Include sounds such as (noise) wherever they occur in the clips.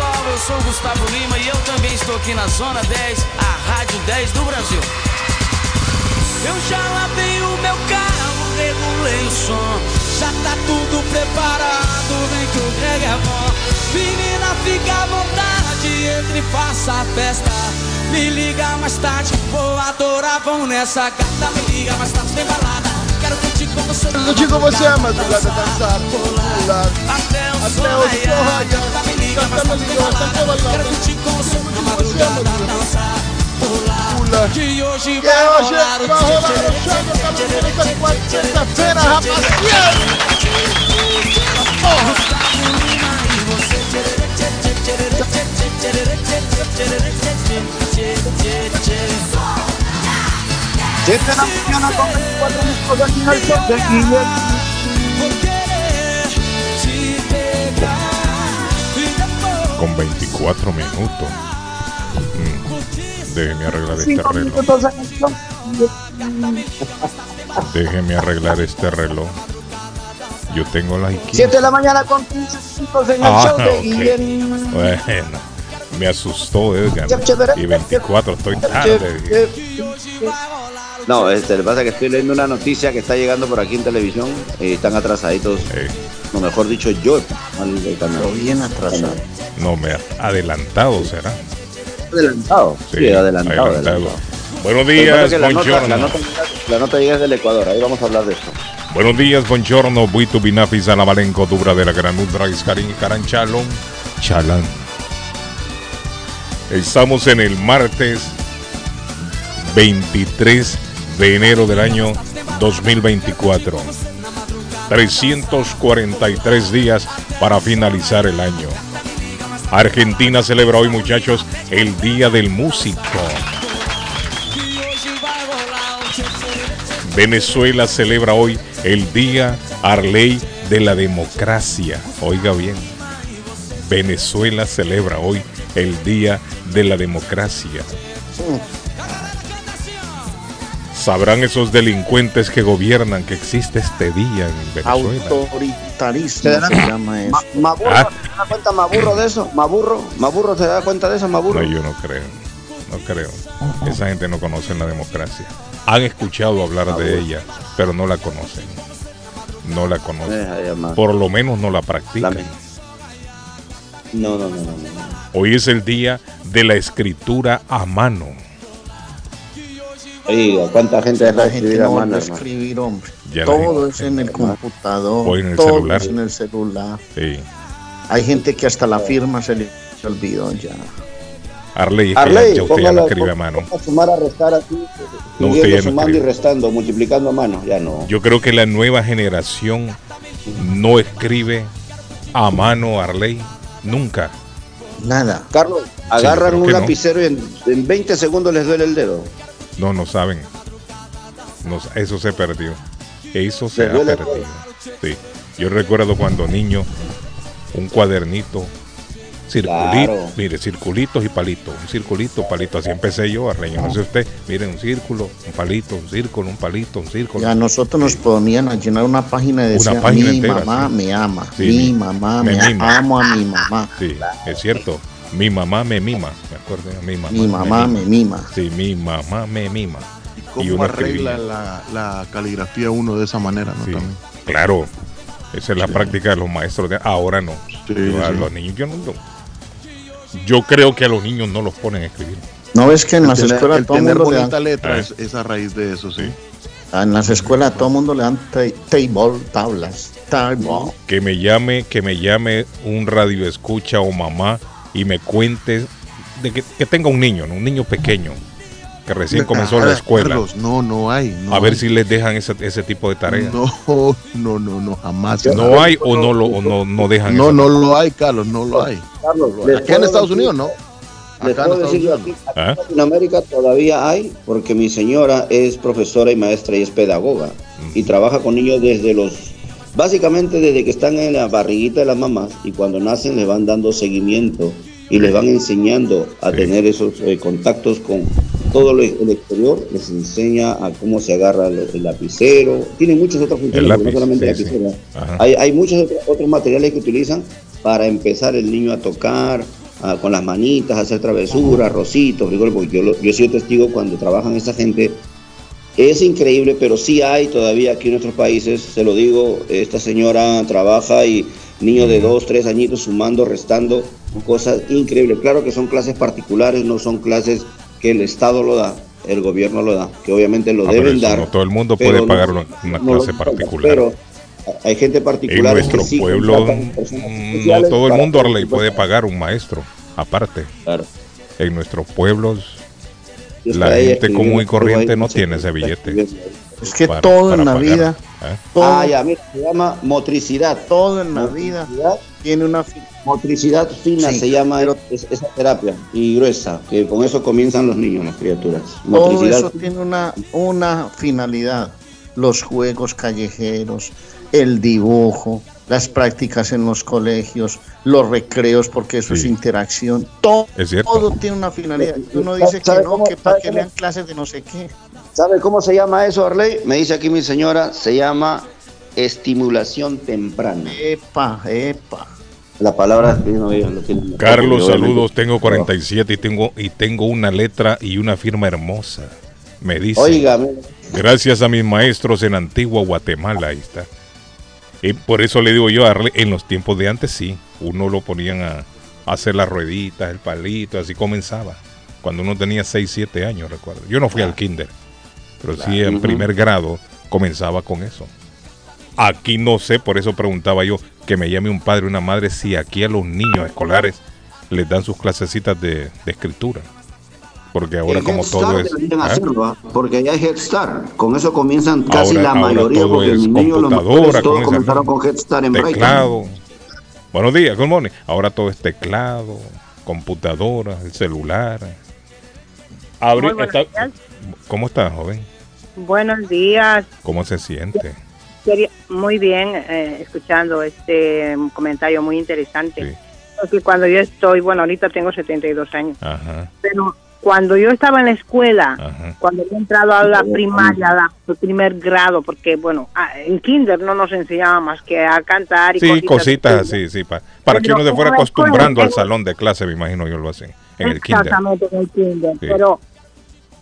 Pessoal, eu sou o Gustavo Lima e eu também estou aqui na Zona 10, a Rádio 10 do Brasil. Eu já lavei o meu carro, regulei o som, já tá tudo preparado, vem que o Greg é bom. Menina, fica à vontade, entre e faça a festa. Me liga mais tarde, vou adorar, vão nessa gata. Me liga mais tarde, tem balada. Quero curtir com você. Curtir com você, madrugada cansada. Até o Até o sol raiar liga, mas não tem balada. Quero curtir com pula, na madrugada, dançar. Que hoje vai rolar o tchê-tchê-tchê-tchê-tchê-tchê-tchê-tchê. Tá Sexta-feira, rapaziada. Essa é na pequena, como a gente pode nos colocar aqui na sua Con 24 minutos. Mm. Déjeme arreglar este Cinco reloj. Déjeme arreglar este reloj. Yo tengo la IQ. 7 de la mañana con 15 minutos en el Ah, show de ok. Guillén. Bueno, me asustó Edgar. Y 24, estoy tarde. No, este, lo que pasa es que estoy leyendo una noticia que está llegando por aquí en televisión y están atrasaditos. Eh, No, mejor dicho, yo. mal del canal. Pero bien atrasado. no me ha adelantado, será. Adelantado. Sí, adelantado. adelantado. Buenos Lo que pasa días, la nota, la, buongiorno. nota, la nota llega desde el Ecuador, ahí vamos a hablar de esto. Buenos días, buongiorno, buitu binafis alamalenco dubra de la granudra iscarín caran chalón, chalán. Estamos en el martes 23 de enero del año 2024. 343 días para finalizar el año. Argentina celebra hoy, muchachos, el Día del Músico. Venezuela celebra hoy el Día Arley de la Democracia. Oiga bien, Venezuela celebra hoy el Día de la Democracia. Sabrán esos delincuentes que gobiernan que existe este día en Venezuela. Autoritarismo ¿Se llama eso. Ma, Maburro, Ah. ¿se da cuenta Maburro de eso? Maburro, Maburro, ¿se da cuenta de eso, Maburro? No, yo no creo. No creo. Esa gente no conoce la democracia. Han escuchado hablar de ella, pero no la conocen. No la conocen. Por lo menos no la practican. No, no, no, no, no. Hoy es el día de la escritura a mano. Oiga, ¿cuánta gente deja La de gente escribir a no mano, va a hermano? escribir, hombre. Ya Todo es en el computador. O en el todo celular. es en el celular. Sí. Hay gente que hasta la firma se le olvidó ya. Arley, Arley, ya, usted ya no escribe a mano. a sumar, a restar así, No, usted ya no sumando y escribe. restando, multiplicando a mano, ya no. Yo creo que la nueva generación no escribe a mano Arley nunca. Nada. Carlos, agarran un no. lapicero y en, en 20 segundos les duele el dedo. No, no saben. No, eso se perdió. Eso se ¿Les ha perdido. Sí. Yo recuerdo cuando niño, un cuadernito, circulito, Claro. mire, circulitos y palitos, un circulito, palito, así empecé yo, Arleño, no sé usted, mire, un círculo, un palito, un círculo, un palito, un círculo. Ya nosotros nos ponían a llenar una página Una decía página mi entera, mamá sí. me ama, Sí, mi mamá me me, amo a mi mamá, Sí, es cierto. Mi mamá me mima, me acuerdo, mi mamá. mi mamá me mima. Sí, mi mamá me mima. ¿Y uno arregla la, la caligrafía uno de esa manera, no? Sí, También. claro. Esa es la práctica de los maestros de ahora no. Sí, Yo a los niños yo no, no- Yo creo que a los niños no los ponen a escribir. ¿No ves que en El las tener, escuelas el todo el tener mundo le bonita dan, letra Eh. es, es a raíz de eso, sí. en las escuelas todo el mundo le dan ta- table, tablas, table. Que me llame, que me llame un radio escucha o mamá y me cuente de que, que tenga un niño, ¿no? un niño pequeño que recién comenzó la escuela. Carlos, no, no hay. no A ver hay. si les dejan ese, ese tipo de tareas. No, no, no, no, jamás. No hay o no lo o no, no dejan No, eso. no lo hay, Carlos, no lo hay. Carlos, Aquí en Estados Unidos, no. Acá en Estados aquí, Unidos. aquí ¿Ah? en Latinoamérica todavía hay, porque mi señora es profesora y maestra y es pedagoga. Y trabaja con niños desde los, básicamente desde que están en la barriguita de las mamás y cuando nacen les van dando seguimiento y les van enseñando a Sí. tener esos eh, contactos con todo lo- el exterior, les enseña a cómo se agarra el, el lapicero, tiene muchas otras funciones, lápiz, no solamente sí, lapicero. Hay, hay muchos otros, otros materiales que utilizan para empezar el niño a tocar con las manitas, a hacer travesuras, rositos, frijoles, porque yo, yo he sido testigo cuando trabajan esa gente. Es increíble, pero sí hay todavía aquí en nuestros países, se lo digo, esta señora trabaja y niños de dos, tres añitos sumando, restando, cosas increíbles. Claro que son clases particulares, no son clases que el Estado lo da, el gobierno lo da, que obviamente lo Ah, deben eso dar. no todo el mundo puede pagar una, una no lo clase particular. Pero hay gente En particular nuestro que pueblo, no todo el mundo Arley puede pagar un maestro, aparte. Claro. En nuestros pueblos, La gente común y corriente todo no sé tiene ese billete. Es que para- todo para en la pagar, vida, ¿eh? todo, Ah, ya, mira, se llama motricidad. todo en la vida tiene una fi- motricidad fina Sí, se llama pero- es- esa terapia y gruesa, que con eso comienzan los niños, las criaturas. todo Motricidad eso tiene una, una finalidad. Los juegos callejeros, el dibujo, las prácticas en los colegios, los recreos, porque eso es Sí. interacción. Todo, Es cierto. todo tiene una finalidad. Y uno dice que ¿Sabe no, cómo- que para que cómo? lean clases de no sé qué. ¿Sabe cómo se llama eso, Arley? Me dice aquí mi señora, se llama estimulación temprana. Epa, epa. La palabra que no lo tienen- Carlos, saludos. Tengo 47 y tengo, y tengo una letra y una firma hermosa. Me dice. Oiga, mira, Gracias a mis maestros en Antigua Guatemala, ahí está. Y por eso le digo yo, a Arle- en los tiempos de antes sí, uno lo ponían a, a hacer las rueditas, el palito, así comenzaba. Cuando uno tenía 6, 7 años, recuerdo. Yo no fui al kinder, pero sí en primer grado comenzaba con eso. Aquí no sé, por eso preguntaba yo que me llame un padre o una madre si aquí a los niños escolares les dan sus clasecitas de, de escritura. Porque ahora el como Head todo es... deberían ¿ah? hacerlo. Porque ya hay Head Start. Con eso comienzan casi Ahora- la ahora mayoría, todo porque es mis niños, los computadora, todos comenzaron con Head Start en Brighton. teclado. Buenos días, good morning. Ahora todo es teclado, computadora, el celular. Abri- Muy buenos está- días. ¿Cómo está, joven? Buenos días. ¿Cómo se siente? Muy bien, eh, escuchando este comentario muy interesante. Sí. Porque cuando yo estoy, bueno, ahorita tengo 72 años, Ajá, pero cuando yo estaba en la escuela, ajá. cuando he entrado a la primaria, a la- al primer grado, porque, bueno, ah, en kinder no nos enseñaban más que a cantar y Sí, cositas así. así, sí. pa- para que uno se fuera escuela, acostumbrando al salón de clase, me imagino yo lo hacen. En el kinder. Exactamente, en el kinder. Sí. Pero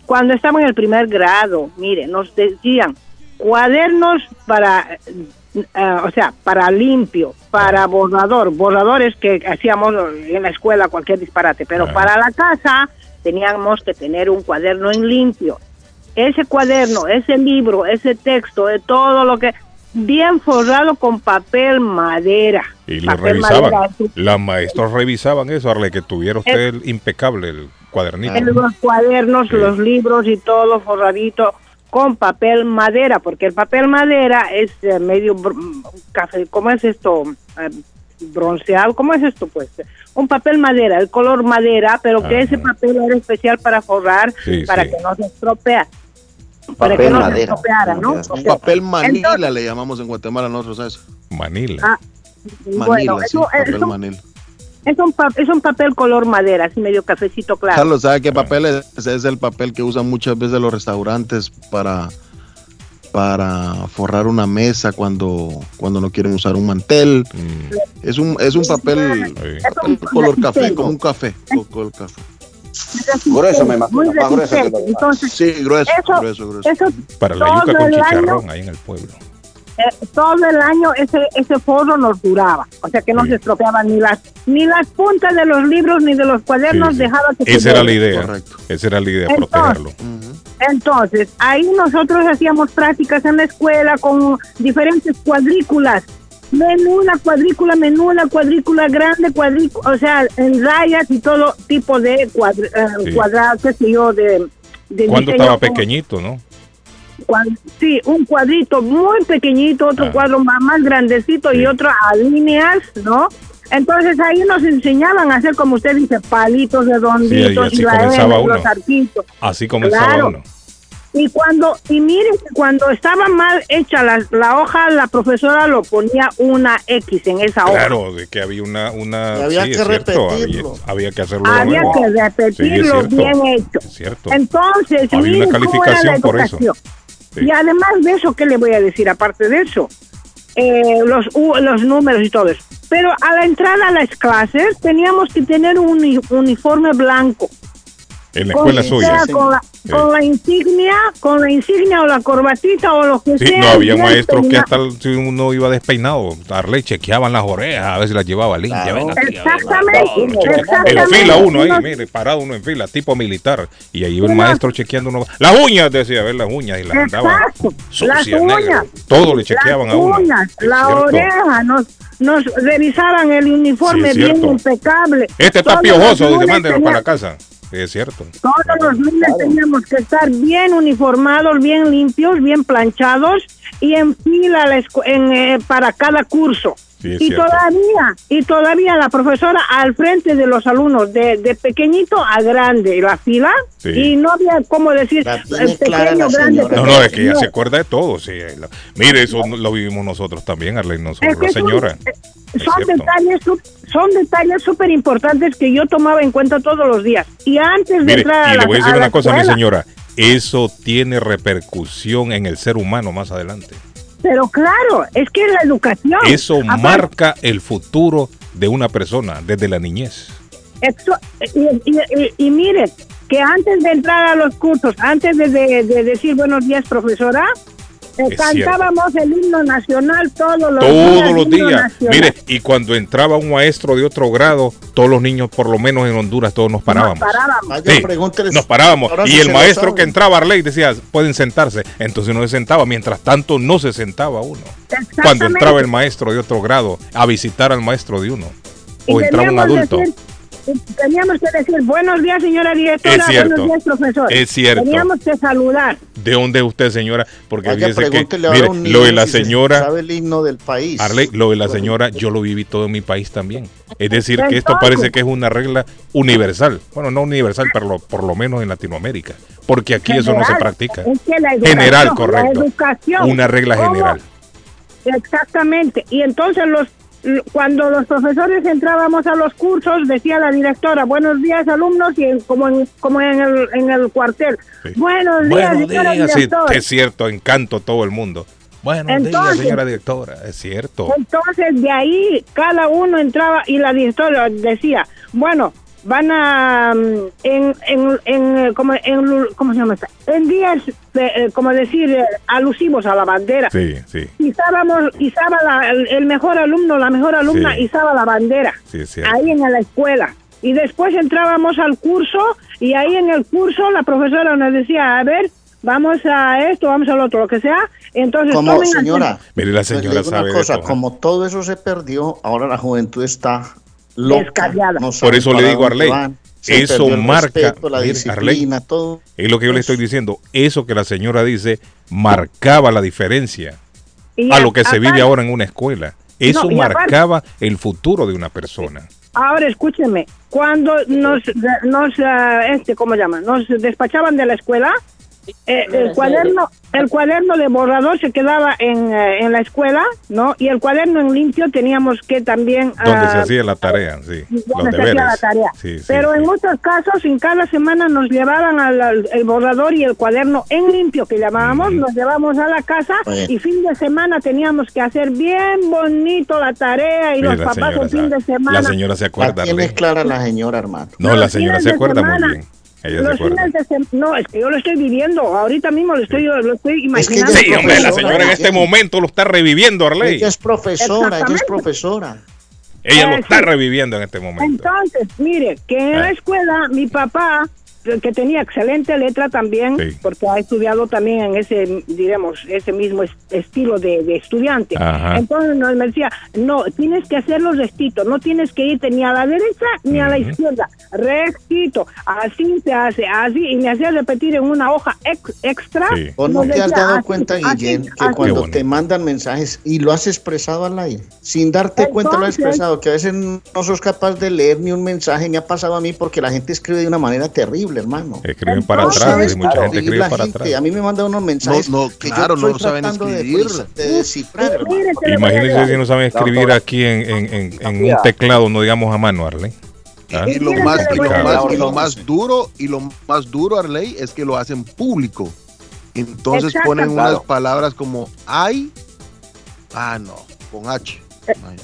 cuando estaba en el primer grado, mire, nos decían cuadernos para, eh, o sea, para limpio, para borrador, borradores que hacíamos en la escuela, cualquier disparate, pero Ah. para la casa teníamos que tener un cuaderno en limpio. Ese cuaderno, ese libro, ese texto, de todo lo que bien forrado con papel madera. Y lo revisaban. Las maestros revisaban eso, Arle, que tuviera usted el impecable el cuadernito. en los cuadernos, Sí. los libros y todo forradito con papel madera, porque el papel madera es eh, medio café, ¿cómo es esto? Eh, bronceado, ¿cómo es esto pues? Un papel madera, el color madera, pero que Ajá. ese papel era especial para forrar, Sí, para sí. que no se estropea. Para Papel que no se estropeara, ¿no? Un papel manila entonces- le llamamos en Guatemala nosotros a eso. Manila. Ah, Manila, bueno, sí, eso, papel eso- manila. es, un es un papel color madera, así medio cafecito claro. Carlos, ¿sabe qué papel es? Es el papel que usan muchas veces los restaurantes para, para forrar una mesa cuando, cuando no quieren usar un mantel. Mm, Es un, es un papel, sí. papel color café, como un café. co- color café. Grueso, me imagino, más grueso que lo. Entonces, Sí, grueso, Eso- grueso, grueso. eso Para la yuca con año- chicharrón ahí en el pueblo. eh, todo el año ese ese forro nos duraba, o sea que no Sí. se estropeaban ni las ni las puntas de los libros ni de los cuadernos Sí, sí. dejaba que se Esa era la idea. Correcto. Esa era la idea, Entonces, protegerlo. Entonces, ahí nosotros hacíamos prácticas en la escuela con diferentes cuadrículas. Menú, una cuadrícula, menú, una cuadrícula grande, cuadrícula, o sea, en rayas y todo tipo de cuadr eh, Sí. cuadrados, qué sé yo, de, de Cuando estaba pequeñito, ¿no? sí, un cuadrito muy pequeñito, otro Ah. cuadro más, más grandecito y otro a líneas, ¿no? Entonces ahí nos enseñaban a hacer, como usted dice, palitos redonditos así y la comenzaba M, uno. los arquitos. Así comenzaba Claro. uno. Y cuando, y miren, que cuando estaba mal hecha la, la hoja, la profesora lo ponía una X en esa hoja. Claro, de que había una... una Y había sí, que es cierto, había, repetirlo. había que hacerlo Había nuevo. que Sí, repetirlo bien hecho. Es cierto. Entonces, Había miren una cómo era la calificación por eso. Sí. Y además de eso, ¿qué le voy a decir aparte de eso? Eh, los, los números y todo eso. Pero a la entrada a las clases teníamos que tener un uni- uniforme blanco. En la Con, escuela suya. sea, con, la, Sí. con la insignia, con la insignia o la corbatita o lo que Sí, sea. no, había maestros que hasta si uno iba despeinado, darle chequeaban las orejas, a ver si las llevaba limpia. Claro. Exactamente. En fila uno ahí, mire, parado uno en fila, tipo militar. Y ahí iba el Uno- maestro chequeando uno. Las uñas, decía, a ver las uñas, y las andaba Exacto, las sucias, negras. uñas. Todo le chequeaban las a uno. uñas, la cierto. oreja, nos, nos revisaban el uniforme Sí, bien impecable. Este está Todos piojoso, tenía- para la casa. Sí, es cierto. Todos los lunes teníamos que estar bien uniformados, bien limpios, bien planchados y en fila a la escu- en, eh, para cada curso. Sí, y cierto. todavía, y todavía la profesora al frente de los alumnos, de, de pequeñito a grande, la fila, Sí. y no había cómo decir eh, pequeño, grande. No, no, es que ella No. se acuerda de todo. Sí, la- mire, eso lo vivimos nosotros también, Arlene, no solo Es que la son- señora. eh, son detalles son detalles súper importantes que yo tomaba en cuenta todos los días y antes de Mire, entrar a y le voy a decir a una cosa, mi escuela, señora. Eso tiene repercusión en el ser humano más adelante. Pero claro es que la educación Eso aparte- marca el futuro de una persona desde la niñez. Esto- y, y- y- y mire, que antes de entrar a los cursos, antes de, de- de decir buenos días, profesora, eh, Es cantábamos el himno nacional todos los días. Todos los días. Mire, y cuando entraba un maestro de otro grado, todos los niños, por lo menos en Honduras, todos nos parábamos. Nos parábamos. Vaya, Sí, pregúntele- nos parábamos. ahora Y el maestro que entraba, Arley, decía, pueden sentarse. Entonces no se sentaba. Mientras tanto, no se sentaba uno. Cuando entraba el maestro de otro grado a visitar al maestro de uno. Y O entraba un adulto. decir- teníamos que decir buenos días, señora directora, Es cierto. buenos días, profesor. Es cierto. Teníamos que saludar. ¿De dónde es usted, señora? Porque que, mire, a un niño lo de la si se señora, sabe el himno del país. Arley, lo de la señora, yo lo viví todo en mi país también. Es decir, que esto parece que es una regla universal. Bueno, no universal, pero lo- por lo menos en Latinoamérica. Porque aquí eso no se practica. Es que la General, la correcto. educación. Una regla ¿Cómo? general. Exactamente. Y entonces los cuando los profesores entrábamos a los cursos, decía la directora, buenos días alumnos, y en- como en, como en, el, en el cuartel, Sí. buenos días, Buenos señora días, sí, directora". es cierto, encanto todo el mundo. Buenos días, señora directora, es cierto. Entonces de ahí cada uno entraba y la directora decía, bueno, van a mm, en en, en eh, como en cómo se llama esta? en días eh, eh, como decir alusivos a la bandera. Sí, sí, izábamos izaba la- el, el mejor alumno la mejor alumna Sí. izaba la bandera. Sí, cierto. ahí en la escuela. Y después entrábamos al curso y ahí en el curso la profesora nos decía a ver vamos a esto vamos al otro lo que sea entonces Como señora, Mire, la señora sabe de cosa, como todo eso se perdió, ahora la juventud está loca. No Por eso le digo, dónde Arley, eso marca- respeto, la disciplina, todo. Es lo que yo le estoy diciendo. Eso que la señora dice marcaba la diferencia Y a lo que se vive ahora en una escuela. Eso No, y aparte- marcaba el futuro de una persona. Ahora escúcheme, cuando nos, nos ah, este, ¿cómo se llama? Nos despachaban de la escuela, eh, el cuaderno, el cuaderno de borrador se quedaba en, eh, en la escuela, ¿no? Y el cuaderno en limpio teníamos que también Donde se ah, hacía la tarea, sí. donde Los se hacía la tarea. Sí, sí, Pero en muchos casos, en cada semana nos llevaban al, al- el borrador y el cuaderno en limpio, que llamábamos, nos llevamos a la casa y fin de semana teníamos que hacer bien bonito la tarea y los la papás señora el fin sabe. de semana. La señora se La acuerda. tiene Arley. clara la señora, hermano. No, la señora se acuerda muy bien. Ella se Los acuerda. fines de sem- no, es que yo lo estoy viviendo, ahorita mismo lo estoy, lo estoy que imaginando. ella Sí, hombre, la señora en este momento lo está reviviendo, Arley. Ella es profesora, ella es profesora. Ella lo está sí. reviviendo en este momento. Entonces, mire, que en la Ah. escuela mi papá que tenía excelente letra también, Sí. porque ha estudiado también en ese, diremos, ese mismo es- estilo de, de estudiante. Ajá. Entonces nos me decía, no, tienes que hacerlo rectito, no tienes que irte ni a la derecha ni a la izquierda, rectito, así se hace, así, y me hacía repetir en una hoja ex- extra. Sí. ¿O no te has dado así, cuenta, así, Guillén, que así. cuando te mandan mensajes y lo has expresado al aire, sin darte cuenta lo has expresado, que a veces no sos capaz de leer ni un mensaje, me ha pasado a mí porque la gente escribe de una manera terrible, hermano. Escriben para atrás, mucha Claro, gente escribe para gente, atrás. A mí me mandan unos mensajes No, no, que claro, yo no saben de, escribir. de descifrar, hermano. Imagínense si no saben escribir aquí en, en, en, en un teclado, no digamos a mano, Arley. ¿Ah? Y lo más, y lo más, y lo más duro, y lo más duro, Arley, es que lo hacen público. Entonces Exacto. ponen unas palabras como hay, ah no, con H.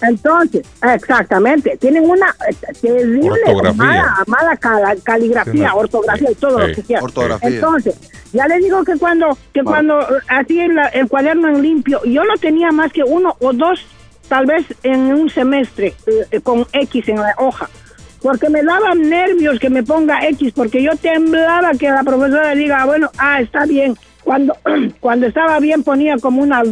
Entonces, exactamente, tienen una eh, terrible mala, mala cala- caligrafía, Sí, ortografía y todo Sí. lo que sea. Ortografía. Entonces, ya le digo que cuando que cuando eh, hacía el, el cuaderno en limpio, yo no tenía más que uno o dos, tal vez en un semestre, eh, con X en la hoja. Porque me daban nervios que me ponga X, porque yo temblaba que la profesora diga, bueno, ah, está bien. Cuando, (clears throat) cuando estaba bien ponía como una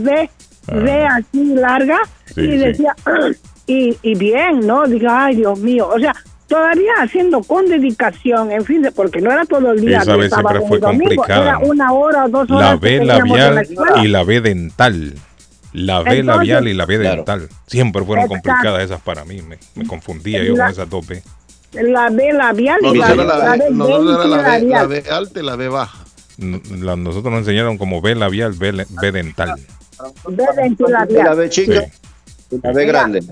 V, V así larga, Sí, y sí. decía, (clears throat) y, y bien, ¿no? Diga, ay, Dios mío. O sea, todavía haciendo con dedicación, en fin, de- porque no era todo el día. Esa de vez siempre fue complicada, una hora o dos horas. La B la labial y la B dental. La B Entonces- labial y la B Claro. dental. Siempre fueron Exacto. complicadas esas para mí. Me, me confundía yo con esas dos B. La B labial y la, B- la, B, la. B alta y la B baja. La- nosotros nos enseñaron como B labial, B, B dental. B La. B chica Sí. y la B grande.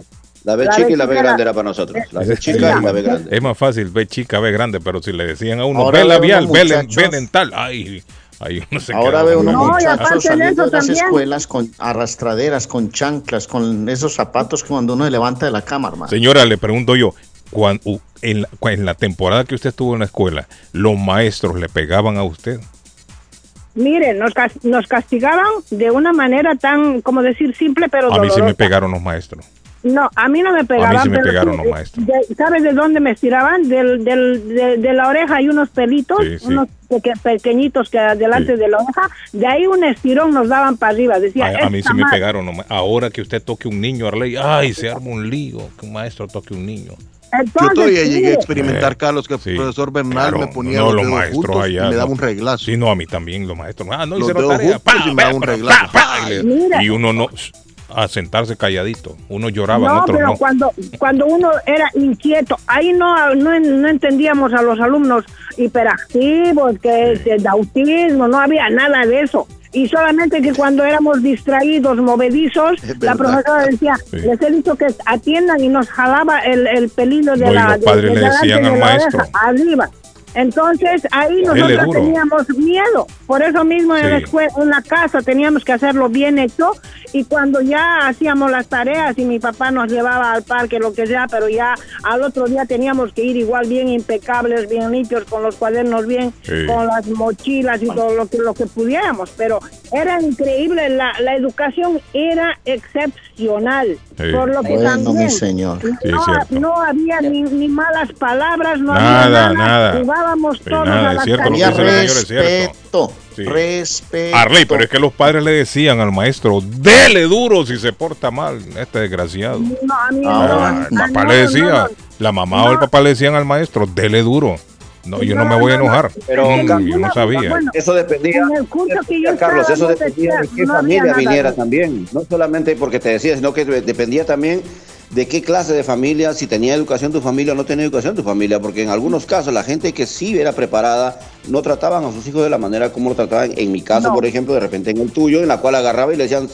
La B La chica B y la B grande era- era para nosotros. La. B chica y la B grande. Es más fácil B chica, B grande, pero si le decían a uno Ahora B labial, B, dental, ay, ay, uno se Ahora como unos No, muchachos saliendo de las también- escuelas con arrastraderas, con chanclas, con esos zapatos que cuando uno se levanta de la cama, hermano. Señora, le pregunto yo, la, en la temporada que usted estuvo en la escuela, ¿los maestros le pegaban a usted? Mire, nos, nos castigaban de una manera tan, como decir, simple, pero A mí sí me dolorosa. pegaron los maestros. No, a mí no me pegaban. sí me pegaron los maestros. de- ¿Sabes de dónde me estiraban? Del, del, de, de la oreja hay unos pelitos, Sí, sí. unos peque- pequeñitos que delante Sí. de la oreja. De ahí un estirón nos daban para arriba. Decía, A, a mí sí "Esta me madre". pegaron. Ahora que usted toque un niño, Arley, ay, se arma un lío, que un maestro toque un niño. Yo Entonces, todavía llegué a experimentar, Eh, Carlos, que el sí, profesor Bernal claro, me ponía no, los, los dedos maestros juntos allá, y me daba no. un reglazo. Sí, no, a mí también los maestros. Ah, no Los hicieron dedos tarea. Pa, y me daba un reglazo. pa, pa, y y uno no, a sentarse calladito. Uno lloraba, no, otros pero no. cuando cuando uno era inquieto, ahí no no, no entendíamos a los alumnos hiperactivos, que, que de autismo, no había nada de eso. Y solamente que cuando éramos distraídos, movedizos, la profesora decía, Sí. les he dicho que atiendan y nos jalaba el, el pelillo de No, la los padres de le decían de al maestro. oreja, arriba. Entonces ahí nosotros teníamos miedo. Por eso mismo en la Sí. escuela, en la casa teníamos que hacerlo bien hecho y cuando ya hacíamos las tareas y mi papá nos llevaba al parque, lo que sea, pero ya al otro día teníamos que ir igual bien impecables, bien limpios, con los cuadernos bien, Sí. con las mochilas y todo lo que, lo que pudiéramos. Pero era increíble, la, la educación era excepcional. Sí. Por lo que Bueno, también mi señor. Sí, no, no había ni, ni malas palabras, no Nada, había nada. nada. Jugábamos Sí, todos nada, a es la cierto lo que Había dice la señora, es cierto. respeto, Sí. respeto. Arley, pero es que los padres le decían al maestro, dele duro si se porta mal, este desgraciado. No, a mí Ahora, no, el ah, papá no, le decía, no, no. la mamá o el papá le decían al maestro, dele duro. No, yo no, No, me voy a no, no. enojar. Pero, Mm, yo no sabía. bueno, Eso dependía, En el curso que yo Carlos, estaba, eso no dependía de qué familia viniera de- también. No solamente porque te decía, sino que dependía también de qué clase de familia, si tenía educación tu familia o no tenía educación tu familia, porque en algunos casos la gente que sí era preparada no trataban a sus hijos de la manera como lo trataban. En mi caso, No. por ejemplo, de repente en el tuyo, en la cual agarraba y le decían,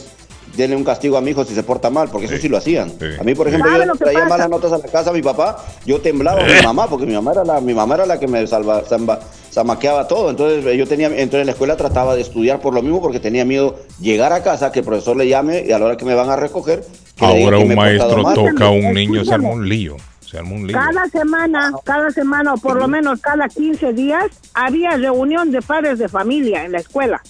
denle un castigo a mi hijo si se porta mal, porque eso sí lo hacían. Sí. A mí, por ejemplo, ¿Sabe yo traía pasa? malas notas a la casa a mi papá, yo temblaba a mi mamá, porque mi mamá era la, mi mamá era la que me salva, zamba- zamaqueaba todo. Entonces yo tenía, entonces en la escuela trataba de estudiar por lo mismo, porque tenía miedo llegar a casa, que el profesor le llame y a la hora que me van a recoger. que Ahora que un maestro toca a un niño, se arma un lío. Se arma un lío. Cada semana, cada semana, o por lo menos cada 15 días, había reunión de padres de familia en la escuela.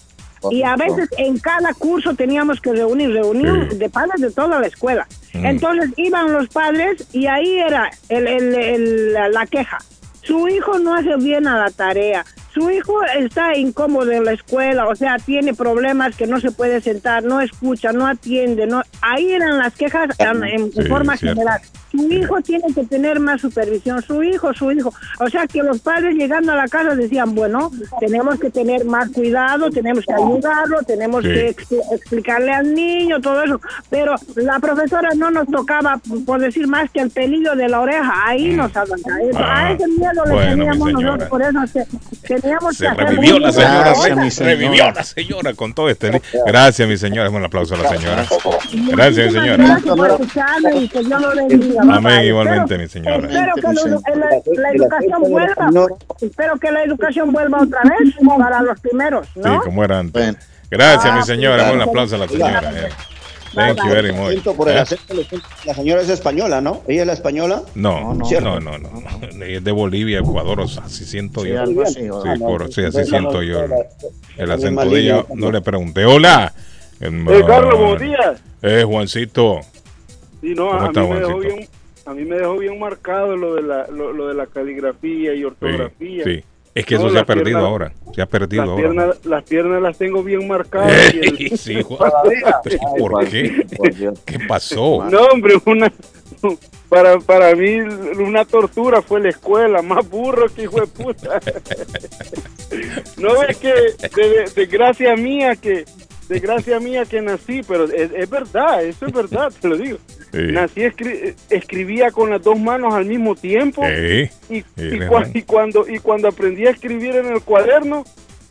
Y a veces en cada curso teníamos que reunir, reunión Sí. de padres de toda la escuela. Mm. Entonces iban los padres y ahí era el, el- el- la- queja. Su hijo no hace bien a la tarea. Su hijo está incómodo en la escuela, o sea, tiene problemas que no se puede sentar, no escucha, no atiende. no Ahí eran las quejas en, en Sí, forma general. Su hijo tiene que tener más supervisión, su hijo, su hijo. O sea, que los padres llegando a la casa decían, bueno, tenemos que tener más cuidado, tenemos que ayudarlo, tenemos Sí. que expli- explicarle al niño, todo eso. Pero la profesora no nos tocaba, por decir más que el pelillo de la oreja, ahí nos avanzaba. Eso- Ah, a ese miedo le bueno, mi teníamos nosotros, por eso se- teníamos Se que hacer revivió la señora, Gracias, se mi señora. revivió la señora con todo este. Gracias, mi señora. Un aplauso a la señora. Gracias, mi señora. Gracias por escucharme y que Dios lo bendiga. Amén, igualmente, Espero- mi señora. Espero que Mi la, la educación vuelva. Espero que la educación vuelva otra vez para los primeros, Sí, ¿no? como era antes. Gracias, mi Ah, señora. claro. Un aplauso a la señora. eh. Thank you very much. Siento por el ¿Eh? acento, la señora es española, ¿no? ¿Ella es la española? No, No, no. no, no, no, no. Es de Bolivia, Ecuador, o sea, así siento Sí, yo. algo así, Sí, por, sí, así siento yo. El, el acento de ella, no le pregunté. Hola. Eh, Carlos, buenos días. Eh, Juancito. Sí, no, ¿Cómo a está, mí, me dejó Juancito? bien, a mí me dejó bien marcado lo de la, lo, lo de la caligrafía y ortografía. sí. Es que No, eso se ha perdido piernas- ahora. Se ha perdido Las ahora. piernas, las piernas las tengo bien marcadas. y el- (laughs) sí, (laughs) Juan. Pero, (laughs) ¿Por qué? ¿Qué pasó? No, hombre, una para, para mí una tortura fue la escuela, más burro que hijo de puta. No es que de, de- de gracia mía que de gracia mía que nací, pero es, es verdad, eso es verdad, te lo digo. Sí. Nací escri- escribía con las dos manos al mismo tiempo. Y, cuando y cuando aprendí a escribir en el cuaderno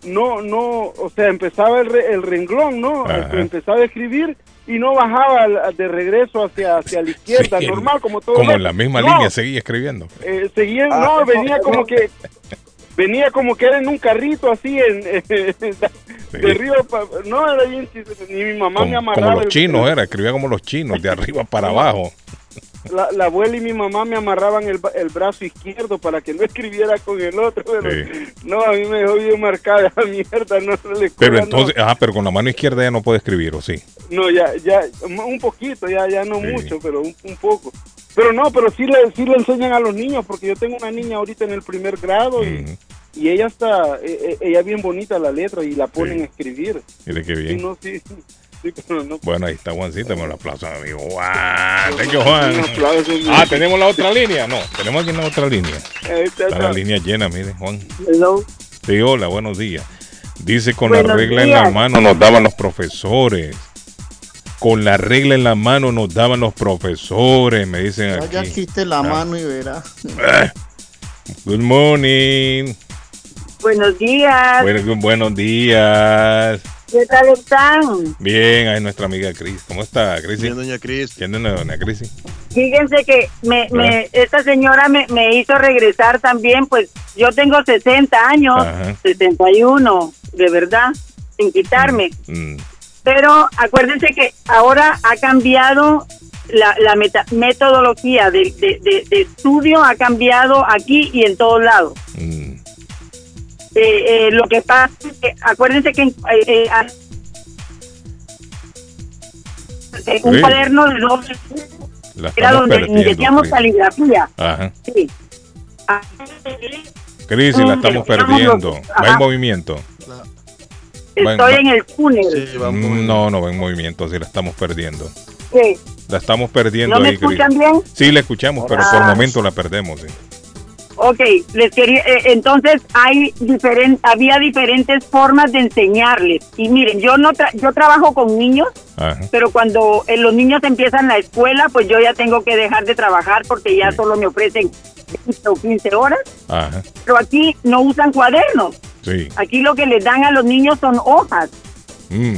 no no o sea empezaba el, re- el renglón no Ajá. empezaba a escribir y no bajaba al- de regreso hacia hacia la izquierda Sí, normal como todo como en la misma No, línea seguía escribiendo. eh, seguía Ah, no venía como que venía como que era en un carrito así en, (laughs) de arriba pa- no era bien ni mi mamá me amarraba como los el- chinos era, escribía como los chinos, de arriba para abajo. la, la abuela y mi mamá me amarraban el, el brazo izquierdo para que no escribiera con el otro. Pero Sí. no, a mí me dejó bien marcada mierda. No, no, escuela Pero no. entonces, ah, pero con la mano izquierda ya no puede escribir, ¿o sí? No, ya, ya, un poquito, ya, ya no Sí. mucho, pero un, un poco. Pero no, pero sí le, sí le enseñan a los niños, porque yo tengo una niña ahorita en el primer grado y ella está, eh, eh, ella es bien bonita la letra y la ponen Sí. a escribir. Mire qué bien. no, sí, (laughs) sí, pero no. Bueno, ahí está Juancito, me lo aplauso, amigo. Juan, thank you, Juan. Ah, tenemos la otra línea. No, tenemos aquí la otra línea. Ahí está, la línea llena, mire, Juan. Hello. Sí, hola, buenos días. Dice con la Buenos regla en la días. mano nos daban los profesores. Con la regla en la mano nos daban los profesores, me dicen Vaya, aquí. quite la Ah. mano y verá. Good morning. Buenos días. Bueno, buenos días. ¿Qué tal están? Bien, ahí nuestra amiga Cris. ¿Cómo está, Cris? Bien, doña Cris. ¿Quién es doña Cris? Fíjense que me, me, esta señora me, me hizo regresar también, pues yo tengo 60 años, Ajá. 61, de verdad, sin quitarme. Mm, Pero acuérdense que ahora ha cambiado la, la meta- metodología de, de- de- de estudio, ha cambiado aquí y en todos lados. mm. Eh, eh, lo que pasa es que acuérdense que en- eh, eh, ah, un Sí. cuaderno de 12 La era estamos donde perdiendo. metíamos Cris. caligrafía. Ajá. Sí. Ah, Cris, la estamos perdiendo. Va en movimiento. Estoy va- en el túnel. Sí. Mm, No, no va en movimiento, sí la estamos perdiendo. Sí. La estamos perdiendo ¿No me ahí, Cris. escuchan bien? Sí, la escuchamos, pero por Ah. momento la perdemos. sí. Ok, les quería, eh, entonces hay diferen, había diferentes formas de enseñarles. Y miren, yo no tra- yo trabajo con niños, Ajá. pero cuando eh, los niños empiezan la escuela, pues yo ya tengo que dejar de trabajar porque ya Sí. solo me ofrecen 15 o 15 horas. Ajá. Pero aquí no usan cuadernos. Sí. Aquí lo que les dan a los niños son hojas. Mm.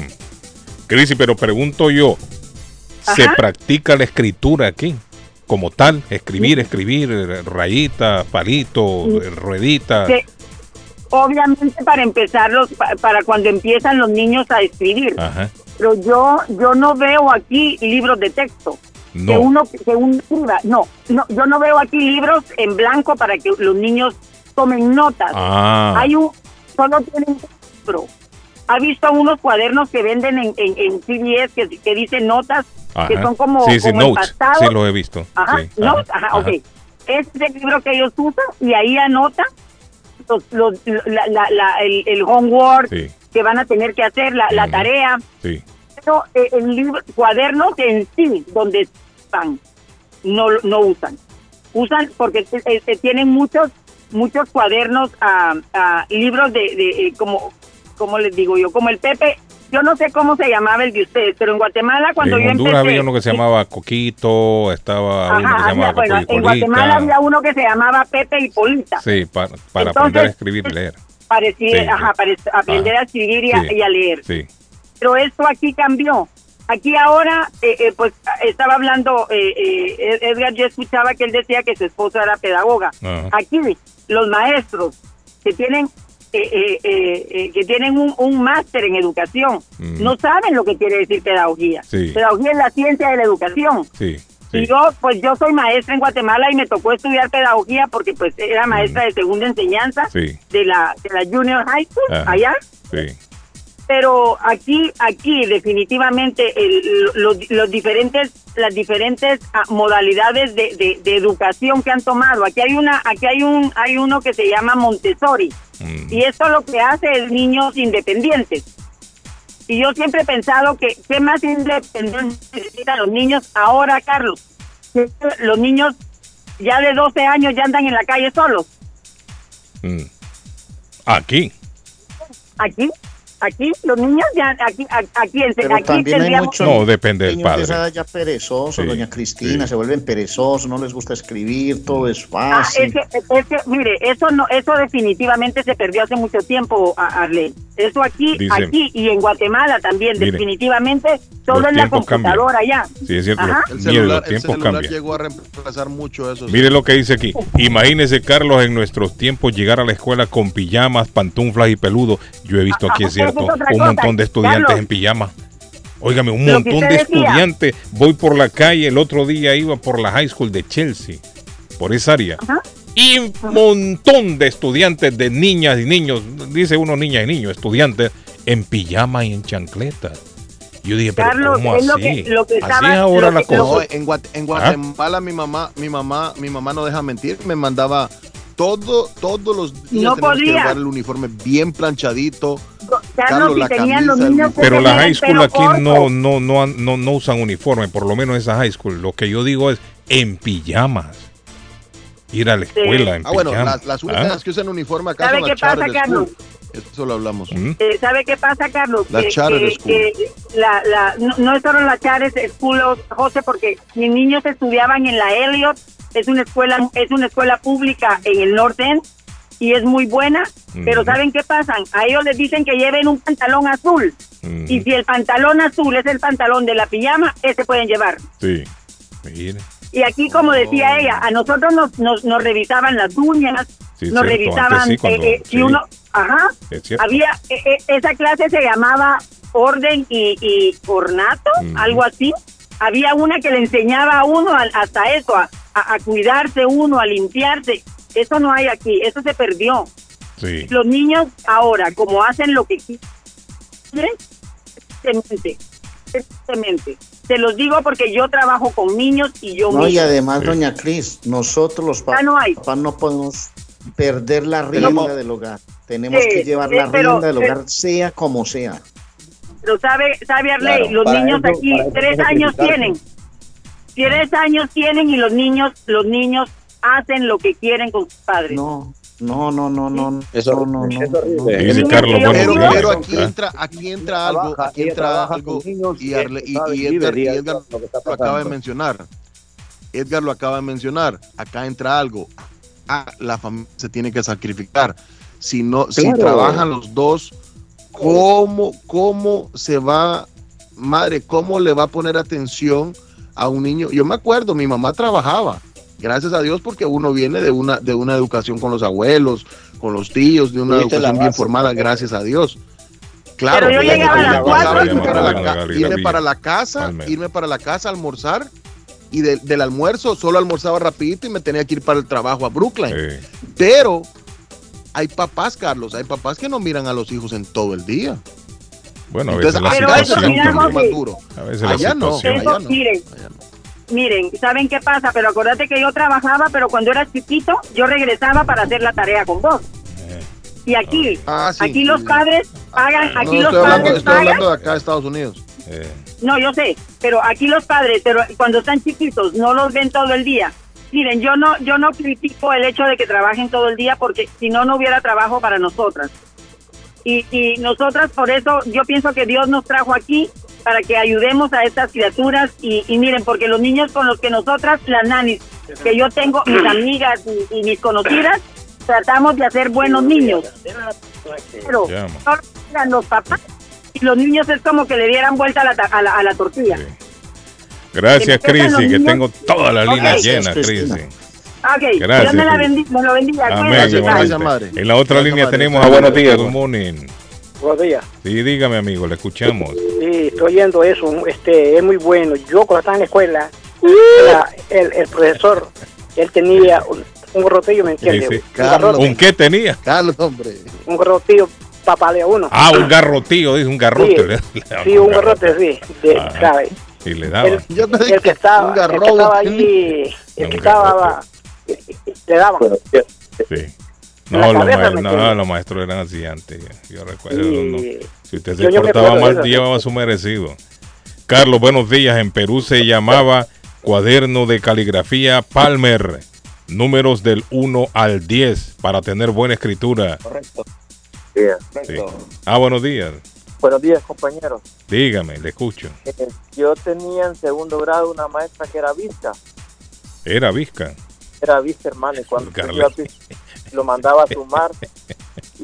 Cris, pero pregunto yo, ¿se Ajá. practica la escritura aquí? Como tal, escribir, escribir, rayita, palito, ruedita. Obviamente para empezar, los, pa- para cuando empiezan los niños a escribir. Ajá. Pero yo, yo no veo aquí libros de texto. que No. uno que uno. No, no, yo no veo aquí libros en blanco para que los niños tomen notas. Ah. Hay un, solo tienen un libro. ¿Ha visto unos cuadernos que venden en, en, en CVS que, que dicen notas que Ajá. son como, sí, sí, como notes. Sí, lo he visto. Ajá, Sí, notes, ajá, ok. este es el libro que ellos usan y ahí anotan los, los- la- la- la- el, el homework Sí. que van a tener que hacer, la, la tarea. Sí. Pero eh, el libro, cuadernos en sí, donde están, no, no usan. Usan porque eh, tienen muchos muchos cuadernos, ah, ah, libros de, de eh, como, como les digo yo, como el Pepe. Yo no sé cómo se llamaba el de ustedes, pero en Guatemala cuando en yo Honduras empecé... había uno que se llamaba Coquito, estaba uno que Ajá, se había- llamaba bueno, en. Guatemala había uno que se llamaba Pepe y Polita. Sí, para, para Entonces- aprender a escribir y leer. Parecía, Sí, ajá, para aprender Ah, a escribir y a, sí. y a leer. Sí. Pero esto aquí cambió. Aquí ahora, eh, eh, pues estaba hablando, eh, eh, Edgar, yo escuchaba que él decía que su esposa era pedagoga. Ajá. Aquí los maestros que tienen eh, eh, eh, eh, que tienen un, un máster en educación Mm. no saben lo que quiere decir pedagogía. Sí. Pedagogía es la ciencia de la educación. Sí. Y yo, pues yo soy maestra en Guatemala y me tocó estudiar pedagogía porque pues era maestra de segunda enseñanza Mm. Sí. de la de la Junior High School Ajá. allá. Sí. Pero aquí, aquí definitivamente el- los, los diferentes, las diferentes ah, modalidades de, de- de educación que han tomado. Aquí hay una, aquí hay un, hay uno que se llama Montessori Mm. y esto lo que hace es niños independientes. Y yo siempre he pensado que qué más independencia necesitan los niños ahora, Carlos. Los niños ya de 12 años ya andan en la calle solos. Mm. Aquí. Aquí, aquí los niños ya aquí aquí en Pero aquí también hay muchos No, depende del de padre. esa edad ya perezosos, Sí, doña Cristina, sí. se vuelven perezosos, no les gusta escribir, todo es Ah, fácil. es que, es que, mire, eso no, eso definitivamente se perdió hace mucho tiempo, a- Arlene. Eso aquí, aquí y en Guatemala también, Mire, definitivamente todo los en la tiempos cambian. computadora ya. Sí, es cierto. El mire, celular, los el celular llegó a reemplazar mucho eso. sí. Mire lo que dice aquí. Imagínese, Carlos, en nuestros tiempos llegar a la escuela con pijamas, pantuflas y peludo. Yo he visto aquí, (laughs) es es cierto, un montón de estudiantes Carlos. en pijama. Óigame, un montón de decía. estudiantes. Voy por la calle, el otro día iba por la high school de Chelsea, por esa área. Ajá. Y un montón de estudiantes, de niñas y niños, dice uno niñas y niños, estudiantes en pijama y en chancletas. Yo dije, pero Carlos, ¿cómo es lo así? que- lo que así es ahora lo la que- lo cosa. No, en, Guat- en Guatemala mi mamá, mi mamá, mi mamá no deja mentir, me mandaba todo, todos los días No tenemos que podía. llevar el uniforme bien planchadito. Carlos, Carlos, si la tenían los camisa, niños Pero la tenían high school aquí corto. no, no, no, no, no usan uniforme, por lo menos esa high school. Lo que yo digo es en pijamas. Ir a la escuela en Ah, bueno, pijamas. las, las únicas ¿Ah? que usan uniforme acá ¿Sabe son qué las pasa, Carlos? Eso lo hablamos. ¿Mm? Eh, ¿Sabe qué pasa, Carlos? Las Que- charter que- school. que la, la, no, no es solo las charter school, José, porque mis niños estudiaban en la Elliot, es una escuela, es una escuela pública en el norte y es muy buena, pero. ¿saben qué pasa? A ellos les dicen que lleven un pantalón azul, y si el pantalón azul es el pantalón de la pijama, ese pueden llevar. Sí. Mire. Y aquí, como decía ella, a nosotros nos, nos, nos revisaban las uñas, Sí, nos cierto, revisaban, sí, cuando- eh, eh, si sí. uno, ajá, había, eh, esa clase se llamaba orden y, y ornato, algo así. Había una que le enseñaba a uno hasta eso, a, a- a cuidarse uno, a limpiarse. Eso no hay aquí, eso se perdió. Sí. Los niños ahora, como hacen lo que quieren, tristemente, tristemente. Se los digo porque yo trabajo con niños y yo No, y además, Sí. doña Cris, nosotros los Ya no hay. papás no podemos perder la rienda del hogar. Tenemos que llevar sí, la pero- rienda del pero- hogar, sea como sea. Pero sabe, sabe Arley, Claro, los niños eso- aquí tres años tienen. Tres años tienen y los niños, los niños hacen lo que quieren con sus padres. No, no, no, no, no. Eso- no, no, no. Dice Carlos, Pero, aquí entra, aquí entra algo, aquí entra algo y, Arle- Edgar, y Edgar lo acaba de mencionar. Edgar lo acaba de mencionar. Acá entra algo. Ah, la familia se tiene que sacrificar. Si no, si trabajan los dos, ¿cómo, cómo se va, madre, cómo le va a poner atención a un niño? Yo me acuerdo, mi mamá trabajaba. Gracias a Dios porque uno viene de una, de una educación con los abuelos, con los tíos, de una la educación bien formada, gracias a Dios. Claro, Pero yo irme llegaba a las la- irme para la irme para la casa, irme para la casa a almorzar y de- del almuerzo solo almorzaba rapidito y me tenía que ir para el trabajo a Brooklyn. Pero hay papás, Carlos, hay papás que no miran a los hijos en todo el día. bueno, a Entonces, veces la es situación más duro. A veces la Allá no, situación. Eso, allá no. miren, allá no. Miren, ¿saben qué pasa? Pero acuérdate que yo trabajaba, pero cuando era chiquito, yo regresaba para hacer la tarea con vos. Y aquí, Ah, sí. aquí los padres pagan, No, aquí estoy los hablando, padres estoy pagan. hablando de acá de Estados Unidos. Eh, No, yo sé, pero aquí los padres, pero cuando están chiquitos, no los ven todo el día. Miren, yo no, yo no critico el hecho de que trabajen todo el día porque si no, no hubiera trabajo para nosotras. Y, y nosotras, por eso, yo pienso que Dios nos trajo aquí para que ayudemos a estas criaturas y, y miren, porque los niños con los que nosotras, las nanis, que yo tengo, mis amigas y, y mis conocidas, tratamos de hacer buenos niños. Pero hagan los papás y los niños es como que le dieran vuelta a la, ta- a la, a la tortilla. Gracias, Crisi, que tengo todas las Ok. líneas llenas. Crisi. Ok, Gracias, Dios me, la Cris. bendi- me lo bendiga. Amén. Gracias, madre. En la otra Gracias, línea madre. tenemos a Buenos días. Good morning. Buenos días. Sí, dígame, amigo, le escuchamos. Sí, estoy oyendo eso. Este, es muy bueno. Yo cuando estaba en la escuela, la- el, el profesor, él tenía un, un gorrotillo, ¿me entiendes? Sí, sí. Un garrote, ¿Un qué tenía? Carlos, hombre. un garrotillo papalea uno. Ah, un garrotillo, dice un garrote. Sí, Le- (laughs) le daba Sí, un garrote, sí. De. ¿sabe? Y le daba. El, Yo te el dije que estaba, un el que garrote. estaba allí, el que estaba, le daban. Sí. La No, los, cabeza, ma- ¿me no, los maestros eran así antes. Yo recuerdo. No. Si usted se yo- portaba mal, eso. llevaba su merecido. Carlos, buenos días. En Perú se llamaba cuaderno de caligrafía Palmer. Números del 1 al 10 para tener buena escritura. Correcto. Sí. Correcto. Ah, buenos días. Buenos días, compañeros. Dígame, le escucho. Eh, yo tenía en segundo grado una maestra que era visca. Era Vizca. Era visca, hermano. Y cuando yo iba a pis- lo mandaba a sumar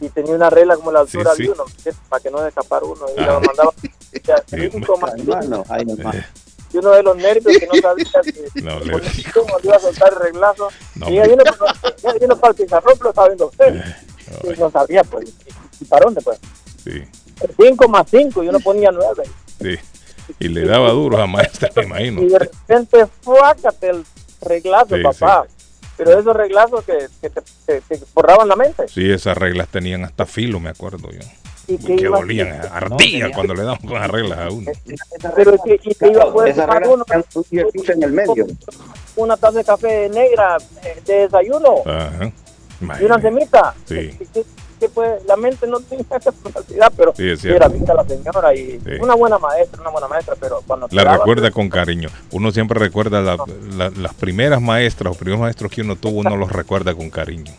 y tenía una regla como la altura Sí, sí. de uno, para que no se escapara uno. Y Ah. lo mandaba a Sí, cinco más Hermano, ay, nomás. Y uno de los nervios que no sabía si No, cómo le iba a soltar el reglazo. No, y ya vino, ya vino para el pizarrón, pero estaba viendo usted. Y no sabía, pues. ¿Y para dónde, pues? Sí, 5 más 5, yo no ponía 9. sí. Y le daba duro a maestra, me imagino. Y de repente, fuácate el reglazo, Sí, papá. Pero esos reglazos que, que te, te- te borraban la mente. Sí, esas reglas tenían hasta filo, me acuerdo yo. Y que Que iba- dolían, ardía cuando le daban con las reglas a uno. Pero que, y que iba a poder tomar uno en el medio. una taza de café negra eh, de desayuno Ajá. y una semita. Sí. Que- pues, la mente no tenía (laughs) esa capacidad, pero Sí, era vista la señora y Sí. una buena maestra, una buena maestra, pero cuando La daba- recuerda con cariño. Uno siempre recuerda la- la- las primeras maestras, los primeros maestros que uno tuvo, uno los recuerda con cariño.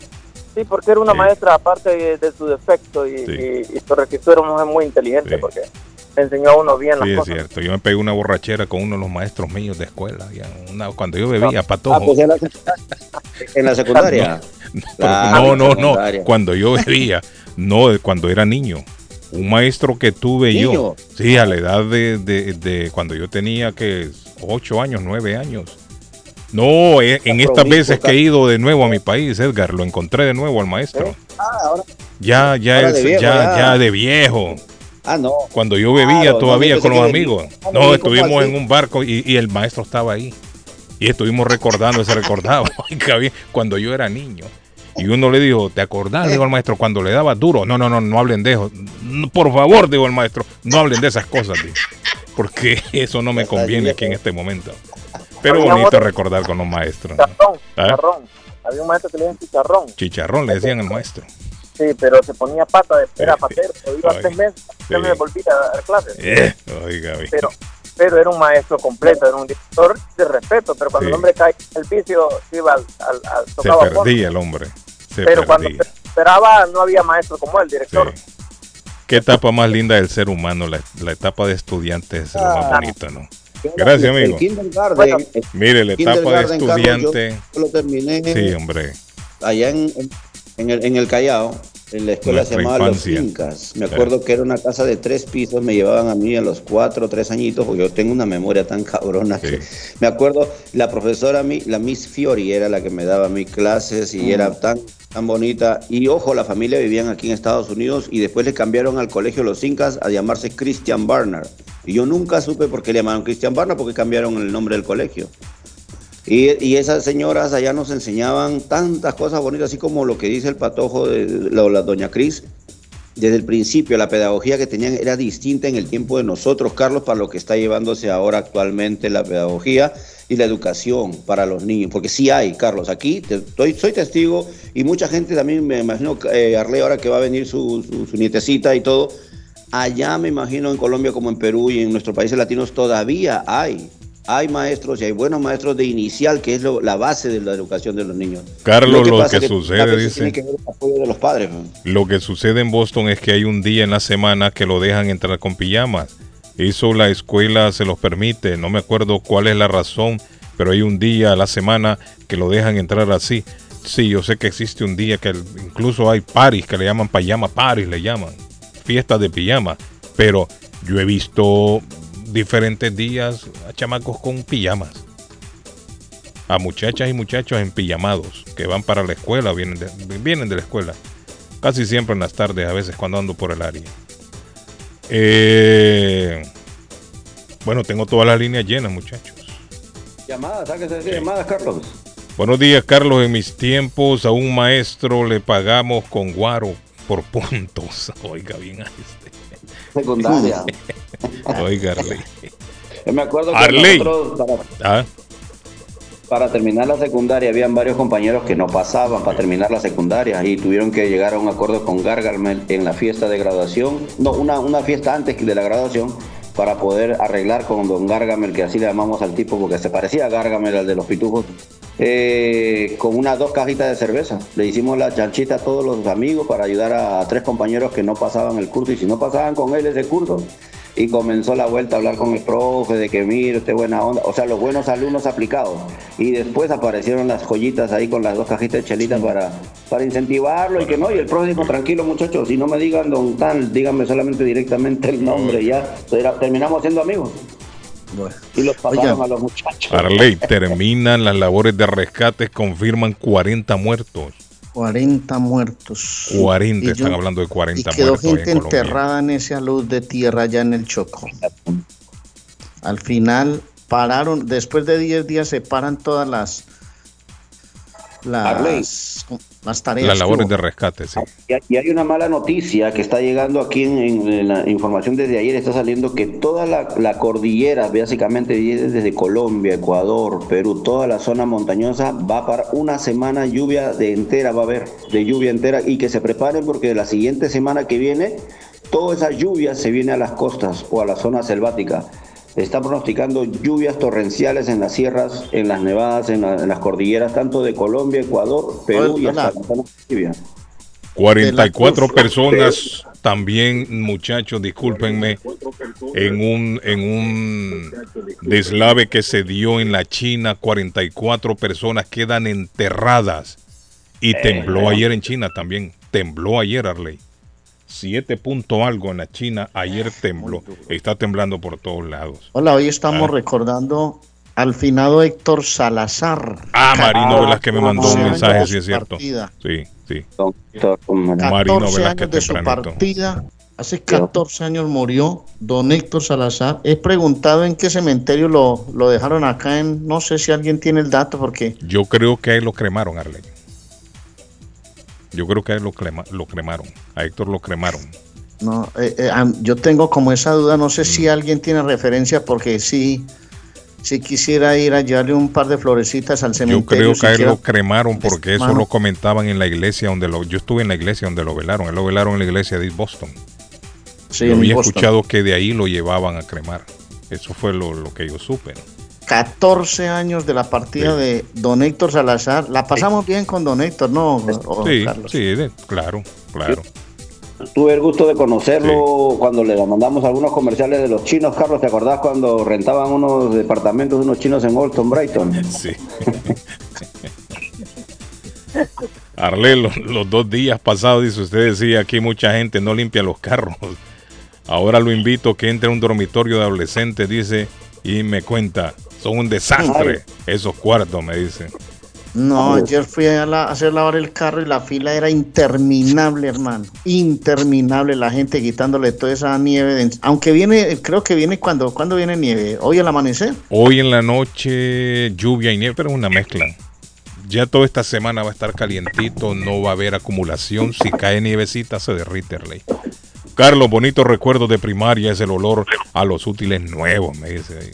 Sí, porque era una Sí. maestra, aparte de, de su defecto y, y, y su rectitud, era una mujer muy inteligente porque enseñó a uno bien Sí, las es cosas. cierto. Yo me pegué una borrachera con uno de los maestros míos de escuela. una- cuando yo bebía, Ah, patojo. pues en la, (laughs) en la (laughs) secundaria. no, (laughs) Claro, no, no. secundaria. Cuando yo bebía, no, cuando era niño. Un maestro que tuve yo. Sí, a la edad de, de- de cuando yo tenía que 8 años, 9 años. No, eh, en estas veces que he ido de nuevo a mi país, Edgar, lo encontré de nuevo al maestro. Ah, ahora. Ya, ya, Ahora es, de viejo, ya, ya. ya de viejo. Ah, no. Cuando yo bebía Claro, no, todavía yo con los amigos. bebía. Ah, No, no, ¿cómo estuvimos en un barco y, y el maestro estaba ahí. Y estuvimos recordando, se recordaba. (laughs) Cuando yo era niño. Y uno le dijo, ¿te acordás? Dijo el maestro, cuando le daba duro. No, no, no, no hablen de eso. No, Por favor, dijo el maestro, no hablen de esas cosas, dijo, porque (laughs) eso no me conviene aquí en este momento. Pero bonito recordar con los maestros. Chicharrón, ¿Ah? chicharrón. Había un maestro que le decían chicharrón. Chicharrón le decían al maestro. Sí, pero se ponía pata de (laughs) era patero. Iba Ay, tres meses, ya sí. me volvía a dar clases. Eh, oiga. Pero, pero era un maestro completo, era un director de respeto. Pero cuando Sí. el hombre cae en el vicio, iba al, al, al se tocaba fondo. perdía el hombre. Se Pero cuando perdía. se esperaba, no había maestro como el director. Sí. Qué etapa más linda del ser humano, la, la etapa de estudiante es lo más Ah. bonito, ¿no? Gracias, El amigo. kindergarten, Bueno, Mire, la etapa de kindergarten, Carlos, estudiante. yo lo terminé Sí, hombre. allá en, en- en el, en el Callao, en la escuela Nuestra se llamaba infancia. Los Incas. Me acuerdo que era una casa de tres pisos, me llevaban a mí a los cuatro, tres añitos, porque yo tengo una memoria tan cabrona que me acuerdo, la profesora, mi- la Miss Fiori, era la que me daba mis clases y era tan, tan bonita. Y ojo, la familia vivían aquí en Estados Unidos y después le cambiaron al colegio Los Incas a llamarse Christian Barnard. Y yo nunca supe por qué le llamaron Christian Barnard, porque cambiaron el nombre del colegio. Y, esas señoras allá nos enseñaban tantas cosas bonitas, así como lo que dice el patojo de la, doña Cris. Desde el principio, la pedagogía que tenían era distinta en el tiempo de nosotros, Carlos, para lo que está llevándose ahora actualmente la pedagogía. y la educación para los niños, porque sí hay, Carlos, aquí te- estoy, soy testigo y mucha gente también, me imagino, eh, Arley, ahora que va a venir su, su- su nietecita y todo, allá me imagino en Colombia como en Perú y en nuestros países latinos todavía hay, hay maestros y hay buenos maestros de inicial, que es lo- la base de la educación de los niños. Carlos, lo que a sucede, dice- tiene que ver el apoyo de los padres. Lo que sucede en Boston es que hay un día en la semana que lo dejan entrar con pijamas. Eso la escuela se los permite. No me acuerdo cuál es la razón, pero hay un día a la semana que lo dejan entrar así. Sí, yo sé que existe un día que incluso hay paris que le llaman pijama paris, le llaman. Fiestas de pijama. Pero yo he visto diferentes días a chamacos con pijamas. A muchachas y muchachos en pijamados que van para la escuela, vienen de, vienen de la escuela. Casi siempre en las tardes, a veces cuando ando por el área. Eh, bueno, tengo todas las líneas llenas, muchachos. Llamadas, sáquese de llamadas, Carlos. Buenos días, Carlos. En mis tiempos a un maestro le pagamos con guaro por puntos. (laughs) Oiga bien a este. Secundaria. (laughs) (laughs) Oiga, Arley. Yo me acuerdo que Arley. nosotros, para, Ah, para terminar la secundaria, habían varios compañeros que no pasaban para terminar la secundaria y tuvieron que llegar a un acuerdo con Gargamel en la fiesta de graduación, no, una, una fiesta antes de la graduación, para poder arreglar con don Gargamel, que así le llamamos al tipo porque se parecía a Gargamel, al de los pitujos, eh, con unas dos cajitas de cerveza. Le hicimos la chanchita a todos los amigos para ayudar a, a tres compañeros que no pasaban el curso y si no pasaban con él ese curso, y comenzó la vuelta a hablar con el profe de que mire usted buena onda, o sea, los buenos alumnos aplicados. Y después aparecieron las joyitas ahí con las dos cajitas de chelitas para, para incentivarlo y que no, y el profe dijo, tranquilo muchachos, si no me digan don tal, díganme solamente directamente el nombre, ya Era- terminamos siendo amigos. Y los pasaron Oiga. a los muchachos. Arley, terminan las labores de rescate, confirman 40 muertos. 40 muertos. 40, Y están yo- hablando de 40 y quedó muertos en gente Colombia. enterrada en esa luz de tierra allá en el Chocó. Al final pararon, después de 10 días se paran todas las las, las tareas. Las labores de rescate, sí. Y hay- y hay una mala noticia que está llegando aquí en, en- en la información desde ayer, está saliendo que toda la, la cordillera, básicamente desde Colombia, Ecuador, Perú, toda la zona montañosa va para una semana lluvia de entera, va a haber, de lluvia entera, y que se preparen porque la siguiente semana que viene, toda esa lluvia se viene a las costas o a la zona selvática. Está pronosticando lluvias torrenciales en las sierras, en las nevadas, en, la- en las cordilleras, tanto de Colombia, Ecuador, Perú y hasta la zona de Bolivia. 44 De la- personas también, muchachos, discúlpenme, en un, en un deslave que se dio en la China, 44 personas quedan enterradas. Y tembló ayer en China también, tembló ayer, Arley. 7 punto algo en la China, ayer tembló. Está temblando por todos lados. Hola, hoy estamos Ah. recordando al finado Héctor Salazar. Ah, Marino Velázquez me mandó un 14 mensaje, sí es cierto. partida. Sí, sí. 14 Marino Velázquez de su tempranito. partida. Hace 14 años murió don Héctor Salazar. He preguntado en qué cementerio lo, lo dejaron acá en... No sé si alguien tiene el dato porque... Yo creo que lo cremaron, Arley. Yo creo que a él lo, crema- lo cremaron. A Héctor lo cremaron. No, eh, eh, yo tengo como esa duda, no sé Mm. si alguien tiene referencia porque sí, sí quisiera ir a llevarle un par de florecitas al Yo cementerio. creo que a él lo cremaron porque eso Mano. lo comentaban en la iglesia donde lo. Yo estuve en la iglesia donde lo velaron. Él lo velaron en la iglesia de Boston. Sí, yo había Boston. escuchado que de ahí lo llevaban a cremar. Eso fue lo, lo que yo supe. ¿no? 14 años de la partida de don Héctor Salazar. La pasamos bien con don Héctor, ¿no? O- Sí, Carlos? sí, de- claro, claro. Tuve el gusto de conocerlo cuando le mandamos algunos comerciales de los chinos. Carlos, ¿te acordás cuando rentaban unos departamentos de unos chinos en Olton, Brighton? Sí. Arle, los, los dos días pasados, dice usted, decía aquí mucha gente no limpia los carros. Ahora lo invito que entre a un dormitorio de adolescentes, dice, y me cuenta, son un desastre esos cuartos, me dice. No, ayer fui a, la- a hacer lavar el carro y la fila era interminable, hermano. Interminable la gente quitándole toda esa nieve. de en- aunque viene, creo que viene cuando, cuando viene nieve. Hoy al amanecer. Hoy en la noche lluvia y nieve, pero es una mezcla. Ya toda esta semana va a estar calientito, no va a haber acumulación. Si cae nievecita, se derrite, Arley. Carlos, bonitos recuerdos de primaria es el olor a los útiles nuevos, me dice ahí.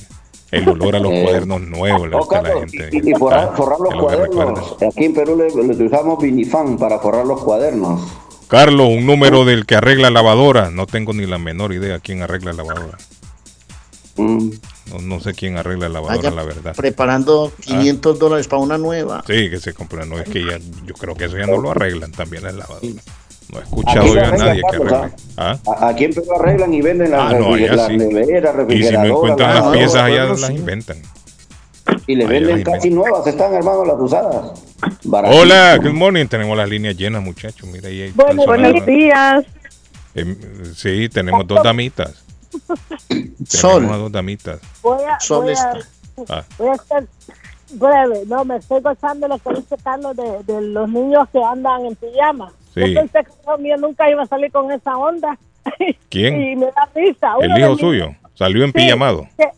El olor a los Eh, cuadernos nuevos, le gusta a la gente. y, y forrar, forrar los lo cuadernos. Aquí en Perú le, le utilizamos Vinifan para forrar los cuadernos. Carlos, un número del que arregla lavadora. No tengo ni la menor idea quién arregla lavadora. Mm. No, no sé quién arregla lavadora, Vaya la verdad. preparando 500 dólares para una nueva. Sí, que se compra. No es que ya, yo creo que eso ya no lo arreglan también las lavadoras. No he escuchado yo a nadie que arregle. ¿Ah? A- Aquí en Perú arreglan y venden las, Ah, no, allá las sí. neveras, Y si no encuentran las piezas, allá las sí. inventan. Y le Allá venden casi nuevas, están hermano las usadas. Hola, good morning. Tenemos las líneas llenas, muchachos. Mira ahí. están Bueno, buenos días. Em, sí, tenemos dos damitas. (laughs) Sol. Tenemos a dos damitas. Voy a, Sol voy a, está. Ah, voy a ser breve. No, me estoy gozando lo que dice Carlos de, de los niños que andan en pijama. Sí. Yo pensé que el hijo mío nunca iba a salir con esa onda. (laughs) ¿Quién? y me da risa. El hijo suyo salió en Sí, pijamado. que-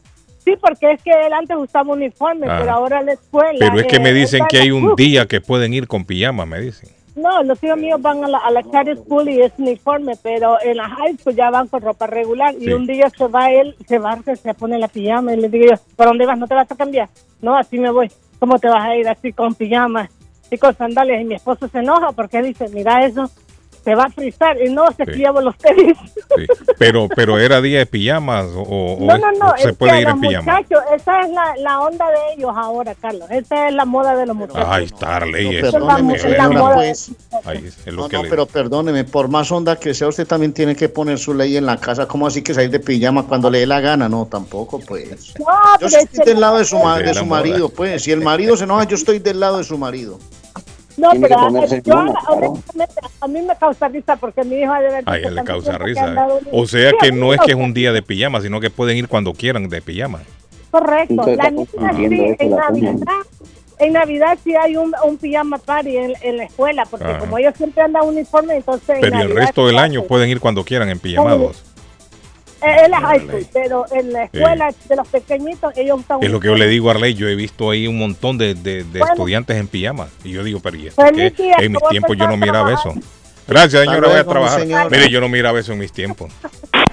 Sí, porque es que él antes usaba uniforme, Ah. pero ahora en la escuela. Pero es que eh, me dicen que hay un día que pueden ir con pijama, me dicen. No, los hijos míos van a la, a la charter school y es uniforme, pero en la high school ya van con ropa regular. Sí. Y un día se va él, se va, se se pone la pijama y le digo yo, ¿para dónde vas? ¿No te vas a cambiar? No, así me voy. ¿Cómo te vas a ir así con pijama y con sandalias? Y mi esposo se enoja porque dice, mira eso, te va a frizar. Y no, se Sí. los tenis. Sí. Pero, pero era día de pijamas o, No, es- no, no, o se es puede ir en los pijama. muchachos, esa es la, la onda de ellos ahora, Carlos. Esa es la moda de los muchachos. Ay, Starley, No, eso. perdóneme, que señora, ver. pues. Ay, es lo No, que no, le- pero perdóneme, por más onda que sea, usted también tiene que poner su ley en la casa. ¿Cómo así que salir de pijama cuando le dé la gana? No, tampoco, pues. No, Yo es estoy del lado de su, ma- De de la su moda. marido, pues. Si el marido se enoja, yo estoy del lado de su marido. No, Tiene pero que ponerse yo, claro. honestamente, a mí me causa risa porque mi hija de. Ay, que le causa risa. O sea que a no es que es un día de pijama, sino que pueden ir cuando quieran de pijama. Correcto. Entonces, La niña sí, eso, en la. Navidad, en Navidad sí hay un, un pijama party en, en la escuela porque Ajá. como ellos siempre andan uniforme, entonces. en Pero el resto del año pueden ir cuando quieran en pijamados. Eh, En la high school, Dale. pero en la escuela de los pequeñitos ellos Es lo que yo le digo a Arley, yo he visto ahí un montón de, de- de Bueno. estudiantes en pijama. Y yo digo, pero ¿y esto Feliz qué? día, En mis tiempos yo no miraba eso. Gracias, señora, voy a trabajar. Mire, yo no miraba eso en mis tiempos.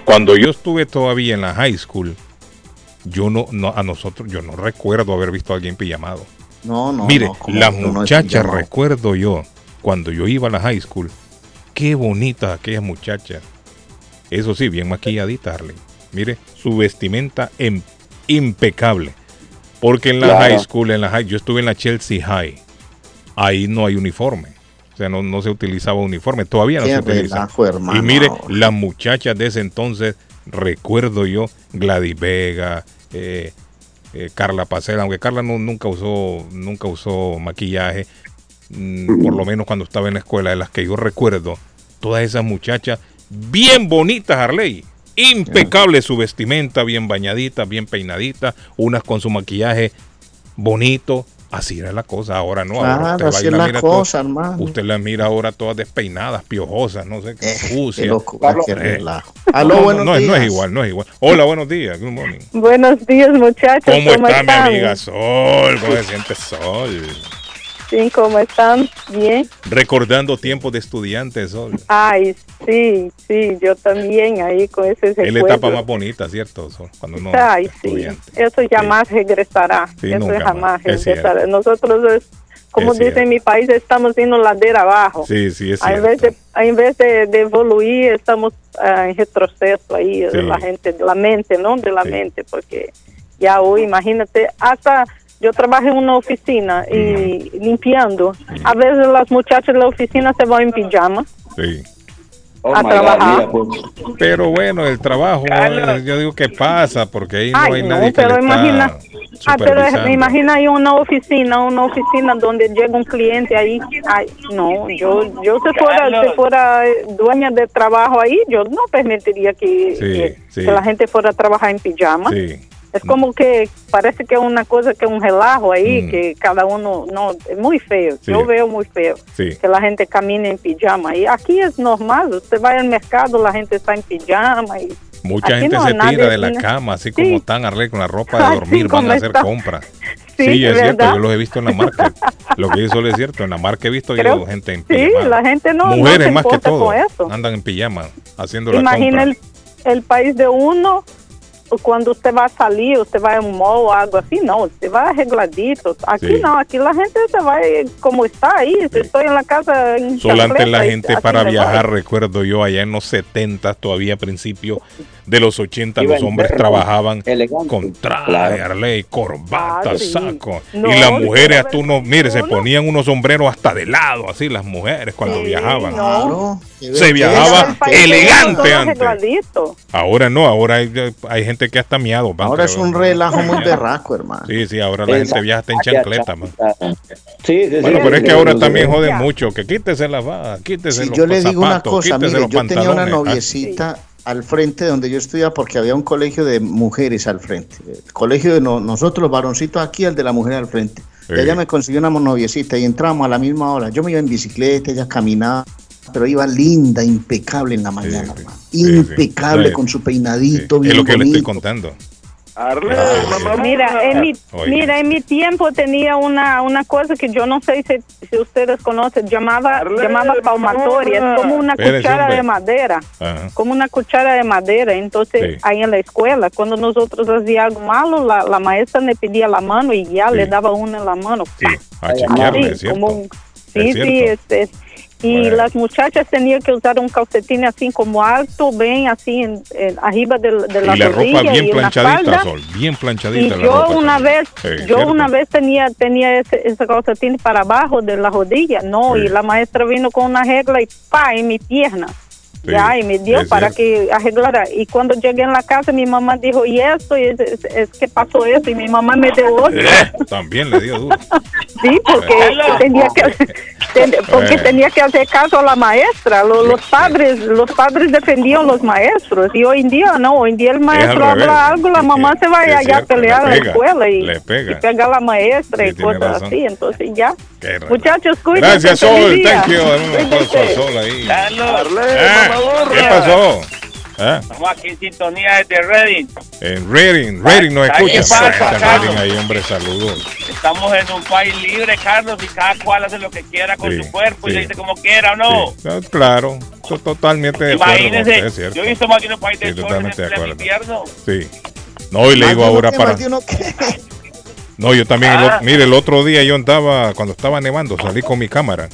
Cuando yo estuve todavía en la high school, yo no, no a nosotros, yo no recuerdo haber visto a alguien pijamado. No, no. Mire, no, ¿cómo las muchachas, recuerdo yo, cuando yo iba a la high school, qué bonitas aquellas muchachas. Eso sí, bien maquilladitas, Arley. Mire, su vestimenta em- impecable. Porque en la Claro. high school, en la high, yo estuve en la Chelsea High. Ahí no hay uniforme. O sea, no, no se utilizaba uniforme. Todavía no Qué se utiliza. relajo, y mire, las muchachas de ese entonces, recuerdo yo, Gladys Vega, eh, eh, Carla Pacela, aunque Carla no- nunca usó, nunca usó maquillaje, mm, por lo menos cuando estaba en la escuela, de las que yo recuerdo, todas esas muchachas bien bonitas, Harley. Impecable su vestimenta, bien bañadita, bien peinadita, unas con su maquillaje bonito. Así era la cosa, ahora no. ahora Claro, usted va y así es la la mira todas- cosa, hermano. Usted las mira ahora todas despeinadas, piojosas, no sé, qué Eh, Qué sucias. locura, qué Eh, relajo. no, Aló, no, buenos no, es- no es días. igual, no es igual. Hola, buenos días. Good morning. Buenos días, muchachos. ¿Cómo está mi amiga Sol? ¿Cómo se siente Sol? Sí, ¿cómo están? Bien. Recordando tiempos de estudiantes, Sol. Ay, sí, sí, yo también ahí con ese Es la etapa más bonita, ¿cierto, Sol? Cuando uno Ay, es sí, estudiante. eso jamás regresará. Sí, eso nunca jamás más. Es regresará. Nosotros, es, como Es dice en cierto. mi país, estamos yendo ladera abajo. Sí, sí, es En cierto. vez, de, en vez de, de evoluir, estamos ah, en retroceso ahí, de Sí. la gente, de la mente, ¿no? De la Sí. mente, porque ya hoy, imagínate, hasta yo trabajo en una oficina y limpiando. A veces las muchachas de la oficina se van en pijama. Sí. Oh a God, trabajar. mira, pues. Pero bueno, el trabajo, eh, yo digo que pasa, porque ahí no Ay, hay no, nadie que pero le imagina, está ah, pero imagina ahí una oficina, una oficina donde llega un cliente ahí. Ay, no, yo, yo si fuera, si fuera eh, dueña de trabajo ahí, yo no permitiría que, Sí, que, sí. que la gente fuera a trabajar en pijama. Sí. Es como que parece que es una cosa que es un relajo ahí, Mm. que cada uno, no, es muy feo. Sí. Yo veo muy feo Sí. que la gente camine en pijama. Y aquí es normal, usted va al mercado, la gente está en pijama. Y Mucha gente no, se nadie tira de la cama, así Sí. como están arreglados con la ropa de (laughs) dormir, van a hacer está. compras. (laughs) Sí, Sí, es cierto, yo los he visto en la market. (laughs) Lo que hizo es cierto, en la market he visto Creo- yo gente en sí, pijama. la gente no- no Mujeres se más que todo, andan en pijama haciendo la Imagina compra. el, el país de uno cuando usted va a salir, usted va a un mall o algo así, no, usted va arregladito. Aquí Sí. no, aquí la gente se va eh, como está ahí. Si estoy en la casa en Solo antes la gente para viajar, recuerdo yo, allá en los 70, todavía a principios de los 80, Iba los hombres perro, trabajaban elegante. con traje, arley, corbata, saco. No, y las mujeres, hasta unos, mire, se ponían unos sombreros hasta de lado, así las mujeres cuando Sí, viajaban. no. Se viajaba elegante antes. Ahora no, ahora hay, hay gente que hasta miado. Ahora es un relajo muy berraco, hermano. Sí, sí, ahora la gente viaja hasta en chancleta, man. Sí, sí, sí. Bueno, pero es que ahora también joden Ya. mucho, que quítese la va, quítese Si los yo le digo una zapatos, cosa, mire, yo tenía una. Ah, noviecita al frente donde yo estudiaba porque había un colegio de mujeres al frente. El colegio de no- nosotros, los varoncitos aquí, el de la mujer al frente. Sí. Y ella me consiguió una noviecita y entramos a la misma hora. Yo me iba en bicicleta, ella caminaba, pero iba linda, impecable en la mañana, sí. Sí, sí. Impecable Sí. con su Sí, peinadito, es bien lo que le estoy bonito. contando. Arle, mamá. Mira, en mi, Oye. mira, en mi tiempo tenía una, una cosa que yo no sé si, si ustedes conocen, llamaba, Arle, llamaba palmatoria, es como una Espérese, cuchara hombre. de madera, Ajá. como una cuchara de madera. Entonces, Sí. ahí en la escuela, cuando nosotros hacíamos algo malo, la, la maestra le pedía la mano y ya Sí. le daba una en la mano. Sí, a chequearle, Así, es cierto. como un- Es sí, sí, cierto. Y Bueno. las muchachas tenían que usar un calcetín así como alto, bien así en, en- arriba de, de la y la rodilla ropa bien y una planchadita, falda. Sol, bien Y planchadita la yo ropa una también. vez, Sí, yo cierto. una vez tenía tenía ese, ese calcetín para abajo de la rodilla, no, Sí. y la maestra vino con una regla y pa en mi pierna. Sí, Ya, y me dio es para cierto. que arreglara. Y cuando llegué en la casa, mi mamá dijo, ¿y esto? Y es, es, es que pasó eso. Y mi mamá me dio otro. Eh, también le dio duro. (laughs) Sí, porque tenía que ten- porque Eh. tenía que hacer caso a la maestra. Lo- Los, padres los padres defendían los maestros y hoy en día no. Hoy en día el maestro habla algo, la mamá sí, se va allá a pelear le a la escuela y, le pega. y pega a la maestra Sí, y cosas razón. así. Entonces ya. Muchachos, cuídense. Gracias, Sol. Thank you. Un aplauso a. Sol ahí. Arle, ¿Qué pasó? ¿Eh? Estamos aquí en sintonía desde Reading. En Reading, Reading nos ¿Sabe escucha. qué pasa, Está en Carlos? Reading ahí, hombre, saludos. Estamos en un país libre, Carlos, y cada cual hace lo que quiera con Sí, su cuerpo y le dice como quiera o no. Sí. Claro, estoy totalmente de acuerdo usted, Imagínese, es cierto. yo he visto más de un país de Sí, sol en totalmente de pleno acuerdo. invierno. Sí. No, y le digo ahora que, para... que- No, yo también, el Ah. o- mire, el otro día yo andaba, cuando estaba nevando, salí con mi cámara.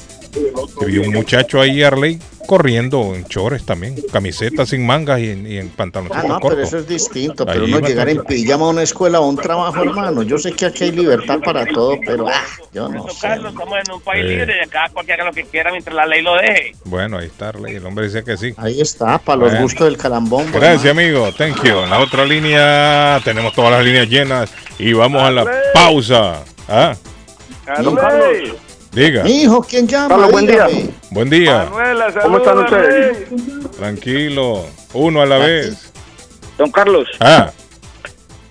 Y vi un muchacho ahí, Arley, corriendo en chores también, camiseta sin mangas y en, y en pantalones Ah, no, pero eso es distinto. Pero Ahí llegar en pijama a una escuela o a un trabajo, hermano. Yo sé que aquí hay libertad para todo, pero ah, yo no sé. Carlos, estamos en un país Sí. libre y acá cualquiera haga lo que quiera mientras la ley lo deje. Bueno, ahí está el hombre dice que sí. Ahí está, para los Bueno. gustos del calambón. pues, Gracias, amigo. Thank you. En la otra línea tenemos todas las líneas llenas y vamos a la pausa. Ah, Arle. Diga. Mi hijo, ¿quién llama? Carlos, buen día. Buen día. Manuela, ¿Cómo están ustedes? Tranquilo. Uno a la vez. Don Carlos, Ah,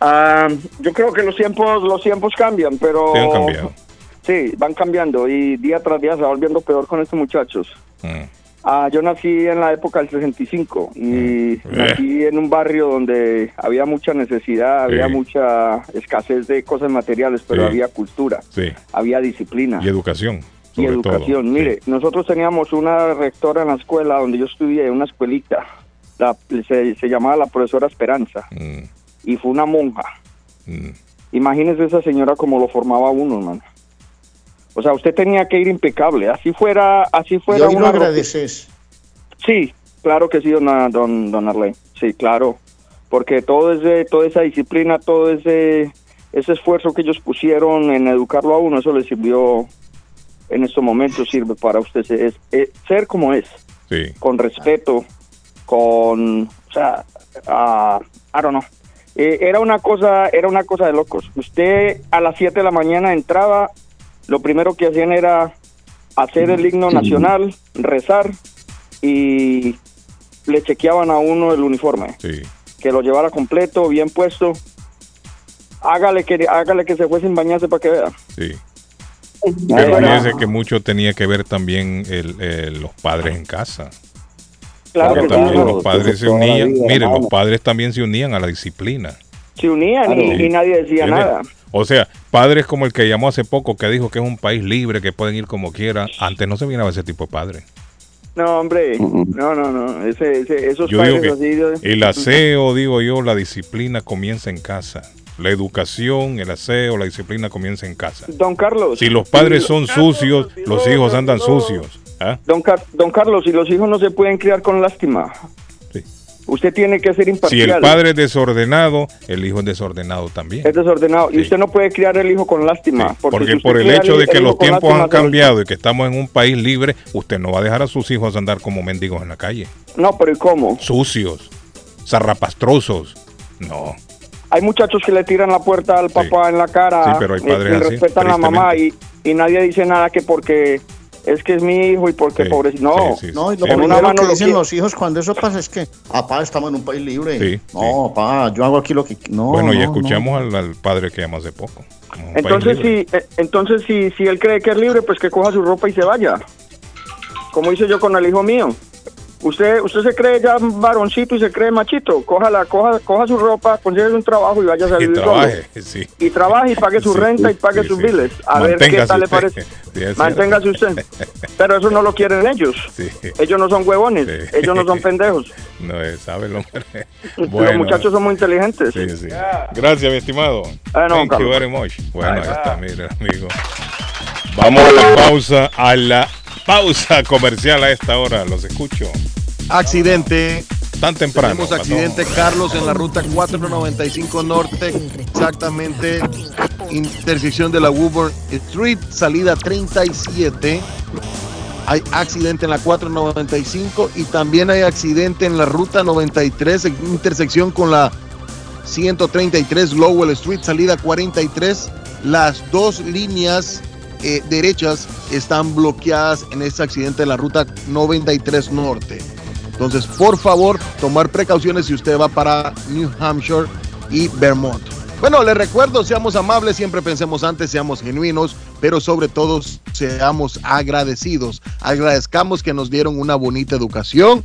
ah, yo creo que los tiempos los tiempos cambian, pero sí han cambiado. sí, van cambiando y día tras día se va volviendo peor con estos muchachos. Mm. Ah, yo nací en la época del 65 y nací en un barrio donde había mucha necesidad, había mucha escasez de cosas materiales, pero Sí. había cultura, Sí. había disciplina Y educación. y educación. todo. Mire, nosotros teníamos una rectora en la escuela donde yo estudié, una escuelita, la- se, se llamaba la profesora Esperanza. Mm, y fue una monja. mm. Imagínese esa señora como lo formaba uno, hermano. O sea, usted tenía que ir impecable, así fuera, así Y fuera hoy lo una agradeces. Sí, claro que sí, don, don, don Arley. Sí, claro. Porque todo ese, toda esa disciplina, todo ese, ese esfuerzo que ellos pusieron en educarlo a uno, eso le sirvió en estos momentos, sirve para usted ser, es- es- ser como es, Sí. con respeto, con, o sea, ah, I don't know. Eh, era una cosa, era una cosa de locos. Usted a las 7 de la mañana entraba, lo primero que hacían era hacer el himno nacional, rezar y le chequeaban a uno el uniforme, Sí. que lo llevara completo, bien puesto. Hágale que hágale que se fue sin bañarse para que vea. Sí. Pero fíjese que mucho tenía que ver también el, el- los padres en casa. claro Porque que también los padres se unían. vida, Miren, los padres también se unían a la disciplina. Se unían y, Sí. y nadie decía nada. O sea, padres como el que llamó hace poco, que dijo que es un país libre, que pueden ir como quieran. Antes no se miraba ese tipo de padres. No, hombre, no, no, no, ese, ese- esos Yo padres así, que de- el aseo, digo yo, la disciplina comienza en casa. La educación, el aseo, la disciplina comienza en casa. Don Carlos. Si los padres son sucios, los hijos andan sucios. ¿ah? Don, Car- don Carlos, si los hijos no se pueden criar con lástima, usted tiene que ser Si imparcial. el padre es desordenado, el hijo es desordenado también. es desordenado y usted no puede criar el hijo con lástima. Porque, si por el hecho de que los tiempos han cambiado y que estamos en un país libre, usted no va a dejar a sus hijos andar como mendigos en la calle. No, pero ¿y cómo? Sucios, zarrapastrosos. No. Hay muchachos que le tiran la puerta al papá en la cara Sí, pero hay y- padres y así, respetan a la mamá y, y nadie dice nada que porque es que es mi hijo y porque pobre... No, No, y lo primero mano que lo dicen los hijos cuando eso pasa es que, papá, estamos en un país libre. Sí, no, papá, yo hago aquí lo que... No, bueno, y no, escuchamos al, al padre que llama hace poco. Entonces, si, eh, entonces si, si él cree que es libre, pues que coja su ropa y se vaya. Como hice yo con el hijo mío. Usted usted se cree ya varoncito y se cree machito. Cójala, coja, coja su ropa, consigue un trabajo y vaya a Y salir trabaje, (laughs) sí. Y trabaje y pague su Sí, renta y pague sí, sus biles. A ver qué tal le parece. (laughs) Manténgase usted. (laughs) Pero eso no lo quieren ellos. Sí. Ellos no son huevones. Ellos no son pendejos. No, eh, sabe el hombre. Los muchachos son muy inteligentes. Sí, sí. Gracias, mi estimado. Ah, no, Thank you very much. Bueno, ahí está, mire, amigo. Vamos a la pausa, a la pausa comercial a esta hora. Los escucho. Accidente. Tan temprano. Tenemos accidente, Carlos, en la ruta 495 Norte, exactamente intersección de la Woburn Street, salida 37. Hay accidente en la 495 y también hay accidente en la ruta 93, en intersección con la 133 Lowell Street, salida 43. Las dos líneas eh, derechas están bloqueadas en este accidente en la ruta 93 Norte. Entonces, por favor, tomar precauciones si usted va para New Hampshire y Vermont. Bueno, les recuerdo, seamos amables, siempre pensemos antes, seamos genuinos, pero sobre todo seamos agradecidos. Agradezcamos que nos dieron una bonita educación,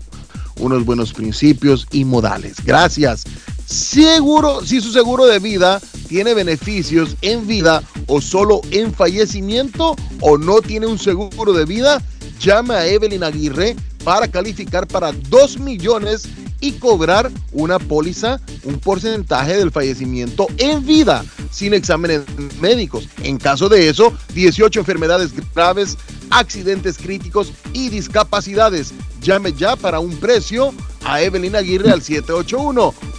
unos buenos principios y modales. Gracias. Seguro, si su seguro de vida tiene beneficios en vida o solo en fallecimiento o no tiene un seguro de vida, llame a Evelyn Aguirre para calificar para 2 millones y cobrar una póliza, un porcentaje del fallecimiento en vida, sin exámenes médicos. En caso de eso, 18 enfermedades graves, accidentes críticos y discapacidades. Llame ya para un precio a Evelyn Aguirre al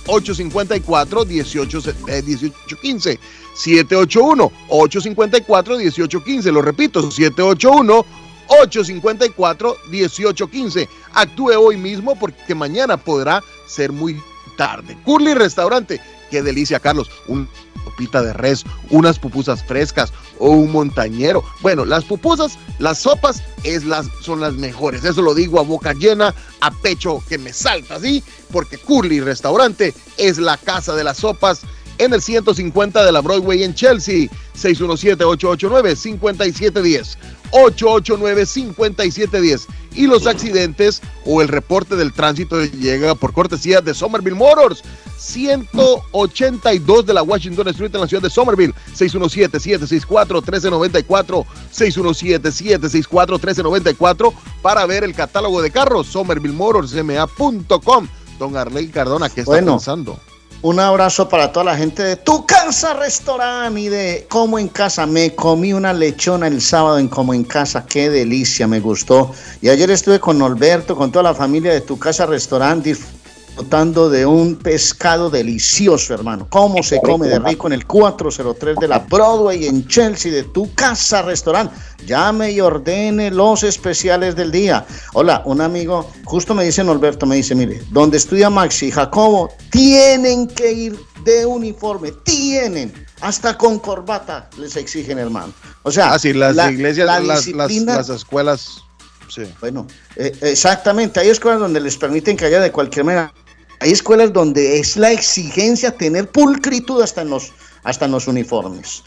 781-854-1815. 781-854-1815. Lo repito, 781 854-1815. Actúe hoy mismo porque mañana podrá ser muy tarde. Curly Restaurante, qué delicia, Carlos. Un sopita de res, unas pupusas frescas o un montañero. Bueno, las pupusas, las sopas es las, son las mejores. Eso lo digo a boca llena, a pecho que me salta, ¿sí? Porque Curly Restaurante es la casa de las sopas en el 150 de la Broadway en Chelsea. 617-889-5710. 889-5710. Y los accidentes o el reporte del tránsito llega por cortesía de Somerville Motors. 182 de la Washington Street en la ciudad de Somerville. 617-764-1394. 617-764-1394 para ver el catálogo de carros. Somerville Motors, ma.com. Don Arley Cardona, ¿qué está Bueno. pensando? Un abrazo para toda la gente de Tu Casa Restaurante y de Como en Casa. Me comí una lechona el sábado en Como en Casa. Qué delicia, me gustó. Y ayer estuve con Norberto, con toda la familia de Tu Casa Restaurante, disfrutando de un pescado delicioso, hermano. Cómo se come de rico en el 403 de la Broadway en Chelsea, de Tu Casa Restaurante. Llame y ordene los especiales del día. Hola, un amigo, justo me dice Norberto, me dice, mire, donde estudia Maxi y Jacobo, tienen que ir de uniforme, tienen, hasta con corbata les exigen, hermano. O sea, Así, las la- iglesias, la las, las, disciplina- las escuelas. Sí. bueno, eh, exactamente. Hay escuelas donde les permiten que haya de cualquier manera. Hay escuelas donde es la exigencia tener pulcritud hasta en los hasta en los uniformes.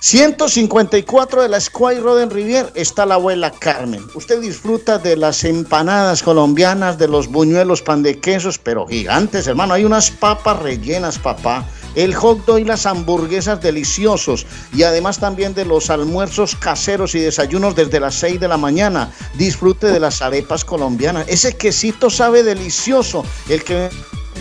154 de la Square Road en Rivier está la abuela Carmen. Usted disfruta de las empanadas colombianas, de los buñuelos, pan de quesos, pero gigantes, hermano. Hay unas papas rellenas, papá. El hot dog y las hamburguesas deliciosos. Y además también de los almuerzos caseros y desayunos desde las 6 de la mañana. Disfrute de las arepas colombianas. Ese quesito sabe delicioso. El que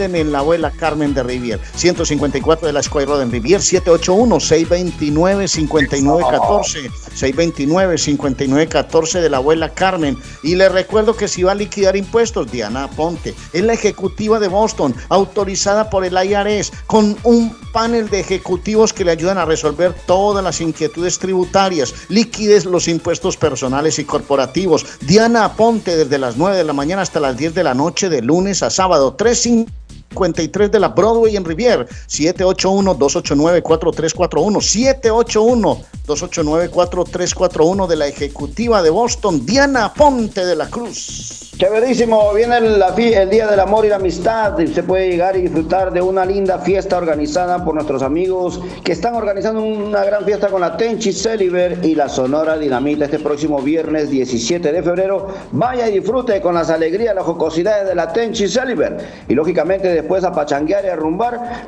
en la abuela Carmen de Rivier. 154 de la Square Road en Rivier, 781-629-5914. 629-5914 de la abuela Carmen. Y le recuerdo que si va a liquidar impuestos, Diana Ponte es la ejecutiva de Boston, autorizada por el IRS, con un panel de ejecutivos que le ayudan a resolver todas las inquietudes tributarias. Liquides los impuestos personales y corporativos. Diana Ponte desde las 9 de la mañana hasta las 10 de la noche, de lunes a sábado. 35 53 de la Broadway en Rivier, 781-289-4341, 781-289-4341 de la ejecutiva de Boston, Diana Ponte de la Cruz. Chéverísimo, viene el Día del Amor y la Amistad y usted puede llegar y disfrutar de una linda fiesta organizada por nuestros amigos que están organizando una gran fiesta con la Tenchi Celiber y la Sonora Dinamita este próximo viernes 17 de febrero. Vaya y disfrute con las alegrías, las jocosidades de la Tenchi Celiber y lógicamente después a pachanguear y a rumbar.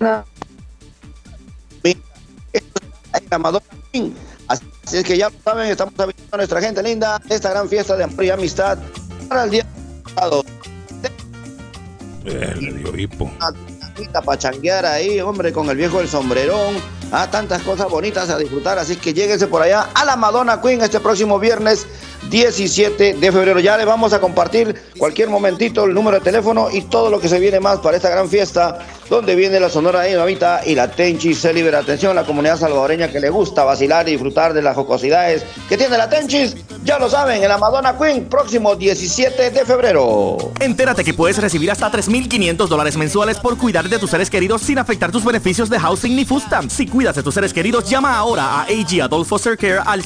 la Madonna Queen. Así es que ya saben, estamos invitando a nuestra gente linda esta gran fiesta de amor y amistad para el día sábado. Eh, le dio hipo. Una pachanguear ahí, hombre, con el viejo del sombrerón. Ah, tantas cosas bonitas a disfrutar, así que lléguense por allá a la Madonna Queen este próximo viernes 17 de febrero. Ya les vamos a compartir cualquier momentito el número de teléfono y todo lo que se viene más para esta gran fiesta, donde viene la Sonora Dinamita y la Tenchi Celiber. Atención a la comunidad salvadoreña que le gusta vacilar y disfrutar de las jocosidades que tiene la Tenchis. Ya lo saben, en la Madonna Queen, próximo 17 de febrero. Entérate que puedes recibir hasta 3.500 dólares mensuales por cuidar de tus seres queridos sin afectar tus beneficios de housing ni food stamps. Si cuidas de tus seres queridos, llama ahora a AG Foster Care al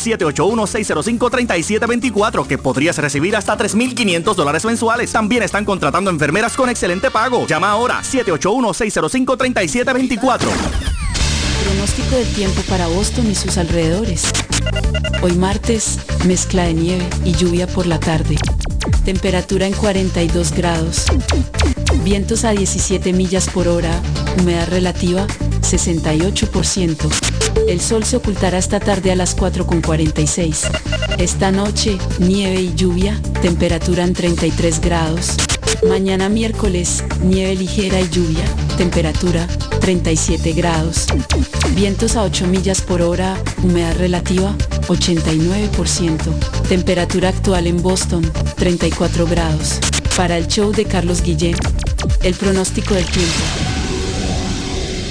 781-605-3724 que podrías recibir hasta 3.500 dólares mensuales. También están contratando enfermeras con excelente pago. Llama ahora 781-605-3724. Pronóstico del tiempo para Boston y sus alrededores. Hoy martes, mezcla de nieve y lluvia por la tarde. Temperatura en 42 grados. Vientos a 17 millas por hora. Humedad relativa 68%. El sol se ocultará esta tarde a las 4.46. Esta noche, nieve y lluvia. Temperatura en 33 grados. Mañana miércoles, nieve ligera y lluvia. Temperatura 37 grados. Vientos a 8 millas por hora. Humedad relativa 89%. Temperatura actual en Boston 34 grados. Para el show de Carlos Guillén, el pronóstico del tiempo.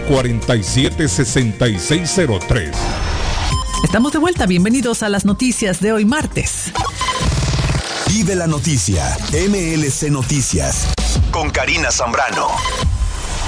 447-6603. Estamos de vuelta, bienvenidos a las noticias de hoy martes. Vive la noticia, MLC Noticias, con Karina Zambrano.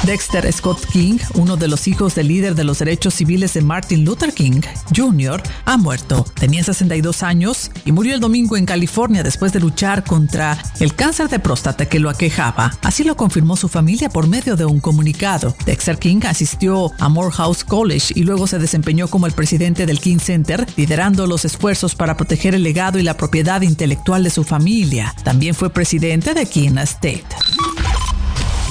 Dexter Scott King, uno de los hijos del líder de los derechos civiles de Martin Luther King Jr., ha muerto. Tenía 62 años y murió el domingo en California después de luchar contra el cáncer de próstata que lo aquejaba. Así lo confirmó su familia por medio de un comunicado. Dexter King asistió a Morehouse College y luego se desempeñó como el presidente del King Center, liderando los esfuerzos para proteger el legado y la propiedad intelectual de su familia. También fue presidente de King State.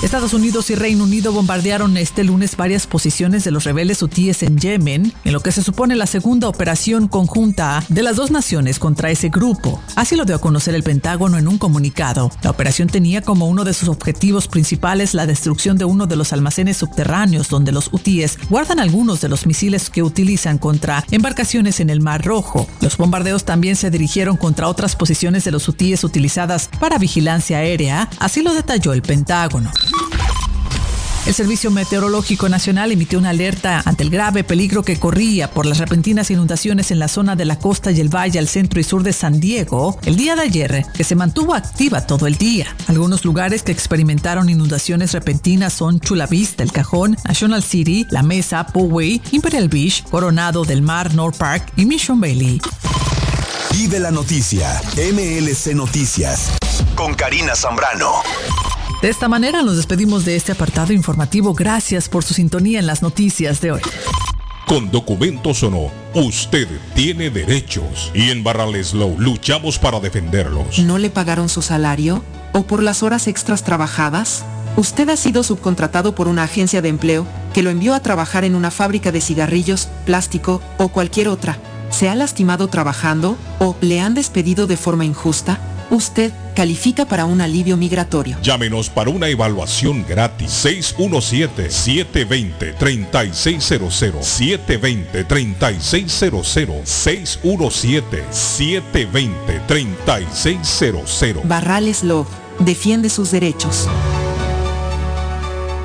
Estados Unidos y Reino Unido bombardearon este lunes varias posiciones de los rebeldes hutíes en Yemen, en lo que se supone la segunda operación conjunta de las dos naciones contra ese grupo. Así lo dio a conocer el Pentágono en un comunicado. La operación tenía como uno de sus objetivos principales la destrucción de uno de los almacenes subterráneos donde los hutíes guardan algunos de los misiles que utilizan contra embarcaciones en el Mar Rojo. Los bombardeos también se dirigieron contra otras posiciones de los hutíes utilizadas para vigilancia aérea, así lo detalló el Pentágono. El Servicio Meteorológico Nacional emitió una alerta ante el grave peligro que corría por las repentinas inundaciones en la zona de la costa y el valle al centro y sur de San Diego el día de ayer, que se mantuvo activa todo el día. Algunos lugares que experimentaron inundaciones repentinas son Chula Vista, El Cajón, National City, La Mesa, Poway, Imperial Beach, Coronado del Mar, North Park y Mission Bailey. Vive la noticia, MLC Noticias, con Karina Zambrano. De esta manera nos despedimos de este apartado informativo. Gracias por su sintonía en las noticias de hoy. Con documentos o no, usted tiene derechos y en Barrales Low luchamos para defenderlos. ¿No le pagaron su salario? ¿O por las horas extras trabajadas? Usted ha sido subcontratado por una agencia de empleo que lo envió a trabajar en una fábrica de cigarrillos, plástico o cualquier otra. ¿Se ha lastimado trabajando o le han despedido de forma injusta? Usted califica para un alivio migratorio. Llámenos para una evaluación gratis. 617-720-3600. 720-3600. 617-720-3600. Barrales Love defiende sus derechos.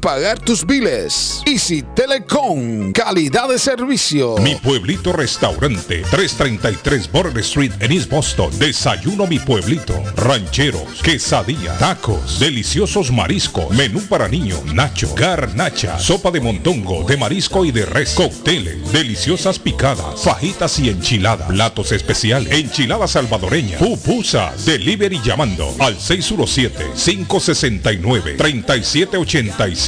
pagar tus biles. Easy Telecom, calidad de servicio. Mi pueblito restaurante, 333 Border Street en East Boston. Desayuno mi pueblito. Rancheros, quesadilla, tacos, deliciosos mariscos, menú para niños, nacho, garnacha, sopa de montongo, de marisco y de res, cócteles, deliciosas picadas, fajitas y enchiladas, platos especiales, enchilada salvadoreña, pupusas, delivery llamando al 617 569 3785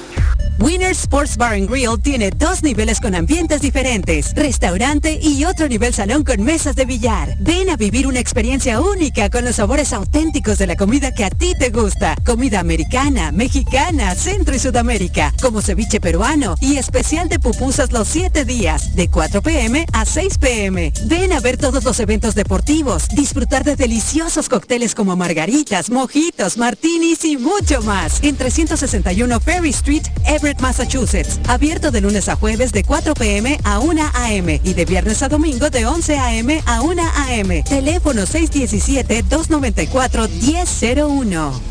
Winner Sports Bar and Grill tiene dos niveles con ambientes diferentes, restaurante y otro nivel salón con mesas de billar. Ven a vivir una experiencia única con los sabores auténticos de la comida que a ti te gusta. Comida americana, mexicana, centro y sudamérica, como ceviche peruano y especial de pupusas los 7 días, de 4 pm a 6 pm. Ven a ver todos los eventos deportivos, disfrutar de deliciosos cócteles como margaritas, mojitos, martinis y mucho más. En 361 Ferry Street, Everett, Massachusetts. Abierto de lunes a jueves de 4 pm a 1 am y de viernes a domingo de 11 am a 1 am. Teléfono 617-294-1001.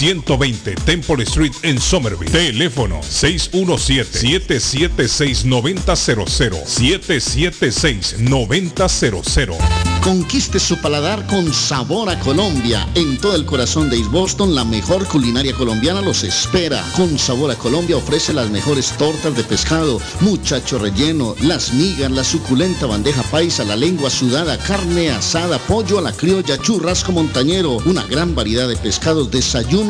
120 Temple Street en Somerville. Teléfono 617-776-9000. 776-9000. Conquiste su paladar con sabor a Colombia. En todo el corazón de East Boston, la mejor culinaria colombiana los espera. Con sabor a Colombia ofrece las mejores tortas de pescado, muchacho relleno, las migas, la suculenta bandeja paisa, la lengua sudada, carne asada, pollo a la criolla, churrasco montañero, una gran variedad de pescados,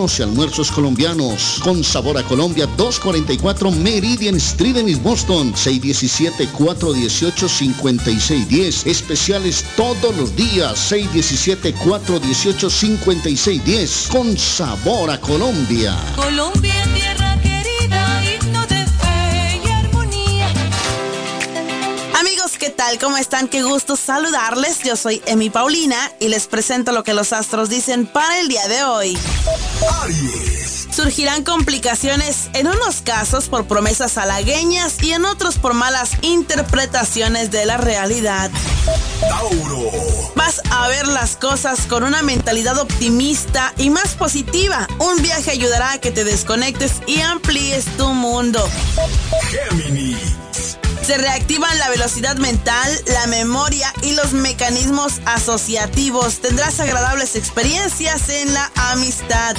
desayunos y almuerzos colombianos. Con sabor a Colombia, 244 Meridian Street en East Boston, 617-418-5610. Especiales todos los días, 617-418-5610. Con sabor a Colombia. Colombia, tierra ¿qué tal? ¿Cómo están? Qué gusto saludarles. Yo soy Emi Paulina y les presento lo que los astros dicen para el día de hoy. Surgirán complicaciones en unos casos por promesas halagueñas y en otros por malas interpretaciones de la realidad. Vas a ver las cosas con una mentalidad optimista y más positiva. Un viaje ayudará a que te desconectes y amplíes tu mundo. Se reactivan la velocidad mental, la memoria y los mecanismos asociativos. Tendrás agradables experiencias en la amistad.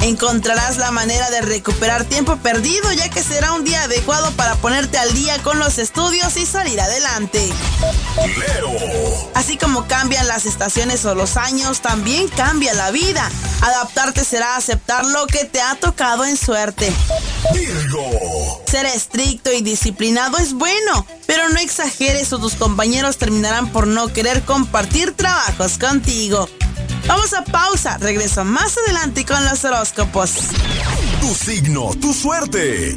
Encontrarás la manera de recuperar tiempo perdido ya que será un día adecuado para ponerte al día con los estudios y salir adelante. Así como cambian las estaciones o los años, también cambia la vida. Adaptarte será aceptar lo que te ha tocado en suerte. Ser estricto y disciplinado es bueno, pero no exageres o tus compañeros terminarán por no querer compartir trabajos contigo. Vamos a pausa, regreso más adelante con los horóscopos. Tu signo, tu suerte.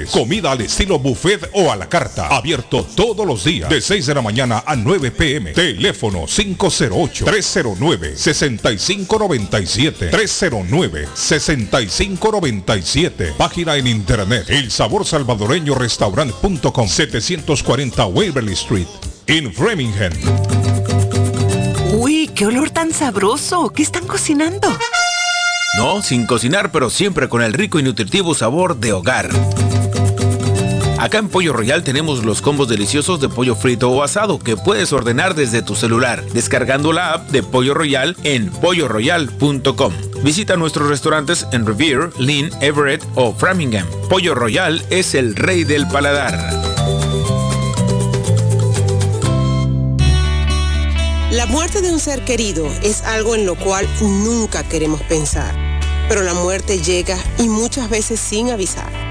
Comida al estilo buffet o a la carta. Abierto todos los días de 6 de la mañana a 9 pm. Teléfono 508-309-6597. 309-6597. Página en internet. El sabor salvadoreño restaurant.com 740 Waverly Street. En Framingham. Uy, qué olor tan sabroso. ¿Qué están cocinando? No, sin cocinar, pero siempre con el rico y nutritivo sabor de hogar. Acá en Pollo Royal tenemos los combos deliciosos de pollo frito o asado que puedes ordenar desde tu celular, descargando la app de Pollo Royal en polloroyal.com. Visita nuestros restaurantes en Revere, Lynn, Everett o Framingham. Pollo Royal es el rey del paladar. La muerte de un ser querido es algo en lo cual nunca queremos pensar, pero la muerte llega y muchas veces sin avisar.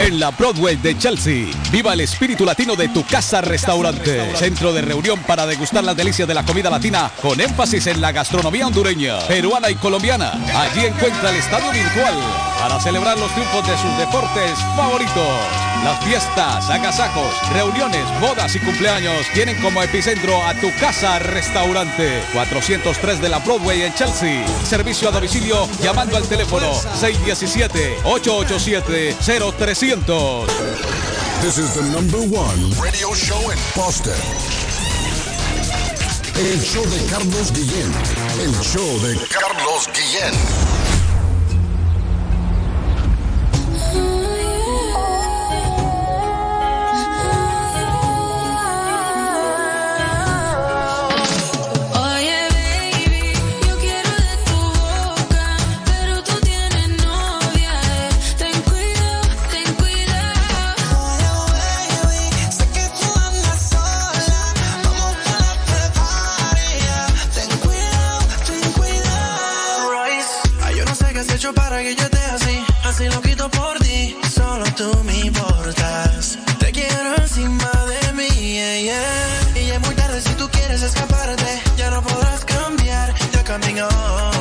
En la Broadway de Chelsea, viva el espíritu latino de tu casa restaurante. Centro de reunión para degustar las delicias de la comida latina con énfasis en la gastronomía hondureña, peruana y colombiana. Allí encuentra el estadio virtual para celebrar los triunfos de sus deportes favoritos. Las fiestas, agasajos, reuniones, bodas y cumpleaños tienen como epicentro a tu casa restaurante. 403 de la Broadway en Chelsea. Servicio a domicilio llamando al teléfono 617-887-0300. This is the number one radio show in Boston. El show de Carlos Guillén. El show de Carlos Guillén. Qué has hecho para que yo esté así. Así lo quito por ti. Solo tú me importas. Te quiero encima de mí. yeah, yeah. Y ya es muy tarde si tú quieres escaparte. Ya no podrás cambiar. You're coming home.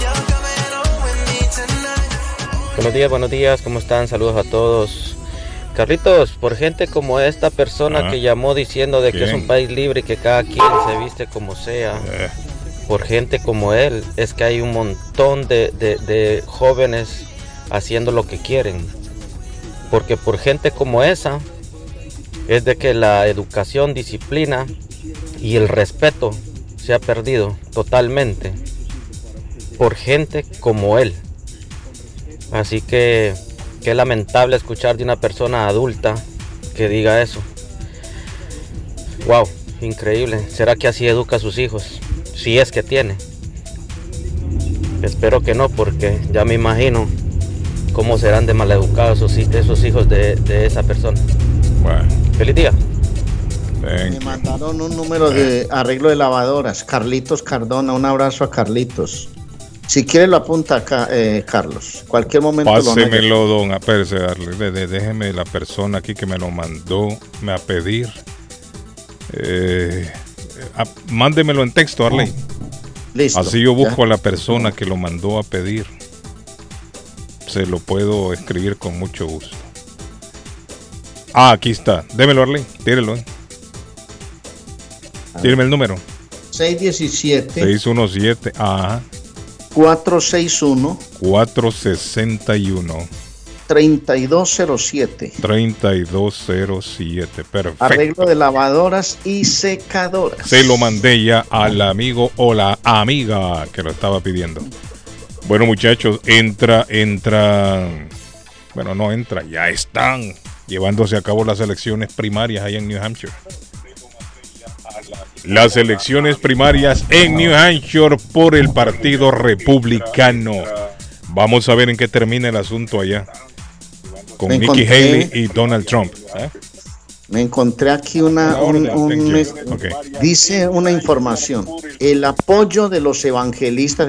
You're coming home with me tonight. Buenos días, buenos días, ¿cómo están? Saludos a todos. Carlitos, por gente como esta persona Ah. que llamó diciendo de que es un país libre y que cada quien se viste como sea, Eh. Por gente como él, es que hay un montón de, jóvenes haciendo lo que quieren. Porque por gente como esa, es de que la educación, disciplina y el respeto se ha perdido totalmente por gente como él. Así que qué lamentable escuchar de una persona adulta que diga eso. Wow, increíble. ¿Será que así educa a sus hijos? Si es que tiene. Espero que no, porque ya me imagino cómo serán de maleducados esos, esos hijos de, de esa persona. Feliz día. Me mandaron un número de arreglo de lavadoras. Carlitos Cardona, un abrazo a Carlitos. Si quiere lo apunta acá, eh, Carlos. Cualquier momento lo Pásemelo, don. Espérese, darle. de- de- déjeme la persona aquí que me lo mandó me a pedir. Eh, mándemelo en texto, Arley. Listo, Así yo busco ya. a la persona que lo mandó a pedir. Se lo puedo escribir con mucho gusto. Ah, aquí está. Démelo, Arley. Tírelo. eh. El número. 617 617. Ajá. 461 461 3207. 3207. Perfecto. Arreglo de lavadoras y secadoras. Se lo mandé ya al amigo o la amiga que lo estaba pidiendo. Bueno, muchachos, entra, entra. Bueno, no entra, ya están llevándose a cabo las elecciones primarias ahí en New Hampshire. Las elecciones primarias en New Hampshire por el Partido Republicano. Vamos a ver en qué termina el asunto allá. Con Me Nikki encontré- Haley y Donald Trump. ¿eh? Me encontré aquí una, un- un- dice una información. El apoyo de los evangelistas.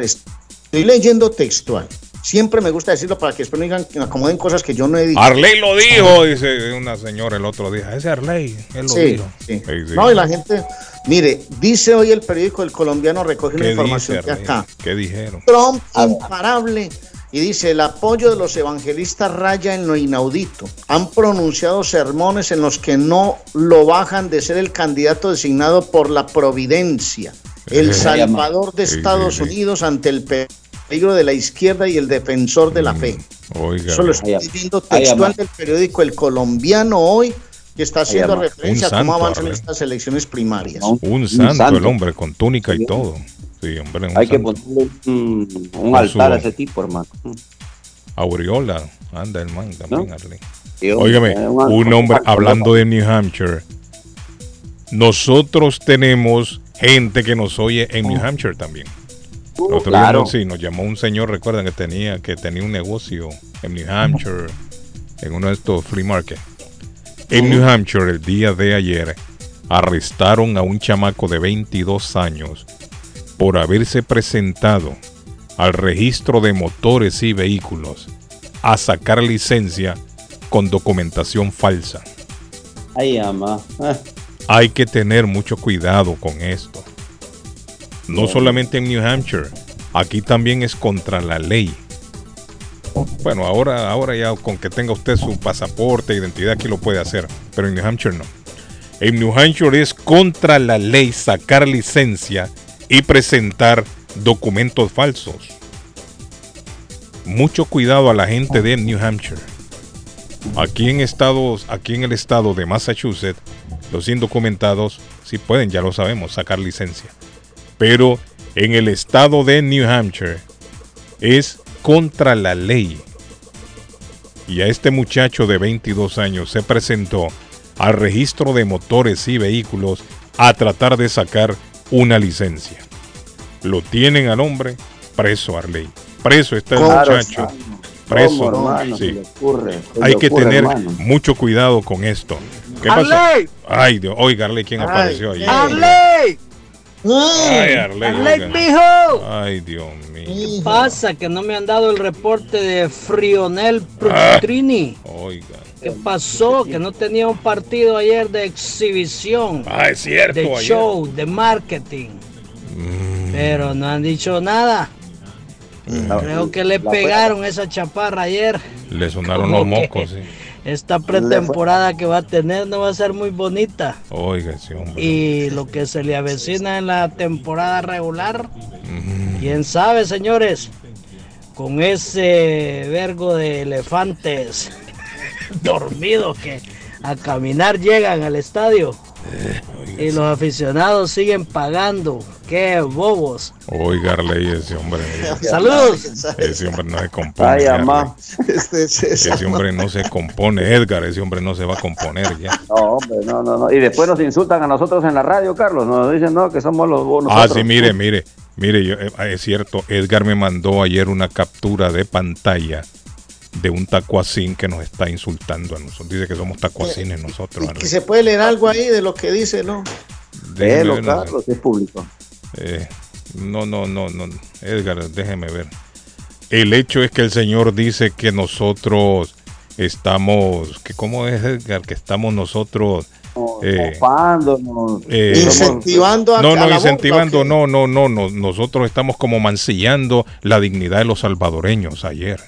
Estoy leyendo textual. Siempre me gusta decirlo para que después no digan que me acomoden cosas que yo no he dicho. Arley lo dijo, dice una señora el otro día. Ese Arley, él lo Sí, dijo. sí. Sí, sí. No, y la gente, mire, dice hoy el periódico El Colombiano recoge una ¿Qué información dice de Arley? acá. ¿Qué dijeron? Trump imparable. Y dice, el apoyo de los evangelistas raya en lo inaudito. Han pronunciado sermones en los que no lo bajan de ser el candidato designado por la providencia. El Eh. salvador de Estados. Unidos ante el peligro de la izquierda y el defensor de la fe. Oiga. Eso lo estoy leyendo textual del periódico El Colombiano hoy que está haciendo referencia a cómo avanzan Arley. estas elecciones primarias. Un santo, el hombre, con túnica y todo. Sí, hombre, un Hay que ponerle un, altar a ese tipo, hermano. Aureola, anda el man también, hombre, Óigame, un- hombre hablando de New Hampshire. Nosotros tenemos gente que nos oye en New Hampshire también. El otro claro. sí, nos llamó un señor, recuerdan que tenía que tenía un negocio en New Hampshire, en uno de estos flea market. En New Hampshire, el día de ayer, arrestaron a un chamaco de 22 años por haberse presentado al registro de motores y vehículos a sacar licencia con documentación falsa. Ay, ama. Ah, Hay que tener mucho cuidado con esto. No solamente en New Hampshire, aquí también es contra la ley. Bueno, ahora, ahora ya con que tenga usted su pasaporte, identidad, aquí lo puede hacer, pero en New Hampshire no. En New Hampshire es contra la ley sacar licencia y presentar documentos falsos. Mucho cuidado a la gente de New Hampshire. Aquí en estados, aquí en el estado de Massachusetts, los indocumentados sí pueden, ya lo sabemos, sacar licencia. Pero en el estado de New Hampshire es contra la ley. Y a este muchacho de 22 años se presentó al registro de motores y vehículos a tratar de sacar una licencia. Lo tienen al hombre preso, Arley. Preso está el Claro, muchacho. ¿cómo, Preso. hermano? Sí. Se le ocurre, se Hay le que ocurre, tener hermano. mucho cuidado con esto. ¿Qué pasó? Arley. Ay, Dios. Oiga, Arley, ¿quién Ay, apareció ahí? ¡Arley! Ay, Arley. ¡Arley, mijo! Ay, Dios mío. ¿Qué pasa? Que no me han dado el reporte de Frionel Ah. Trini. Oiga. ¿Qué pasó? Que no tenía un partido ayer de exhibición. Ah, es cierto, De ayer. show, de marketing. Mm. Pero no han dicho nada. Creo que le pegaron esa chaparra ayer. Le sonaron Como los mocos, sí. Esta pretemporada que va a tener no va a ser muy bonita. Oiga, ese hombre. Y lo que se le avecina en la temporada regular, quién sabe, señores, con ese vergo de elefantes (laughs) dormidos que a caminar llegan al estadio y los aficionados siguen pagando. ¡Qué bobos! Oiga, Arley, ese hombre. (laughs) Saludos. Ese hombre no se compone. Ay, Arley. amá. (laughs) Ese hombre no se compone, Edgar. Ese hombre no se va a componer ya. No, hombre, no, no, no. Y después nos insultan a nosotros en la radio, Carlos. Nos dicen, no, que somos los buenos. Ah, sí, mire, mire, mire, yo- eh, es cierto, Edgar me mandó ayer una captura de pantalla de un tacuacín que nos está insultando a nosotros. Dice que somos tacuacines nosotros. Que se puede leer algo ahí de lo que dice, ¿no? Léelo, no sé. Carlos, es público. Eh, no, no, no, no. Edgar, déjeme ver. El hecho es que el Señor dice que nosotros estamos, que cómo es Edgar, que estamos nosotros eh, eh, Incentivando a- no, a no, la incentivando, burla, no, no, no, no, nosotros estamos como mancillando la dignidad de los salvadoreños ayer,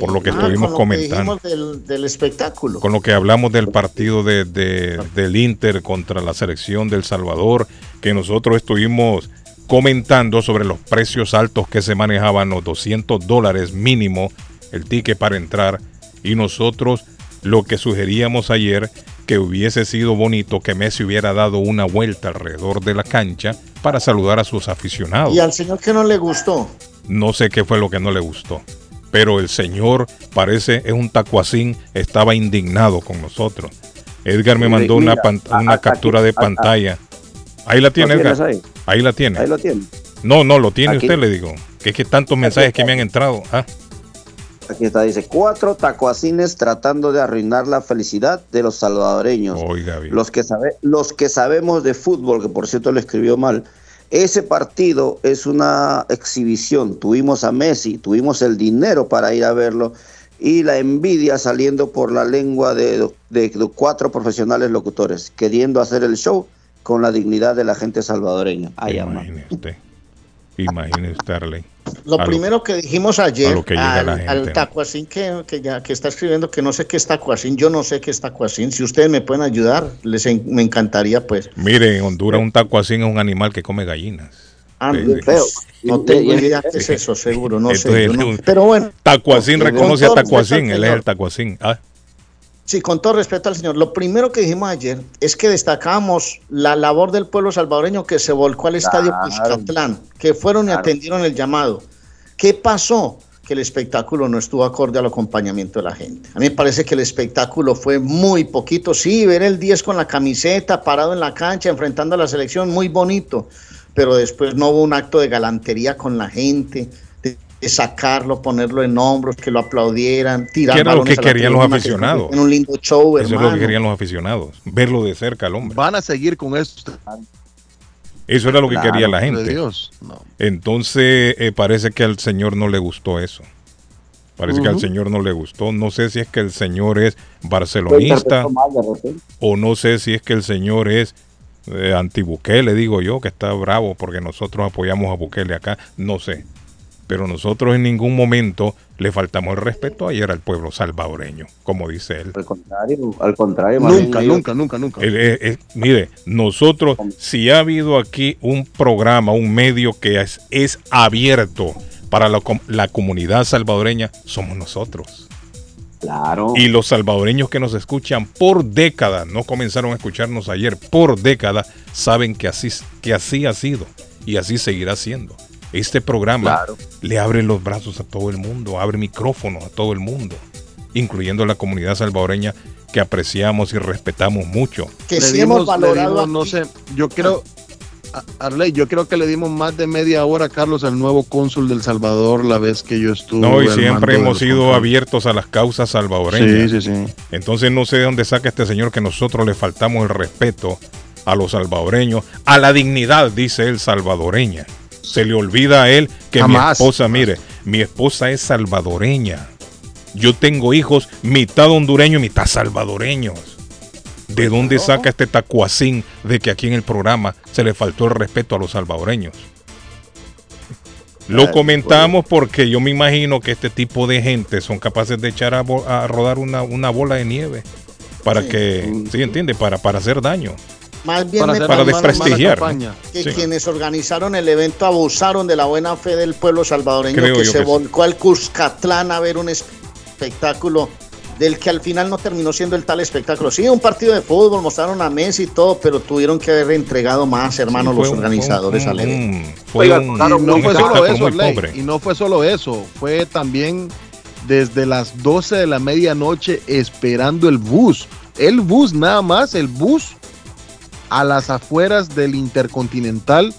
por lo que Ah, estuvimos con lo que comentando dijimos del, del espectáculo. con lo que hablamos del partido de, de- del Inter contra la selección del Salvador, que nosotros estuvimos comentando sobre los precios altos que se manejaban, los 200 dólares mínimo el ticket para entrar, y nosotros lo que sugeríamos ayer, que hubiese sido bonito que Messi hubiera dado una vuelta alrededor de la cancha para saludar a sus aficionados. Y al señor que no le gustó. No sé qué fue lo que no le gustó. Pero el señor parece es un tacuacín, estaba indignado con nosotros. Edgar me mandó una, mira, captura de a- pantalla. Ahí la tiene, ¿Lo Edgar. Ahí? ahí? la tiene. Ahí lo tiene. No, no, lo tiene Aquí. usted, le digo. Que es que tantos mensajes que me han entrado. Ah, Aquí está, dice, cuatro tacuacines tratando de arruinar la felicidad de los salvadoreños. Oiga bien. Los que, sabe, los que sabemos de fútbol, que por cierto lo escribió mal, ese partido es una exhibición. Tuvimos a Messi, tuvimos el dinero para ir a verlo y la envidia saliendo por la lengua de, cuatro profesionales locutores, queriendo hacer el show con la dignidad de la gente salvadoreña. Ay, imagine usted. Imagine usted. Lo primero que dijimos ayer que al, tacuacín que, que ya que está escribiendo que no sé qué es tacuacín, yo no sé qué es tacuacín. Si ustedes me pueden ayudar, les en- me encantaría pues. Mire, en Honduras un tacuacín es un animal que come gallinas. Ah, feo. No tengo idea qué es eso, seguro, no sé. Entonces, yo no- un- Pero bueno. Tacuacín con reconoce a Tacuacín, él es el. Tacuacín. Ah, Sí, con todo respeto al señor, lo primero que dijimos ayer es que destacamos la labor del pueblo salvadoreño que se volcó al estadio Claro. Cuscatlán, que fueron y Claro. atendieron el llamado. ¿Qué pasó? Que el espectáculo no estuvo acorde al acompañamiento de la gente. A mí me parece que el espectáculo fue muy poquito. Sí, ver el 10 con la camiseta, parado en la cancha, enfrentando a la selección, muy bonito. Pero después no hubo un acto de galantería con la gente, sacarlo, ponerlo en hombros, que lo aplaudieran, tirar ¿Qué era lo que querían los tribuna, aficionados? En un lindo show, Eso es lo que querían los aficionados, verlo de cerca al hombre. Van a seguir con esto. Eso era lo que Claro, quería la de gente. Dios, no. Entonces eh, parece que al Señor no le gustó eso. Parece que al. Señor no le gustó. No sé si es que el Señor es barcelonista o no sé si es que el Señor es eh, anti-Bukele, digo yo, que está bravo porque nosotros apoyamos a Bukele acá. No sé. Pero nosotros en ningún momento le faltamos el respeto ayer al pueblo salvadoreño, como dice él. Al contrario, al contrario. más Nunca, nunca, nunca, nunca. Mire, nosotros, si ha habido aquí un programa, un medio que es, es abierto para la, la comunidad salvadoreña, somos nosotros. Claro. Y los salvadoreños que nos escuchan por décadas, no comenzaron a escucharnos ayer, por décadas, saben que así, que así ha sido y así seguirá siendo. Este programa Claro. le abre los brazos a todo el mundo, abre micrófonos a todo el mundo, incluyendo la comunidad salvadoreña que apreciamos y respetamos mucho. Que Le sí dimos- hemos valorado le dimos, no sé, yo creo, a- Arley, yo creo que le dimos más de media hora, Carlos, al nuevo cónsul del Salvador la vez que yo estuve. No, y siempre hemos sido abiertos a las causas salvadoreñas. Sí, sí, sí. Entonces no sé de dónde saca este señor que nosotros le faltamos el respeto a los salvadoreños, a la dignidad, dice él, salvadoreña. Se le olvida a él que mi esposa, mire, mi esposa es salvadoreña. Yo tengo hijos mitad hondureños y mitad salvadoreños. ¿De dónde saca este tacuacín de que aquí en el programa se le faltó el respeto a los salvadoreños? Lo comentamos porque yo me imagino que este tipo de gente son capaces de echar a, rodar una, una bola de nieve para Sí. que, ¿sí entiende? Para, para hacer daño. Más bien Para me para desprestigiar, que Sí. quienes organizaron el evento abusaron de la buena fe del pueblo salvadoreño Creo que se que sí. volcó al Cuscatlán a ver un espectáculo del que al final no terminó siendo el tal espectáculo. Sí, un partido de fútbol, mostraron a Messi y todo, pero tuvieron que haber entregado más, hermanos, Sí, los un- organizadores un- al evento. un- fue Oiga, un, claro, no un fue solo eso, pobre. y no fue solo eso, fue también desde las 12 de la medianoche esperando el bus. El bus nada más, el bus a las afueras del Intercontinental,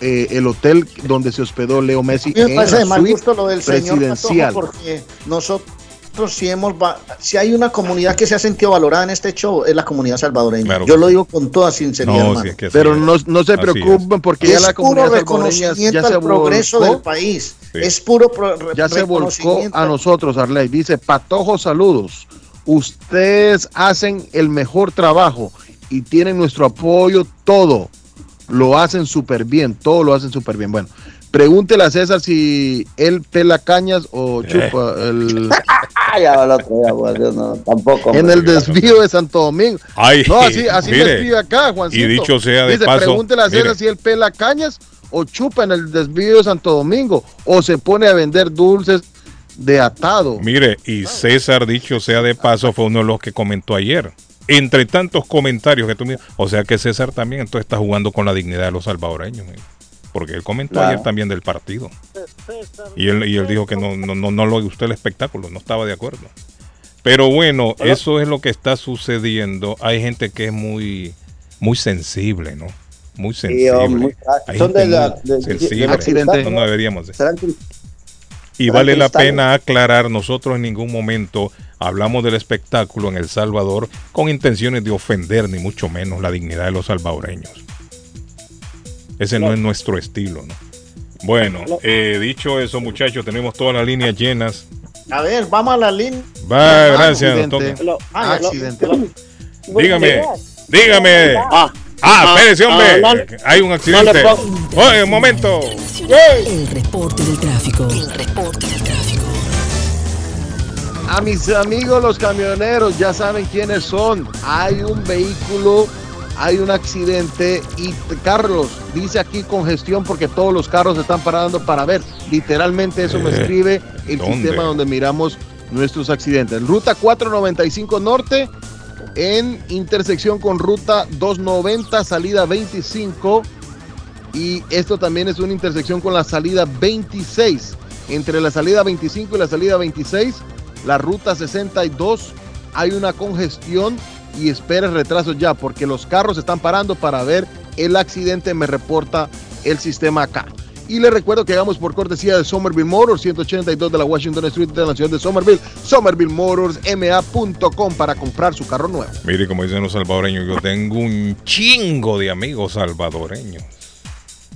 eh, el hotel donde se hospedó Leo Messi. A mí me en parece de mal gusto lo del señor. Patojo porque nosotros sí hemos si hay una comunidad que se ha sentido valorada en este show es la comunidad salvadoreña. Claro Yo lo digo con toda sinceridad, No, hermano. sí, es que así Pero no, no se preocupen porque es ya la comunidad salvadoreña reconocimiento ya se al progreso volcó, del país. Sí. Es puro ya se volcó a nosotros, Arley. Dice, Patojo, saludos. Ustedes hacen el mejor trabajo y tienen nuestro apoyo, todo. Lo hacen súper bien, todo lo hacen súper bien. Bueno, pregúntele a César si él pela cañas o chupa el, (laughs) ya el otro día, pues, no, tampoco. en el desvío de Santo Domingo. Ay, No, así, así me mire, escribe acá, Juancito. y dicho sea de Dice, paso, pregúntele a César mire. si él pela cañas o chupa en el desvío de Santo Domingo o se pone a vender dulces de atado. Mire, y César, dicho sea de paso, fue uno de los que comentó ayer. Entre tantos comentarios que tú miras, o sea que César también entonces está jugando con la dignidad de los salvadoreños, porque él comentó Claro. ayer también del partido. Y él, y él dijo que no, no, no, no le gustó el espectáculo, no estaba de acuerdo. Pero bueno, eso es lo que está sucediendo. Hay gente que es muy, muy sensible, ¿no? Muy sensible. hombre, Hay son de gente la- muy de- de- sensible. del accidente. No, no deberíamos de. Serán cri- Y vale la pena aclarar, nosotros en ningún momento hablamos del espectáculo en El Salvador con intenciones de ofender, ni mucho menos la dignidad de los salvadoreños. Ese no es nuestro estilo, ¿no? Bueno, eh, dicho eso, muchachos, tenemos todas las líneas llenas. A ver, vamos a la línea. Va, gracias, don Accidente. Lo- ah, Accidente. Dígame, dígame. Ah, Ah, espérese, hombre. ah, no- Hay un accidente. no le Oye, un momento. El reporte del tráfico. El reporte del tráfico. A mis amigos los camioneros ya saben quiénes son. Hay un vehículo, hay un accidente y Carlos dice aquí congestión porque todos los carros se están parando para ver. Literalmente eso me Eh, escribe el ¿dónde? sistema donde miramos nuestros accidentes. Ruta 495 Norte en intersección con ruta 290, salida 25. Y esto también es una intersección con la salida 26. Entre la salida 25 y la salida 26, la ruta 62, hay una congestión y espere retrasos ya, porque los carros están parando para ver el accidente, me reporta el sistema acá. Y le recuerdo que hagamos por cortesía de Somerville Motors, 182 de la Washington Street de la ciudad de Somerville, somervillemotorsma.com para comprar su carro nuevo. Mire, como dicen los salvadoreños, yo tengo un chingo de amigos salvadoreños.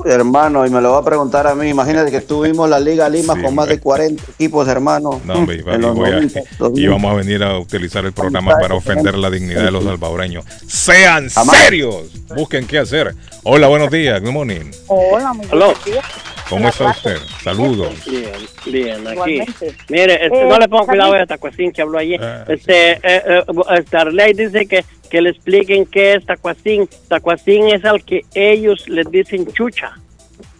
Hermano, y me lo va a preguntar a mí. Imagínate que estuvimos la Liga Lima Sí, con más de 40 equipos, hermano. No, hombre, y, los voy a- 90, y vamos a venir a utilizar el programa para ofender la dignidad de los salvadoreños. ¡Sean serios! Busquen qué hacer. Hola, buenos días. Good morning. Hola, muy buenos días. ¿Cómo está usted? Saludos. Bien, bien, aquí. Mire, este, Eh, no le pongo cuidado a esta cuestión que habló allí. Ah. Este, eh, eh, Starley dice que, que le expliquen qué es tacuacín. Tacuacín es al que ellos les dicen chucha.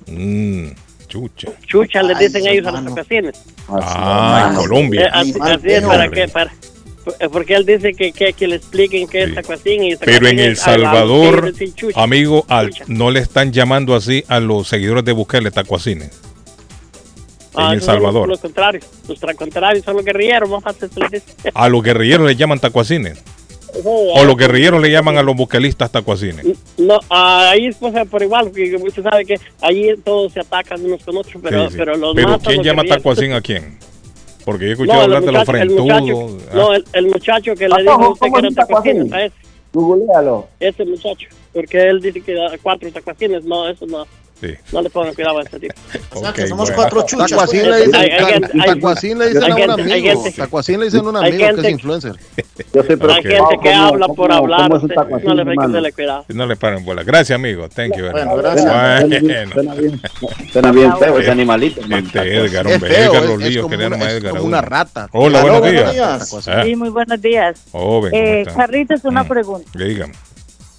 Mm, chucha. Chucha les Ay, dicen ellos a los hermano. tacuacines. Ah, en Colombia. Eh, así, así es, para que, para, eh, porque él dice que, que, que le expliquen qué es tacuacín. Y Pero en El Salvador, amigo, al- no le están llamando así a los seguidores de Bukele tacuacines. Ah, En El son los- Salvador. Los contrarios, los tra- contrarios son los guerrilleros, más fácil se les dice. A los guerrilleros le llaman tacuacines. O los guerrilleros le llaman a los buquelistas tacuacines. No, ahí es cosa por igual, porque usted sabe que ahí todos se atacan unos con otros, pero, Sí, sí. pero los Pero ¿quién los llama tacuacín a (laughs) quién? Porque yo he escuchado No, hablar de los muchacho- el muchacho- frentudos. ah. No, el, el muchacho que le Patojo, dijo a usted ¿cómo que era tacuacín? ese, Googlealo. ese muchacho, porque él dice que da cuatro tacuacines, no, eso no. Sí. No le pongan cuidado a ese tipo. Ok, somos bueno. cuatro chuchas. Tacuacín pues. le dicen, Hay- hay gente- hay- tacuacín le dicen hay a un hay amigo. Tacuacín le dicen a un hay amigo que es influencer. Yo estoy Hay preocupado. gente que ¿Cómo- habla por cómo- hablar, usted no le hay que cuidado. No le paren bola. Gracias, amigo. Thank you. Bueno, gracias. Bueno. Suena bien, suena bien feo ese animalito. Este Edgar, hombre, Edgar que le Edgar. una rata. Hola, buenos días. Ah, Sí, muy buenos días. joven, ¿cómo Eh? Carlitos, una Mm. pregunta. Dígame.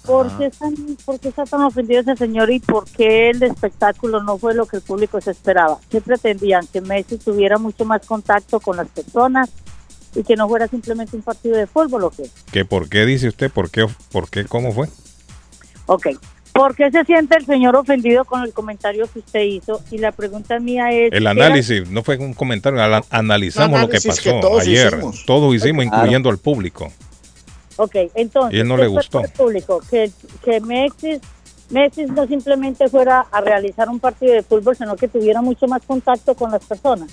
¿Por, qué están, ¿Por qué está tan ofendido ese señor y por qué el espectáculo no fue lo que el público se esperaba? ¿Qué pretendían? ¿Que Messi tuviera mucho más contacto con las personas y que no fuera simplemente un partido de fútbol o qué? ¿Que ¿Por qué dice usted? ¿Por qué? ¿Por qué? ¿Cómo fue? Ok. ¿Por qué se siente el señor ofendido con el comentario que usted hizo? Y la pregunta mía es... El ¿qué análisis, no fue un comentario, analizamos lo que pasó todos ayer. hicimos. Todos hicimos, Claro. incluyendo al público. Ok, entonces, Y él no ¿qué le gustó. público? Que, que Messi, Messi no simplemente fuera a realizar un partido de fútbol, sino que tuviera mucho más contacto con las personas.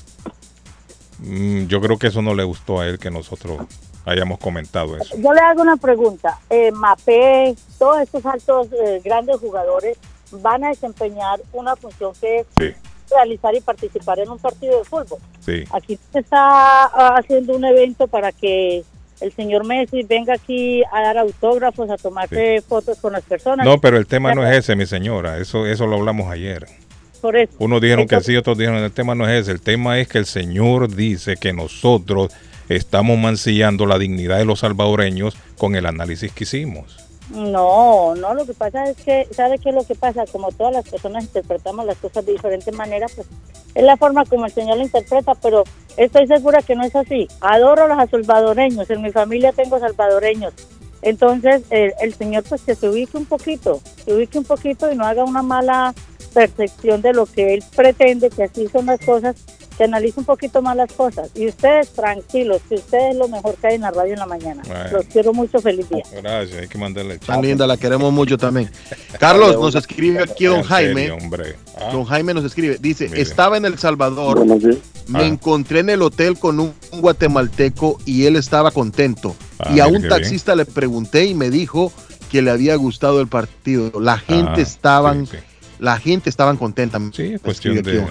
Mm, yo creo que eso no le gustó a él que nosotros hayamos comentado eso. Yo le hago una pregunta. Eh, Mapé, todos estos altos, eh, grandes jugadores van a desempeñar una función que es Sí. realizar y participar en un partido de fútbol. Sí. Aquí se está ah, haciendo un evento para que el señor Messi venga aquí a dar autógrafos, a tomarse fotos con las personas. No, pero el tema no es ese, mi señora. Eso, eso lo hablamos ayer. Por eso. Unos dijeron que sí, otros dijeron el tema no es ese. El tema es que el Señor dice que nosotros estamos mancillando la dignidad de los salvadoreños con el análisis que hicimos. No, no, lo que pasa es que, ¿sabe qué es lo que pasa? Como todas las personas interpretamos las cosas de diferente manera, pues es la forma como el Señor lo interpreta, pero estoy segura que no es así. Adoro a los salvadoreños, en mi familia tengo salvadoreños. Entonces, el, el Señor pues que se ubique un poquito, se ubique un poquito y no haga una mala percepción de lo que él pretende, que así son las cosas, que analice un poquito más las cosas. Y ustedes tranquilos, que ustedes es lo mejor que hay en la radio en la mañana. Bueno. Los quiero mucho, feliz día. (laughs) Gracias, hay que mandarle Tan linda, la queremos mucho también. (laughs) Carlos nos escribe aquí don Jaime. hombre. Ah, Don Jaime nos escribe, dice, Mire. estaba en El Salvador, me Ah. encontré en el hotel con un, un guatemalteco y él estaba contento. Ah, y a un taxista le pregunté y me dijo que le había gustado el partido. La gente Ah, estaban, sí, sí. La gente estaban contenta. Sí, es cuestión de-.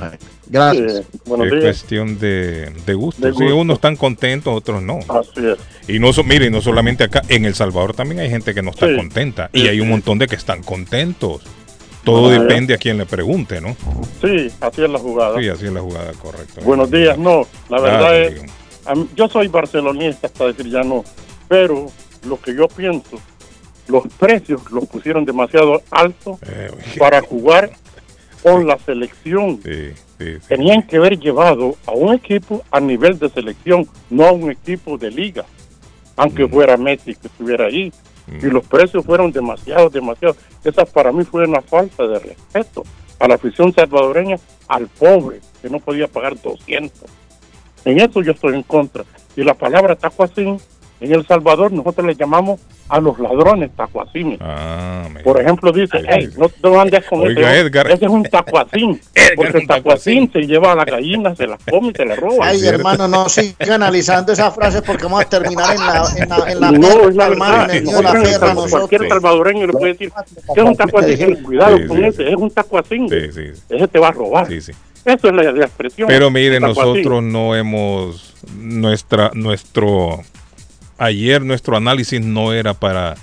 Gracias. Eh, es días. cuestión de, de gusto. De Sí, gusto. unos están contentos, otros no. Así es. Y no, so- mire, no solamente acá, en El Salvador también hay gente que no está Sí. contenta. Sí, Y hay un montón de que están contentos. Todo Bueno, depende a quien le pregunte, ¿no? Sí, así es la jugada. Sí, así es la jugada correcta. Buenos días, no, la verdad es, mí- yo soy barcelonista hasta decir ya no, pero lo que yo pienso, los precios los pusieron demasiado altos Eh, para jugar con la selección. Tenían que haber llevado a un equipo a nivel de selección, no a un equipo de liga, aunque fuera Messi que estuviera ahí. Y los precios fueron demasiado, demasiado. Esa para mí fue una falta de respeto a la afición salvadoreña, al pobre, que no podía pagar 200. En eso yo estoy en contra. Y la palabra tacuacín, en El Salvador nosotros le llamamos a los ladrones tacuacines. Por ejemplo, dice, hey, no, no andes con Oiga, ese, Edgar. ese es un tacuacín. (laughs) porque el tacuacín se lleva a la gallina, se la come y se la roba. Ay, hermano, no siga analizando esa frase porque vamos a terminar en la, en la, en la No, es la verdad. la Nosotros, perra, cualquier salvadoreño le puede decir que es un tacuacín. Cuidado con ese, es un tacuacín. Ese te va a robar. Eso es la, la expresión. Pero mire, nosotros no hemos nuestra nuestro ayer nuestro análisis no era para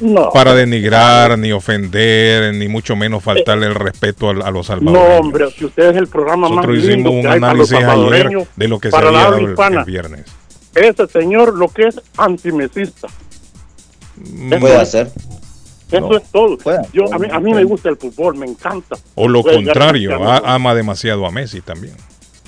No. para denigrar ni ofender ni mucho menos faltarle el respeto a, a los No, salvadoreños. hombre, si usted es el programa más Nosotros lindo hicimos un que hay para los análisis ayer de lo que se para había dado el, hispana. el viernes. Ese señor lo que es antimesista. Eso Puede es- ser. Eso es todo. Yo, a, mí, a mí me gusta el fútbol, me encanta. O lo Puede contrario, ama demasiado a Messi también.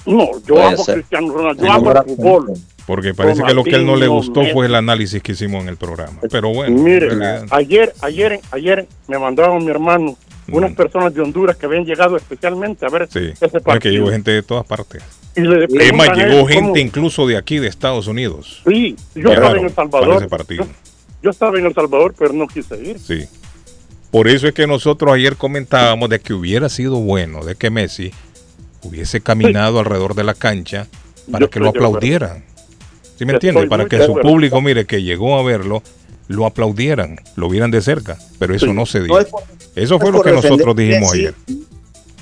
No, yo Puede amo a. Cristiano Ronaldo, yo amo el fútbol. Porque parece que lo que a él no le gustó fue el análisis que hicimos en el programa. Pero bueno, en Mire, ayer, ayer, ayer me mandaron mi hermano unas personas de Honduras que habían llegado especialmente a ver sí, ese es que partido. llegó gente de todas partes. Y le Es preguntan más, a llegó él gente cómo- incluso de aquí, de Estados Unidos. Sí, yo estaba en El Salvador. ese partido. Yo estaba en El Salvador, pero no quise ir. Sí. Por eso es que nosotros ayer comentábamos de que hubiera sido bueno de que Messi hubiese caminado alrededor de la cancha para Yo que lo aplaudieran. ¿Sí me entiende? Para que su público, mire, que llegó a verlo, lo aplaudieran, lo vieran de cerca. Pero eso Sí. no se dio. No es por- eso fue lo que nosotros dijimos Messi. ayer.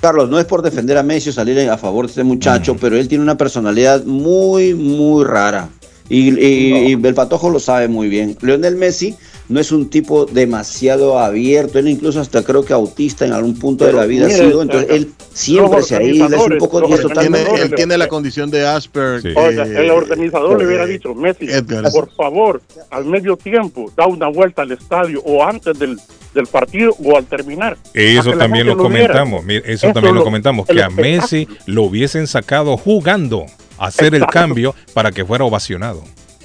Carlos, no es por defender a Messi o salir a favor de este muchacho, pero él tiene una personalidad muy, muy rara. Y, y- y el Patojo lo sabe muy bien. Lionel Messi no es un tipo demasiado abierto, él incluso hasta creo que autista en algún punto de la vida ha sido, entonces él siempre se aísla, es un poco Él tiene, totalmente- él tiene la condición de Asper. que- Oiga, el organizador le hubiera dicho, Messi, Edgar. por favor, al medio tiempo, da una vuelta al estadio o antes del, del partido o al terminar. Eso que la también lo comentamos. Eso, Eso también lo lo- comentamos. Que a. Messi lo hubiesen sacado jugando hacer el cambio para que fuera ovacionado.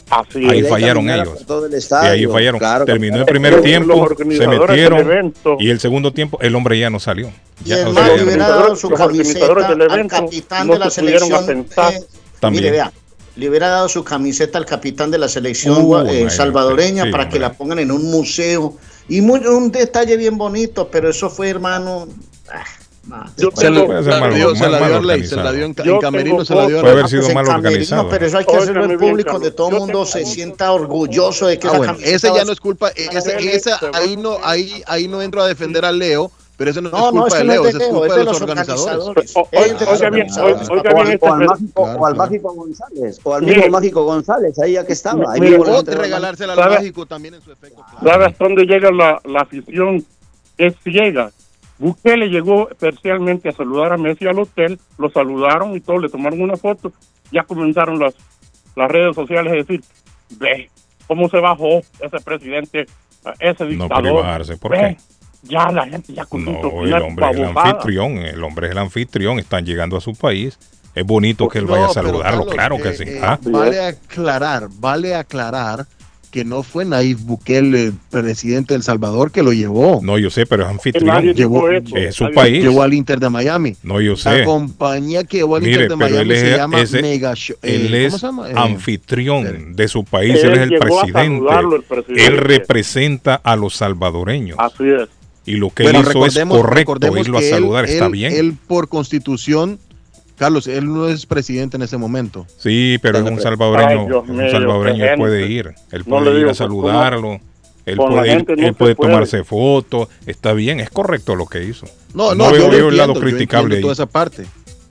Así Ahí es. fallaron ellos. el Y ahí fallaron. claro, Terminó el primer tiempo, se metieron y el segundo tiempo el hombre ya no salió. Y Ya, le no- hubiera dado su camiseta organizadores del al evento capitán no de la se pudieron selección. atentar. eh, También. Mire, vea, le hubiera dado su camiseta al capitán de la selección Uh, eh, salvadoreña Sí, para que la pongan en un museo. Y muy- un detalle bien bonito, pero eso fue, hermano. ah, ma- Se, Puede la- la mal- dio, se la dio se la dio en, Yo en Camerino, tengo se la dio a Puede Ley. haber sido pues mal organizado. pero eso hay que hacerlo en público, donde todo el Yo mundo tengo- se sienta orgulloso de que Ah, esa bueno, ese ya no es culpa, ese, esa, ahí no, ahí, ahí no entro a defender a Leo, pero eso no, No, es no, culpa es que de no es Leo, de eso es culpa de de los los organizadores. O- al, este mágico, González, o al mismo mágico González, ahí ya que estaba. O regalársela al mágico también en su efecto. claro. ¿Sabe hasta dónde llega la, la afición? Es ciega. Bukele llegó especialmente a saludar a Messi al hotel, lo saludaron y todo, le tomaron una foto. Ya comenzaron las, las redes sociales a decir, ve cómo se bajó ese presidente, ese No dictador. puede bajarse. ¿Por Ve, qué? Ya la gente ya comenzó a No, el hombre es el anfitrión. El hombre es el anfitrión. Están llegando a su país. Es bonito que él No, vaya a saludarlo. Carlos, Claro que eh, sí. eh, Ah, Vale aclarar, vale aclarar que no fue Nayib Bukele, el presidente de El Salvador, que lo llevó. No, yo sé, pero es anfitrión. Llevó-. Es su país. Llevó al Inter de Miami. No, yo La sé. compañía que llevó al Mire, Inter de Miami se es, llama ese- Mega Show. eh, él ¿cómo es se llama? Eh, anfitrión de su país, él, Él es el presidente. saludarlo, el presidente. Él representa a los salvadoreños. Así es. Y lo que Bueno, él hizo es correcto, irlo a él- saludar, está bien. Él por constitución, Carlos, él no es presidente en ese momento. sí, pero es un salvadoreño, Ay, Dios un mío, salvadoreño él puede ir, él No puede ir digo, a pues, saludarlo, él puede, ir- gente no él puede puede. tomarse fotos, está bien, es correcto lo que hizo. No, No no, veo yo, yo lo el lado yo criticable entiendo toda esa parte.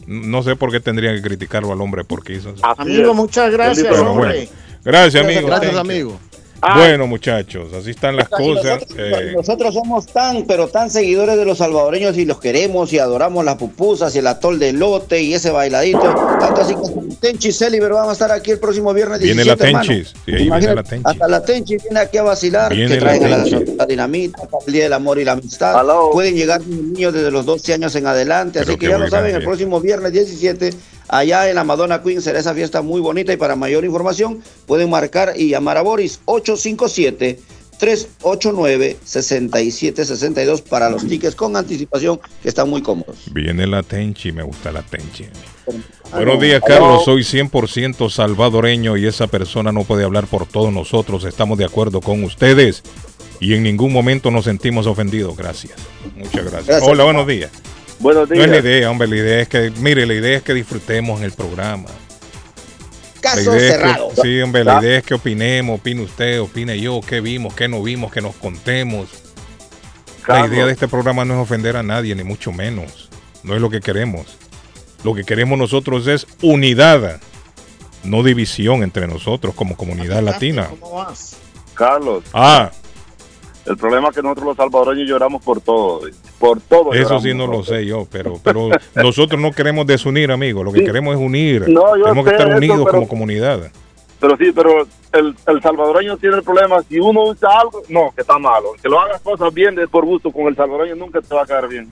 No sé por qué tendrían que criticarlo al hombre porque hizo eso. Amigo, es. muchas gracias, hombre. bueno, gracias amigo. Gracias, Thank Bueno, muchachos, así están las Y cosas. Nosotros, Eh, nosotros somos tan, pero tan seguidores de los salvadoreños y los queremos y adoramos las pupusas y el atol de lote y ese bailadito. Tanto así que Tenchi y Celiber van a estar aquí el próximo viernes. Viene la 17. Tenchis. Sí, ahí viene la Tenchis. Hasta la Tenchi viene aquí a vacilar, Viene que la traen a la, la dinamita el Día del Amor y la Amistad. Pueden llegar niños desde los 12 años en adelante, así Pero que ya lo saben, el próximo viernes 17 allá en la Madonna Queen será esa fiesta muy bonita y para mayor información pueden marcar y llamar a Boris 857 389-6762 para los tickets con anticipación que están muy cómodos. Viene la Tenchi, me gusta la Tenchi. Buenos días, Carlos. Soy 100% salvadoreño y esa persona no puede hablar por todos nosotros. Estamos de acuerdo con ustedes y en ningún momento nos sentimos ofendidos. Gracias. Muchas gracias. Gracias. Hola, buenos días. Buenos No es la días. idea, hombre. La idea es que, mire, la idea es que disfrutemos en el programa. Caso idea es que- cerrado. sí, hombre, la idea es que opinemos, opine usted, opine yo, qué vimos, qué no vimos, que nos contemos. La idea de este programa no es ofender a nadie, ni mucho menos. No es lo que queremos. Lo que queremos nosotros es unidad, no división entre nosotros como comunidad latina. Carlos, Ah, el problema es que nosotros los salvadoreños lloramos por todo. Por todo. eso sí no lo sé yo, pero, pero (laughs) nosotros no queremos desunir, amigos. Lo que Sí. queremos es unir. No, yo Tenemos que estar eso, unidos pero- como comunidad. Pero sí, pero el, el salvadoreño tiene el problema. Si uno usa algo, no, que está malo. Que lo hagas cosas bien de por gusto con el salvadoreño nunca te va a quedar bien.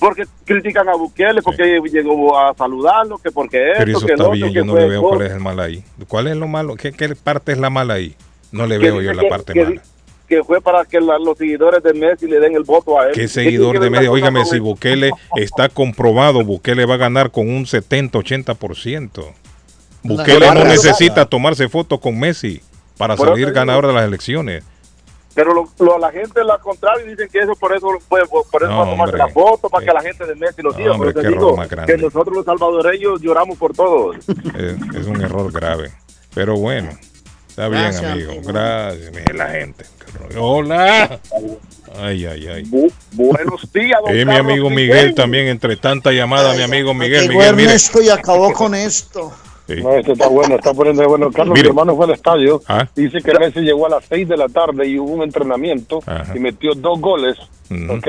Porque critican a Bukele porque llegó a saludarlo, que porque esto, Pero eso que está bien, yo no le veo cuál es el mal ahí. ¿Cuál es lo malo? ¿Qué, qué parte es la mala ahí? No le veo dice yo la que- parte que mala. Que fue para que la- los seguidores de Messi le den el voto a él. ¿Qué seguidor de media? Óigame, si Bukele está comprobado, Bukele va a ganar con un 70-80%. Bukele no necesita tomarse fotos con Messi para salir ganador de las elecciones. Pero lo, lo- la gente la contraria dicen que eso por eso por, por- eso No, va a tomarse la foto para que la gente de Messi lo siga. hombre, Pero te qué digo error más grande. que nosotros los salvadoreños lloramos por todo. (laughs) Es, es un error grave. Pero bueno, está bien, amigo. amigo. Gracias, la gente. Hola. Ay, ay, ay. buenos días, don Eh, mi amigo. Miguel también, entre tanta llamada, mi amigo Miguel. Miguel, mire. Ernesto y acabó con esto. Sí. No, esto está bueno, está poniendo de bueno. Carlos, Mire. mi hermano fue al estadio. Ah. Dice que Messi llegó a las 6 de la tarde y hubo un entrenamiento Ajá. y metió dos goles. Ujú. ¿ok?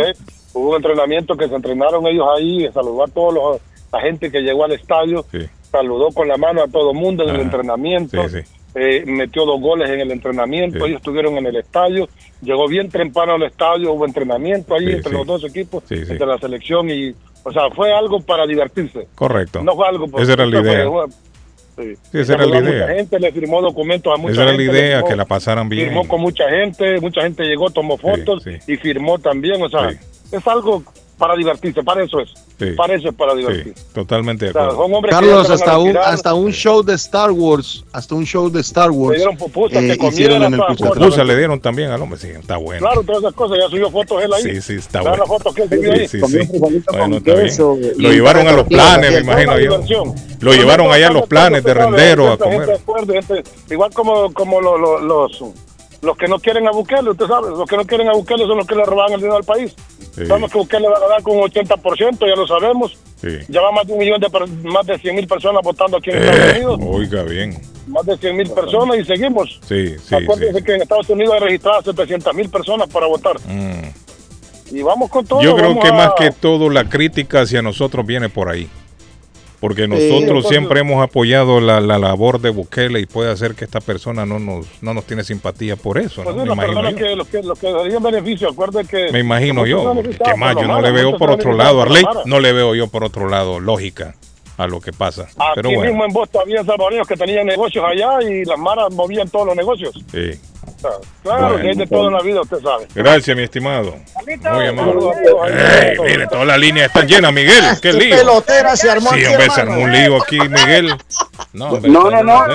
Hubo un entrenamiento que se entrenaron ellos ahí, saludó a todos los, la gente que llegó al estadio, Sí. saludó con la mano a todo el mundo en el Ajá. entrenamiento. Sí, sí. Eh, metió dos goles en el entrenamiento, Sí. ellos estuvieron en el estadio, llegó bien temprano al estadio, hubo entrenamiento ahí Sí, entre sí. los dos equipos, entre la selección y, o sea, fue algo para divertirse. Correcto. No fue algo por- Esa era la idea. fue- sí. Sí, esa era la idea. Mucha gente le firmó documentos a mucha Esa era la gente. idea, firmó- que la pasaran bien. Firmó con mucha gente, mucha gente llegó, tomó fotos y firmó también, o sea, es algo para divertirse, para eso es. Sí. Para eso es para Sí, divertirse. totalmente de O sea, acuerdo. son hombres que Carlos, hasta un, hasta un show de Star Wars, hasta un show de Star Le Wars dieron pupusas, eh, que hicieron en el todas Cuscatlán. Pupusa le dieron también al hombre, sí, está bueno. Claro, todas esas cosas, ya subió fotos él ahí. Sí, sí, está bueno. las fotos que él subió ahí. Sí, sí, sí. Bueno, está queso, bien. y Lo llevaron a los planes, me imagino yo. Lo llevaron allá a los planes de rendero a comer. igual como, como lo- lo- los, los que no quieren a Bukele, usted sabe, los que no quieren a Bukele son los que le roban el dinero al país. Sí. Sabemos que Bukele va a ganar con un 80%, ya lo sabemos. Sí. Ya va más de un millón de, más de 100 mil personas votando aquí en Eh, Estados Unidos. oiga bien. Más de 100 mil personas y seguimos. Sí, sí, Acuérdense sí. que en Estados Unidos hay registradas 700 mil personas para votar. Mm. Y vamos con todo. Yo creo que a- más que todo la crítica hacia nosotros viene por ahí. Porque nosotros entonces- siempre hemos apoyado la, la labor de Bukele y puede hacer que esta persona no nos, no nos tiene simpatía por eso, Pues ¿no? sí, Me imagino yo. que, los que, los que darían beneficio, que... Me imagino yo. ¿Qué más? Yo no le veo por otro lado, Arley, no le veo yo por otro lado lógica a lo que pasa. Aquí Pero bueno, mismo en Boston había salvadoreños que tenían negocios allá y las maras movían todos los negocios. sí. Claro, Bueno. que hay de todo en la vida, usted sabe. Gracias, mi estimado. Muy amable. Mire, todas las líneas están llenas, Miguel. Qué Qué lío. pelotera se armó Sí, aquí, hombre, se armó un lío aquí, Miguel. No, hombre, No, no, no.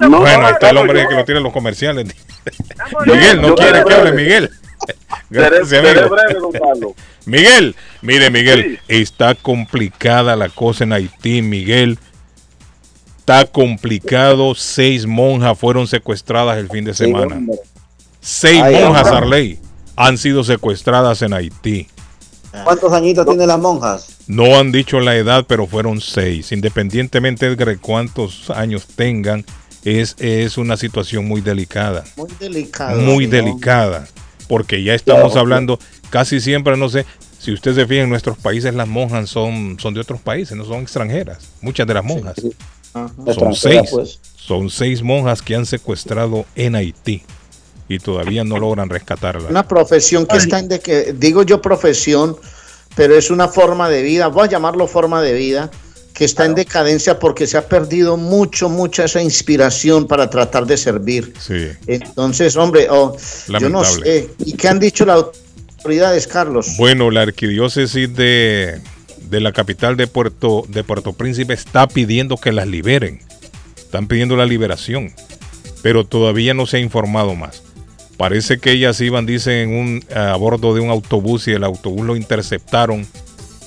No, bueno, ahí está el hombre que lo tiene en los comerciales. (laughs) Miguel, no quiere que hable. Miguel. Seré, Gracias, seré amigo. breve, don Carlos. Miguel, mire, Miguel, está complicada la cosa en Haití, Miguel. Está complicado. Seis monjas fueron secuestradas el fin de semana. Seis monjas. Arley, han sido secuestradas en Haití. ¿Cuántos añitos tienen las monjas? No han dicho la edad, pero fueron seis. Independientemente de cuántos años tengan, es, es una situación muy delicada. Muy delicado. muy sí, delicada, porque ya estamos Claro. hablando casi siempre, no sé, si usted se fija en nuestros países, las monjas son, son de otros países, no son extranjeras, muchas de las monjas. Son seis, pues. son seis monjas que han secuestrado en Haití y todavía no logran rescatarlas. Una profesión que está en de que digo yo profesión, pero es una forma de vida, voy a llamarlo forma de vida, que está en decadencia porque se ha perdido mucho, mucha esa inspiración para tratar de servir. Sí. Entonces, hombre, oh, yo no sé. ¿Y qué han dicho las autoridades, Carlos? Bueno, la arquidiócesis de, de la capital de Puerto, de Puerto Príncipe está pidiendo que las liberen. Están pidiendo la liberación, pero todavía no se ha informado más. Parece que ellas iban, dicen, un, a bordo de un autobús y el autobús lo interceptaron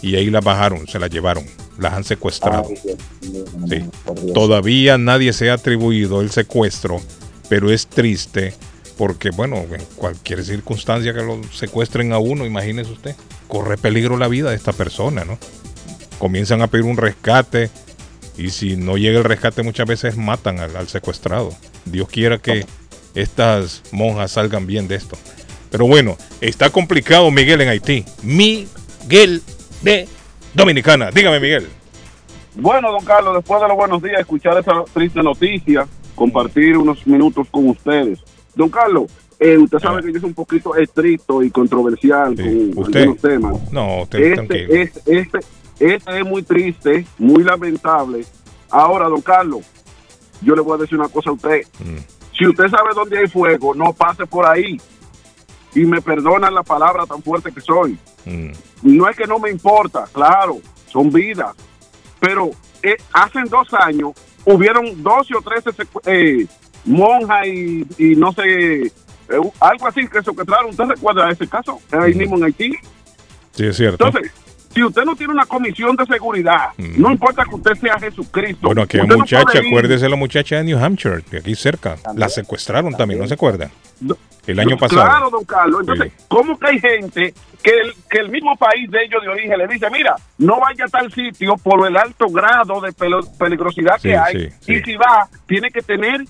y ahí las bajaron, se las llevaron, las han secuestrado. Sí. Todavía nadie se ha atribuido el secuestro, pero es triste porque, bueno, en cualquier circunstancia que lo secuestren a uno, imagínese usted, corre peligro la vida de esta persona, ¿no? Comienzan a pedir un rescate y si no llega el rescate muchas veces matan al, al secuestrado. Dios quiera que estas monjas salgan bien de esto. Pero bueno, está complicado Miguel en Haití. Miguel de Dominicana. Dígame, Miguel. Bueno, don Carlos, después de los buenos días, escuchar esa triste noticia, compartir unos minutos con ustedes. Don Carlos, eh, usted sabe que yo soy un poquito estricto y controversial con ¿Usted? algunos temas. No, usted. Este, este, este, este es muy triste, muy lamentable. Ahora, don Carlos, yo le voy a decir una cosa a usted. Mm. Si usted sabe dónde hay fuego, no pase por ahí. Y me perdonan la palabra tan fuerte que soy. Mm. No es que no me importa, claro, son vidas. Pero eh, hace dos años hubieron 12 o 13 secu- eh, monjas y, y no sé, algo así que secuestraron. ¿Usted recuerda ese caso? Ahí mismo en Haití. Sí, es cierto. Entonces, si usted no tiene una comisión de seguridad, no importa que usted sea Jesucristo. Bueno, aquella no muchacha, ir- acuérdese la muchacha de New Hampshire, de aquí cerca. La secuestraron también, ¿no se acuerdan? El año pasado. Claro, don Carlos. Entonces, ¿cómo que hay gente que el, que el mismo país de ellos de origen le dice, mira, no vaya a tal sitio por el alto grado de peligrosidad Sí, que hay? sí, Y si va, tiene que tener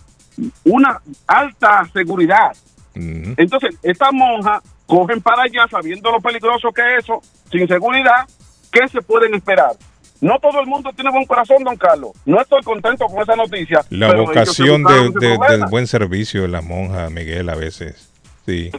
una alta seguridad. Entonces, estas monjas cogen para allá sabiendo lo peligroso que es eso, sin seguridad, ¿qué se pueden esperar? No todo el mundo tiene buen corazón, don Carlos. No estoy contento con esa noticia. La vocación de- del buen servicio de la monja Miguel a veces. Sí.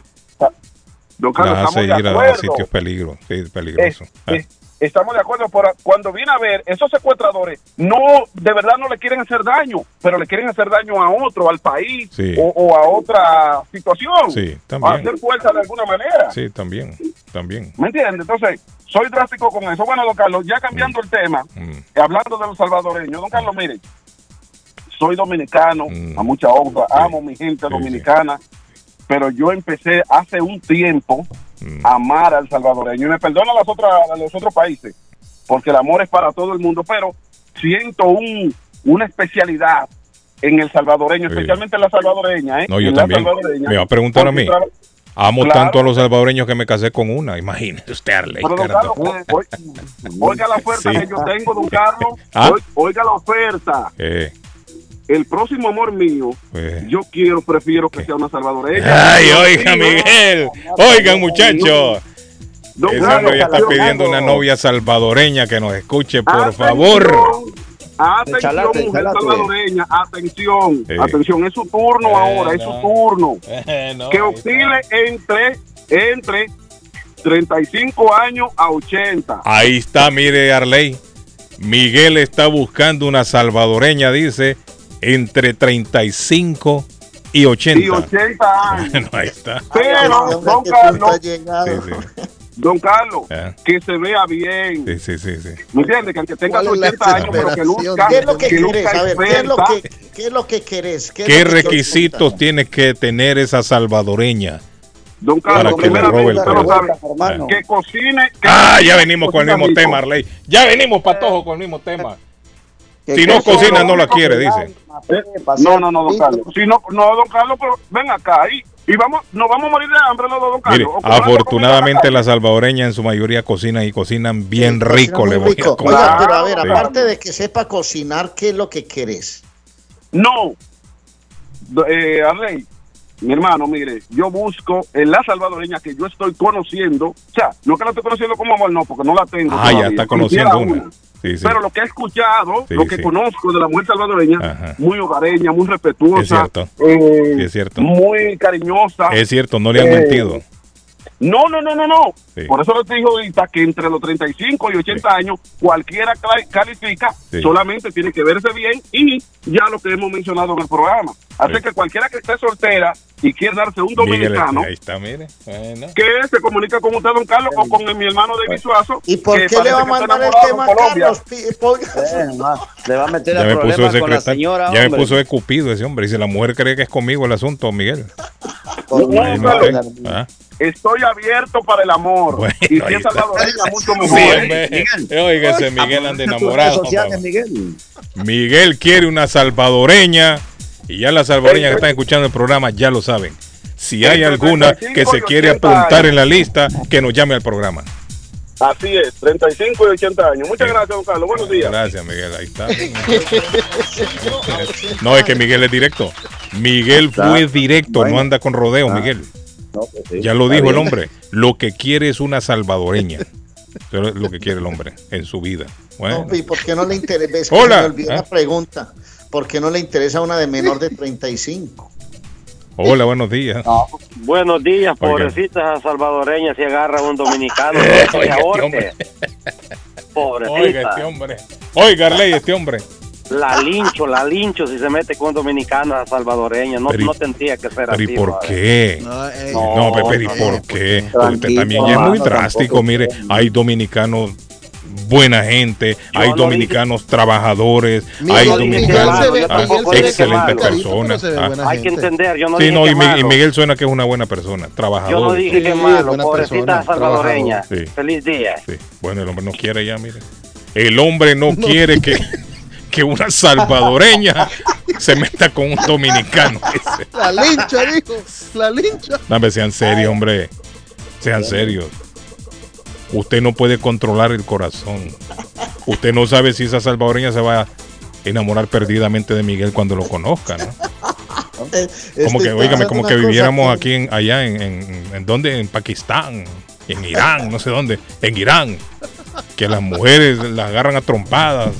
Don Carlos, hace ir a, sitios peligro, sí, peligroso. Ah, Eh, Estamos de acuerdo, pero cuando viene a ver, esos secuestradores no, de verdad no le quieren hacer daño, pero le quieren hacer daño a otro, al país Sí. o, o a otra situación. Sí, a también. hacer fuerza de alguna manera. Sí, también, también. ¿Me entiendes? Entonces, soy drástico con eso. Bueno, don Carlos, ya cambiando el tema, Mm. hablando de los salvadoreños, don Carlos, mire, soy dominicano, Mm. a mucha honra, amo mi gente dominicana, pero yo empecé hace un tiempo Mm. amar al salvadoreño. Y me perdona las otras, a los otros países, porque el amor es para todo el mundo, pero siento un, una especialidad en el salvadoreño, especialmente en la salvadoreña. ¿eh? No, yo En también. Me va a preguntar a mí. Amo Claro. tanto a los salvadoreños que me casé con una. Imagínese usted, Arley. Pero, don. Carlos, oiga la oferta Sí. que yo tengo, don Carlos. (laughs) Ah. Oi- Oiga la oferta. Eh, El próximo amor mío, pues. yo quiero, prefiero que sea una salvadoreña. Ay, oiga. Miguel. Oigan, muchachos. Don Ese Carlos, ya está pidiendo una novia salvadoreña que nos escuche, por Atención, favor. Atención, Chalate, mujer chalate. salvadoreña, atención, Sí. atención, es su turno ahora, es su turno. (laughs) Bueno, que oscile entre, entre 35 años a 80. Ahí está, mire, Arley. Miguel está buscando una salvadoreña, dice, entre 35 y 80. Y 80 años. Bueno, ahí está. Pero, don Carlos, Sí, sí. don Carlos, Ah. que se vea bien. Sí, sí, sí, sí. ¿Me entiendes? Que aunque tenga ¿Cuál es la 80 años, pero que luzca, ¿Qué es lo que, querés? A ver, ¿qué es lo que, qué es lo que querés? ¿Qué, es ¿Qué lo que requisitos tiene que tener esa salvadoreña? Don Para Carlos, que Ah. que cocine. que Ah, ya venimos con el mismo tema, Arley. Ya venimos, patojo, con el mismo tema. Que Si no cocina, no la quiere, que dice. Eh, No, no, no, don Carlos. Si no, no, don Carlos, pero ven acá y, y vamos, nos vamos a morir de hambre los dos, don Carlos. Afortunadamente las salvadoreñas en su mayoría cocinan y cocinan bien rico, le voy Rico. a contar. Oiga, pero a ver, Sí. aparte de que sepa cocinar, ¿qué es lo que querés? No, eh, Arley, mi hermano, mire, yo busco en la salvadoreña que yo estoy conociendo, o sea, no que la estoy conociendo como amor, no, porque no la tengo. Ah, ya está conociendo una. una. Sí, sí. Pero lo que he escuchado, Sí, lo que sí. conozco de la mujer salvadoreña, Ajá. muy hogareña, muy Es respetuosa, eh, Sí, es cierto. muy cariñosa. Es cierto, no le han Eh, mentido. No, no, no, no, no. Sí. Por eso les digo ahorita que entre los 35 y 80 años cualquiera califica, Sí. solamente tiene que verse bien y ya lo que hemos mencionado en el programa. Así Sí. que cualquiera que esté soltera y quiera darse un Miguel, dominicano, ahí está, mire. Bueno. que se comunica con usted, don Carlos, o con mi hermano David Suazo. ¿Y por qué le va a mandar el tema con a Colombia. Carlos? Ponga- Le va a meter Ya me puso de con la señora, Ya me puso de cupido ese hombre. Y si la mujer cree que es conmigo el asunto, Miguel. No, Ah, Estoy abierto para el amor. Bueno, y si es salvadoreña, mucho Sí, mejor. Oiga, ese Miguel anda enamorado. sociales. Miguel. Miguel quiere una salvadoreña. Y ya las salvadoreñas que están escuchando el programa ya lo saben. Si hay alguna que se quiere apuntar en la lista, que nos llame al programa. Así es, 35 y 80 años. Muchas gracias, don Carlos. Buenos días. Gracias, Miguel. Ahí está. No, es que Miguel es directo. Miguel fue directo, no anda con rodeo, Miguel. Ya lo dijo el hombre. Lo que quiere es una salvadoreña. Eso es lo que quiere el hombre en su vida. Bueno, No, ¿Y por qué no le interesa? Hola. me olvidó ¿Ah? pregunta. ¿Por qué no le interesa una de menor de 35? hola, buenos días. Buenos días, Oiga. pobrecita salvadoreña, si agarra un dominicano, Eh, (laughs) no oiga, este ahorque. hombre. Pobrecita. Oiga, este hombre. Oiga, Arley, este hombre. La lincho, la lincho si se mete con un dominicano a salvadoreña. No, Pero y- no tendría que ser Pero ¿y así. por brother. qué? No, No, Pepe, ¿y por qué? Porque usted también ya es muy drástico. Mire, hay dominicanos buena gente, hay no dominicanos trabajadores, Miguel- hay dominicanos se ve- ah, excelentes personas. Ah. Hay que entender, yo no Sí, dije no, que y. Miguel suena que es una buena persona, trabajador. Yo no dije que malo, buena pobrecita persona, salvadoreña. Sí. Feliz día. Sí. Bueno, el hombre no quiere ya, mire. El hombre no, (laughs) quiere que, que una salvadoreña se meta con un dominicano. La lincha, dijo. La lincha. No, hombre, sean serios, hombre. Sean serios. Usted no puede controlar el corazón. Usted no sabe si esa salvadoreña se va a enamorar perdidamente de Miguel cuando lo conozca, ¿no? Como que, oígame, como que viviéramos aquí, en, allá en, en, en dónde, en Pakistán, en Irán, no sé dónde, en Irán, que las mujeres las agarran a trompadas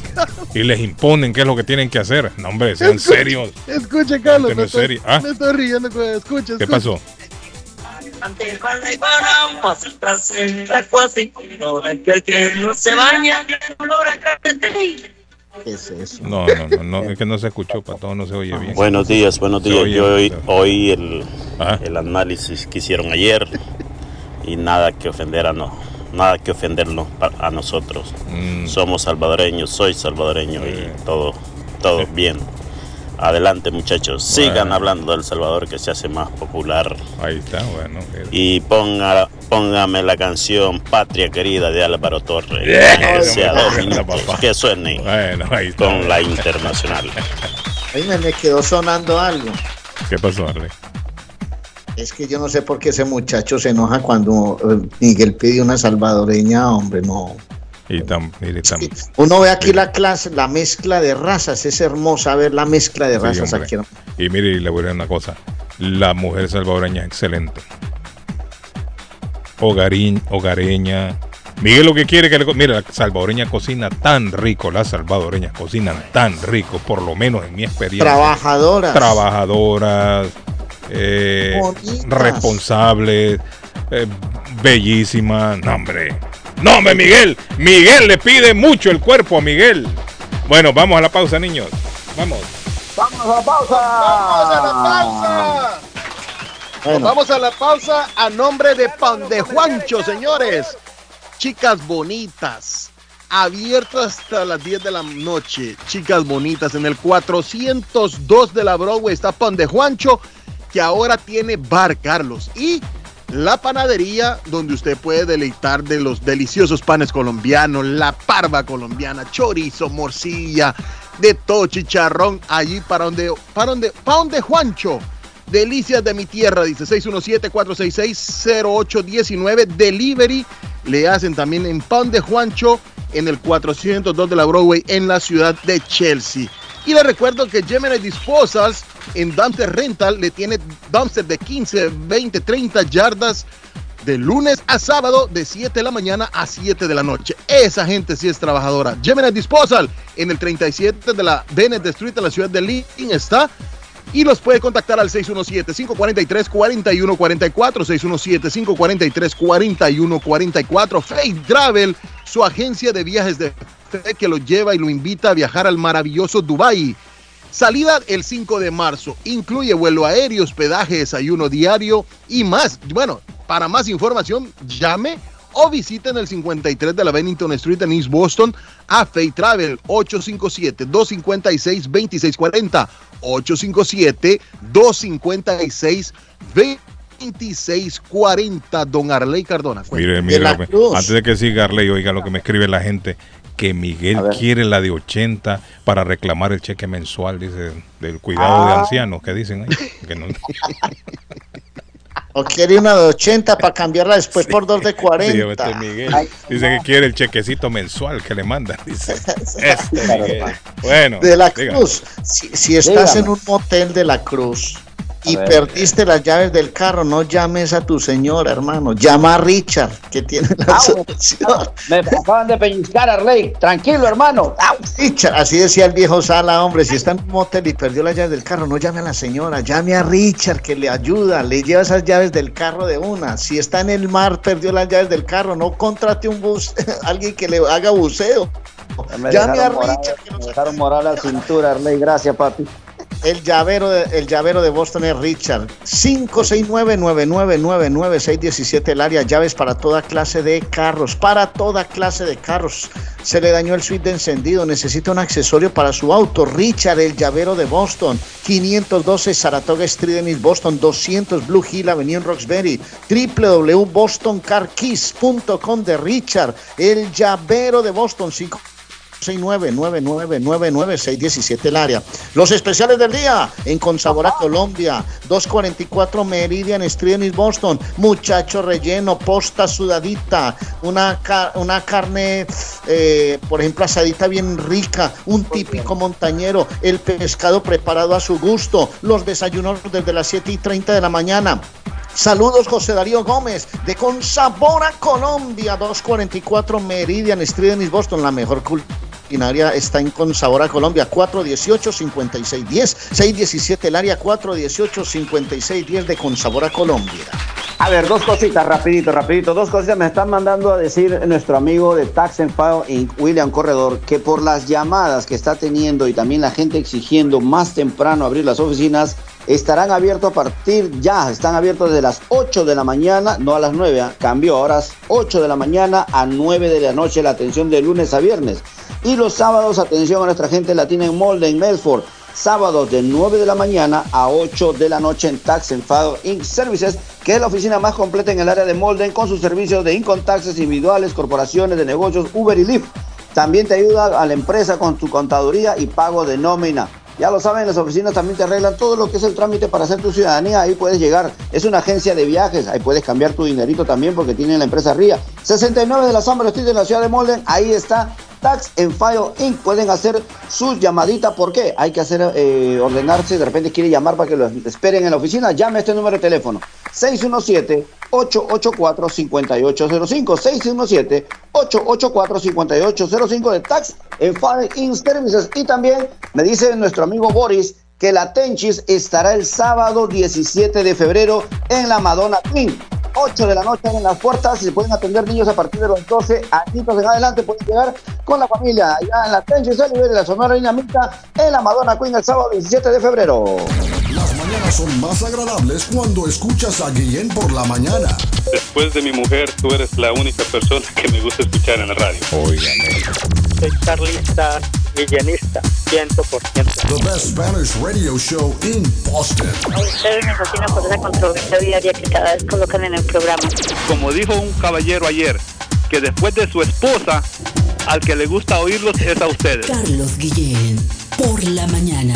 y les imponen qué es lo que tienen que hacer. No, hombre, sean Escuche, serios. Escuche, Carlos. Me estoy, serio. ¿Ah? me estoy riendo. Escuche, ¿Qué escuche. pasó? ¿Qué es eso? No, no, no, no, es que no se escuchó, para todo no se oye bien. Buenos días, buenos Se días. oye, Yo oí, el, Ah. el análisis que hicieron ayer y nada que ofender a no, nada que ofendernos a nosotros. Mm. Somos salvadoreños, soy salvadoreño y todo, todo bien. Adelante muchachos, sigan hablando del Salvador que se hace más popular. Ahí está, bueno. Y ponga, póngame la canción Patria Querida de Álvaro Torres. Yeah. Que sea dos minutos, que suene Bueno, ahí está. con la internacional. (laughs) Ahí me, me quedó sonando algo. ¿Qué pasó, Arley? Es que yo no sé por qué ese muchacho se enoja cuando eh, Miguel pide una salvadoreña, hombre, no. Y tam, mire, tam, Uno ve aquí la clase, la mezcla de razas, es hermosa ver la mezcla de razas aquí. Y mire, y le voy a decir una cosa. La mujer salvadoreña es excelente. Hogarín, hogareña. Miguel lo que quiere que le... Mire, la salvadoreña cocina tan rico. Las salvadoreñas cocinan tan rico, por lo menos en mi experiencia. Trabajadoras. Trabajadoras. eh, responsables. eh, bellísimas. No, hombre. No, hombre, Miguel. Miguel le pide mucho el cuerpo a Miguel. Bueno, vamos a la pausa, niños. Vamos. Vamos a la pausa. Vamos a la pausa. Vamos a la pausa a nombre de Pan de Juancho, señores. Chicas bonitas. Abierto hasta las 10 de la noche. Chicas bonitas. En el 402 de la Broadway está Pan de Juancho, que ahora tiene Bar Carlos. Y la panadería donde usted puede deleitar de los deliciosos panes colombianos, la parva colombiana, chorizo, morcilla, de todo chicharrón, allí para donde, para donde, para donde Juancho. Delicias de mi tierra, dice 617-466-0819. Delivery le hacen también en Pan de Juancho en el 402 de la Broadway en la ciudad de Chelsea. Y les recuerdo que Gemini Disposals en Dumpster Rental le tiene dumpster de 15, 20, 30 yardas de lunes a sábado de 7 de la mañana a 7 de la noche. Esa gente sí es trabajadora. Gemini Disposal en el 37 de la Bennett Street en la ciudad de Lee está. Y los puede contactar al 617-543-4144. 617-543-4144. Faith Travel, su agencia de viajes de fe que lo lleva y lo invita a viajar al maravilloso Dubai. Salida el 5 de marzo. Incluye vuelo aéreo, hospedaje, desayuno diario y más. Bueno, para más información, llame o visiten el 53 de la Bennington Street en East Boston a Fay Travel 857-256-2640. 857-256-2640. Don Arley Cardona. Mire, mire, antes de que siga Arley, oiga lo que me escribe la gente, que Miguel quiere la de 80 para reclamar el cheque mensual, dice, del cuidado de Ah. ancianos, que dicen ahí. Que no- (laughs) O quiere una de 80 para cambiarla después por dos de Sí, 40. este Miguel. Dice que quiere el chequecito mensual que le mandan. Dice. (laughs) Este Miguel. Bueno, de la diga. Cruz. Si, si estás Dígame. en un motel de la Cruz y A ver. perdiste las llaves del carro, no llames a tu señora, hermano. Llama a Richard, que tiene la solución. Me acaban de pellizcar, Arley. Tranquilo, hermano. Richard, así decía el viejo Sala, hombre, si está en un motel y perdió las llaves del carro, no llame a la señora, llame a Richard que le ayuda, le lleva esas llaves del carro de una. Si está en el mar, perdió las llaves del carro, no contrate un bus, (laughs) alguien que le haga buceo. Me Llame a Richard. me dejaron morar la cintura, Arley. Gracias, papi. El llavero, de, el llavero de Boston es Richard. 569-9999-617 el área. Llaves para toda clase de carros. Para toda clase de carros. Se le dañó el switch de encendido. Necesita un accesorio para su auto. Richard, el llavero de Boston. 512 Saratoga Street en East Boston. 200 Blue Hill Avenue en Roxbury. www.bostoncarkeys.com de Richard. El llavero de Boston. 5 699999617 el área. Los especiales del día en Consabora Colombia, 244 Meridian Street en Boston, muchacho relleno, posta sudadita, una, una carne, eh, por ejemplo, asadita bien rica, un típico montañero, el pescado preparado a su gusto, los desayunos desde las 7 y 30 de la mañana. Saludos José Darío Gómez de Consabora Colombia, 244 Meridian Street en Boston, la mejor está en Consabora Colombia, 418-5610, 617 el área 418-5610 de Consabora Colombia. A ver, dos cositas, rapidito, rapidito. Dos cositas me están mandando a decir nuestro amigo de Tax and File Inc., William Corredor, que por las llamadas que está teniendo y también la gente exigiendo más temprano abrir las oficinas, estarán abiertos a partir ya, están abiertos desde las 8 de la mañana, no a las 9, ¿ah? cambió ahora es 8 de la mañana a 9 de la noche la atención de lunes a viernes. Y los sábados, atención a nuestra gente latina en Molde, en Medford. Sábados de 9 de la mañana a 8 de la noche en Tax and File Inc. Services, que es la oficina más completa en el área de Molden con sus servicios de income taxes individuales, corporaciones de negocios, Uber y Lyft. También te ayuda a la empresa con tu contaduría y pago de nómina. Ya lo saben, las oficinas también te arreglan todo lo que es el trámite para hacer tu ciudadanía. Ahí puedes llegar. Es una agencia de viajes. Ahí puedes cambiar tu dinerito también porque tienen la empresa RIA. 69 de la Summer Street en la ciudad de Molden. Ahí está Tax and File Inc. Pueden hacer sus llamaditas. ¿Por qué? Hay que hacer, eh, ordenarse. De repente quiere llamar para que lo esperen en la oficina. Llame a este número de teléfono. 617-884-5805. 617-884-5805 de Tax and File Inc. Services. Y también me dice nuestro amigo Boris que la Tenchis estará el sábado 17 de febrero en la Madonna Queen. 8 de la noche en las puertas y se pueden atender niños a partir de los 12 añitos en adelante. Pueden llegar con la familia allá en la Tenchis Oliver, en la Sonora Dinamita, en la Madonna Queen el sábado 17 de febrero. Las mañanas son más agradables cuando escuchas a Guillén por la mañana. Después de mi mujer, tú eres la única persona que me gusta escuchar en la radio. Soy carlista, villanista, 100%. The best Spanish radio show in Boston. A ustedes me fascina por esa controversia diaria que cada vez colocan en el programa. Como dijo un caballero ayer, que después de su esposa, al que le gusta oírlos es a ustedes. Carlos Guillén, por la mañana.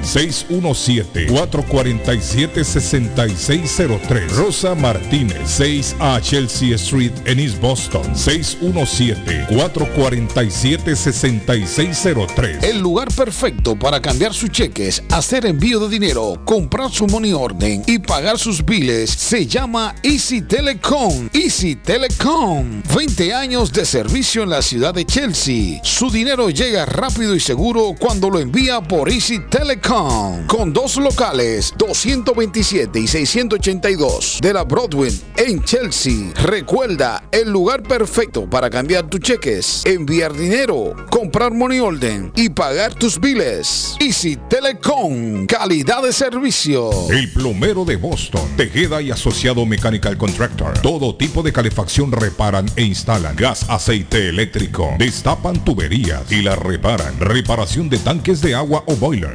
617-447-6603. Rosa Martínez, 6 a Chelsea Street en East Boston, 617-447-6603. El lugar perfecto para cambiar sus cheques, hacer envío de dinero, comprar su money orden y pagar sus biles se llama Easy Telecom. Easy Telecom. 20 años de servicio en la ciudad de Chelsea. Su dinero llega rápido y seguro cuando lo envía por Easy Telecom. Con dos locales, 227 y 682 de la Broadway en Chelsea. Recuerda, el lugar perfecto para cambiar tus cheques, enviar dinero, comprar money order y pagar tus biles. Easy Telecom. Calidad de servicio. El plomero de Boston, Tejeda y Asociado Mechanical Contractor. Todo tipo de calefacción reparan e instalan. Gas, aceite eléctrico. Destapan tuberías y las reparan. Reparación de tanques de agua o boiler.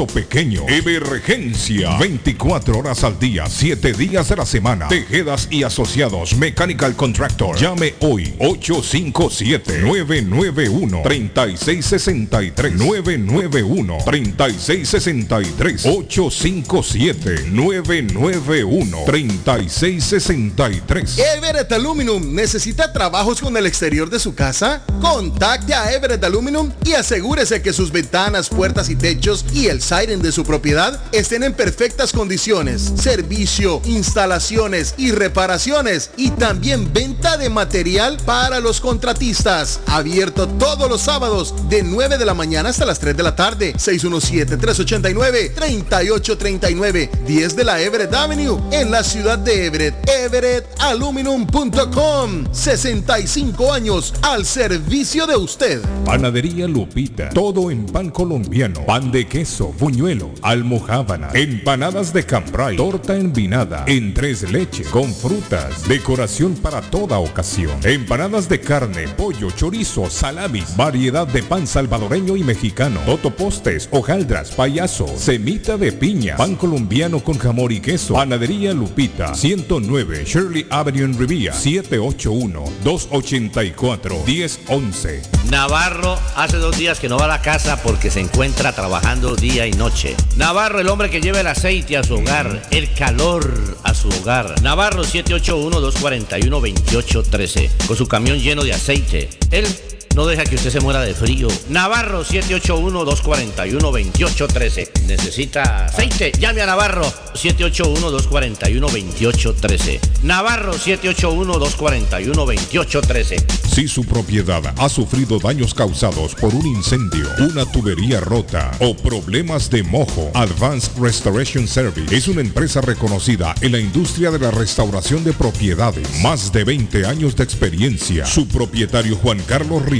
o pequeños. Emergencia. 24 horas al día, 7 días de la semana. Tejedas y asociados. Mechanical Contractor. Llame hoy. 857-991-3663. 991-3663. 857-991-3663. Everett Aluminum necesita trabajos con el exterior de su casa. Contacte a Everett Aluminum y asegúrese que sus ventanas, puertas y techos y el siren de su propiedad estén en perfectas condiciones. Servicio, instalaciones y reparaciones y también venta de material para los contratistas. Abierto todos los sábados de 9 de la mañana hasta las 3 de la tarde. 617-389-3839. 10 de la Everett Avenue en la ciudad de Everett. EverettAluminum.com. 65 años al servicio de usted. Panadería Lupita, todo en pan colombiano, pan de queso, buñuelo, almojábana, empanadas de cambray, torta envinada, en tres leches, con frutas, decoración para toda ocasión, empanadas de carne, pollo, chorizo, salamis, variedad de pan salvadoreño y mexicano, totopostes, hojaldras, payaso, semita de piña, pan colombiano con jamón y queso, panadería Lupita, 109 Shirley Avenue en Rivia, 781-284-1011. Navarro hace dos días que no va a la casa porque se encuentra trabajando día y noche. Navarro, el hombre que lleva el aceite a su hogar, el calor a su hogar. Navarro 781-241-2813, con su camión lleno de aceite. Él no deja que usted se muera de frío. Navarro 781-241-2813. Necesita aceite. Llame a Navarro 781-241-2813. Navarro 781-241-2813. Si su propiedad ha sufrido daños causados por un incendio, una tubería rota o problemas de mojo, Advanced Restoration Service es una empresa reconocida en la industria de la restauración de propiedades. Más de 20 años de experiencia. Su propietario Juan Carlos Rivera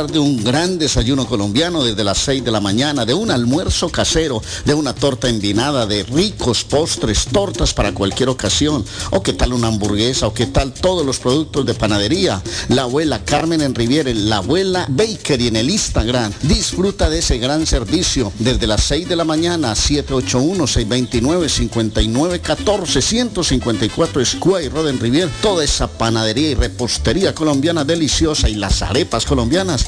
de un gran desayuno colombiano desde las 6 de la mañana, de un almuerzo casero, de una torta envinada, de ricos postres, tortas para cualquier ocasión, o qué tal una hamburguesa, o qué tal todos los productos de panadería. La abuela Carmen en Riviera, la abuela Bakery en el Instagram. Disfruta de ese gran servicio desde las 6 de la mañana, 781-629-5914, 154 Square Road en Riviera. Toda esa panadería y repostería colombiana deliciosa y las arepas colombianas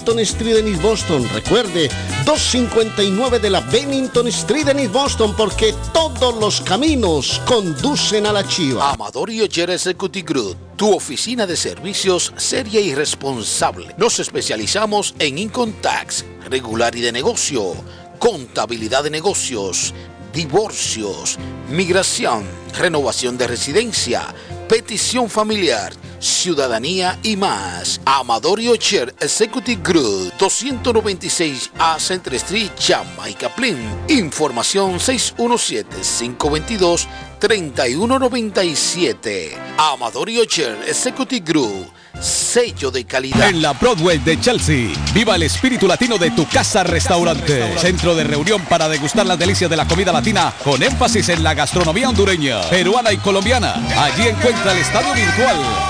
Bennington Street en East Boston. Recuerde, 259 de la Bennington Street en East Boston porque todos los caminos conducen a la chiva. Amador y Oyer Executive Group, tu oficina de servicios seria y responsable. Nos especializamos en income tax, regular y de negocio, contabilidad de negocios, divorcios, migración, renovación de residencia, petición familiar, ciudadanía y más. Amador y Ocher Executive Group 296 A Central Street, Jamaica Plain. Información 617-522-3197. Amador y Ocher Executive Group. Sello de calidad. En la Broadway de Chelsea, viva el espíritu latino de tu casa restaurante. Centro de reunión para degustar las delicias de la comida latina con énfasis en la gastronomía hondureña, peruana y colombiana. Allí encuentra el estadio virtual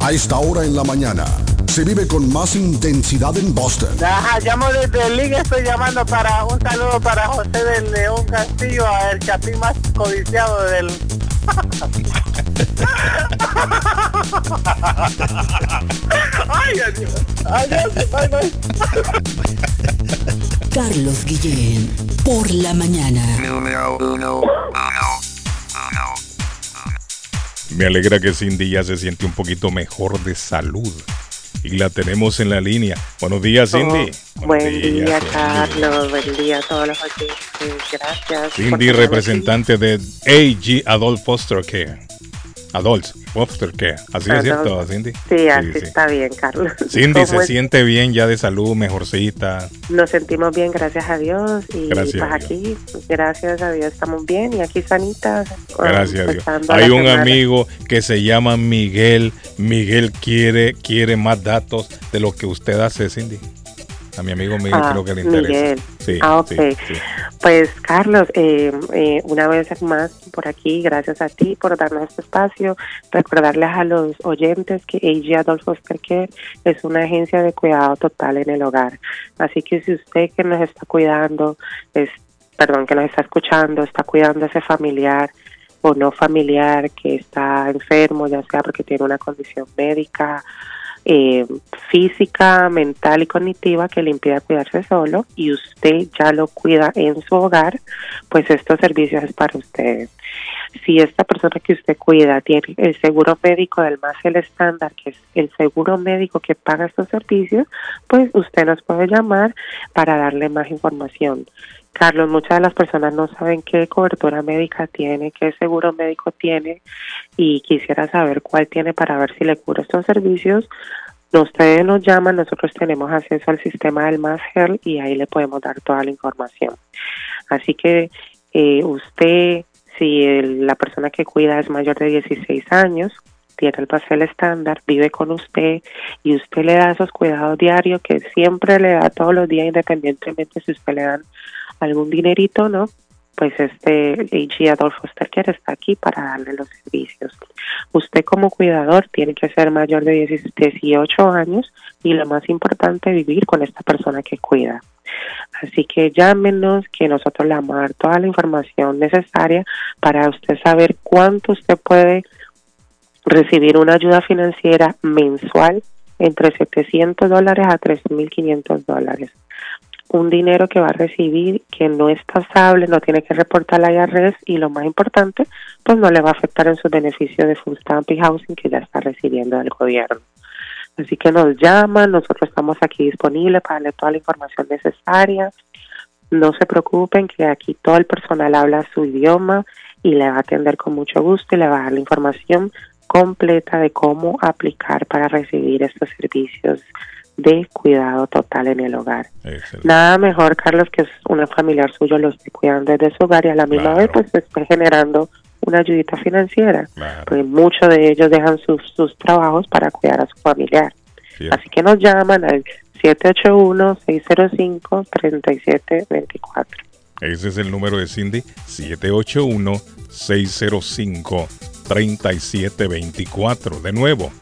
A esta hora en la mañana se vive con más intensidad en Boston. Ajá, llamo desde el link, estoy llamando para un saludo para José del León Castillo, el chapín más codiciado del... (laughs) Ay, adiós. Adiós, bye, bye. Carlos Guillén, por la mañana. Me alegra que Cindy ya se siente un poquito mejor de salud. Y la tenemos en la línea. Buenos días, Cindy. Oh, buen día, Carlos. Buen día a todos los oyentes. Gracias. Cindy, representante de AG Adult Foster Care. Adult Foster Care. Así es Adult. cierto, Cindy. Sí, así sí. está bien, Carlos. (laughs) Cindy ¿Cómo se es? siente bien ya de salud, mejorcita. Nos sentimos bien, gracias a Dios. Y Gracias pues aquí, gracias a Dios, estamos bien. Y aquí sanitas. Gracias a Dios. Hay un semana. amigo que se llama Miguel. Miguel quiere, quiere más datos de lo que usted hace, Cindy. A mi amigo Miguel Ah, creo que le interesa. Miguel. Sí, ah, ok. sí, sí. Pues Carlos, eh, eh, una vez más por aquí, gracias a ti por darnos este espacio. Recordarles a los oyentes que AG Adult Foster Care es una agencia de cuidado total en el hogar. Así que si usted que nos está cuidando, es, perdón, que nos está escuchando, está cuidando a ese familiar o no familiar que está enfermo, ya sea porque tiene una condición médica, eh, física, mental y cognitiva que le impida cuidarse solo y usted ya lo cuida en su hogar, pues estos servicios es para usted. Si esta persona que usted cuida tiene el seguro médico del más el estándar, que es el seguro médico que paga estos servicios, pues usted nos puede llamar para darle más información. Carlos, muchas de las personas no saben qué cobertura médica tiene, qué seguro médico tiene y quisiera saber cuál tiene para ver si le cubre estos servicios. Ustedes nos llaman, nosotros tenemos acceso al sistema del Más Health y ahí le podemos dar toda la información. Así que eh, usted, si el- la persona que cuida es mayor de 16 años, tiene el pastel estándar, vive con usted y usted le da esos cuidados diarios que siempre le da todos los días, independientemente si usted le dan algún dinerito no, pues este AG Adult Foster Care está aquí para darle los servicios. Usted como cuidador tiene que ser mayor de 10 18 años y lo más importante, vivir con esta persona que cuida. Así que llámenos que nosotros le vamos a dar toda la información necesaria para usted saber cuánto usted puede recibir una ayuda financiera mensual entre 700 dólares a 3.500 dólares. Un dinero que va a recibir que no es tasable, no tiene que reportar la IRS y lo más importante, pues no le va a afectar en sus beneficios de Food Stamp y Housing que ya está recibiendo del gobierno. Así que nos llaman, nosotros estamos aquí disponibles para darle toda la información necesaria. No se preocupen que aquí todo el personal habla su idioma y le va a atender con mucho gusto y le va a dar la información completa de cómo aplicar para recibir estos servicios de cuidado total en el hogar. Nada mejor, Carlos, que un familiar suyo lo esté cuidando desde su hogar y a la misma vez pues esté generando una ayudita financiera, porque muchos de ellos dejan sus, sus trabajos para cuidar a su familiar. Así que nos llaman al 781-605-3724. Ese es el número de Cindy, 781-605-3724. De nuevo,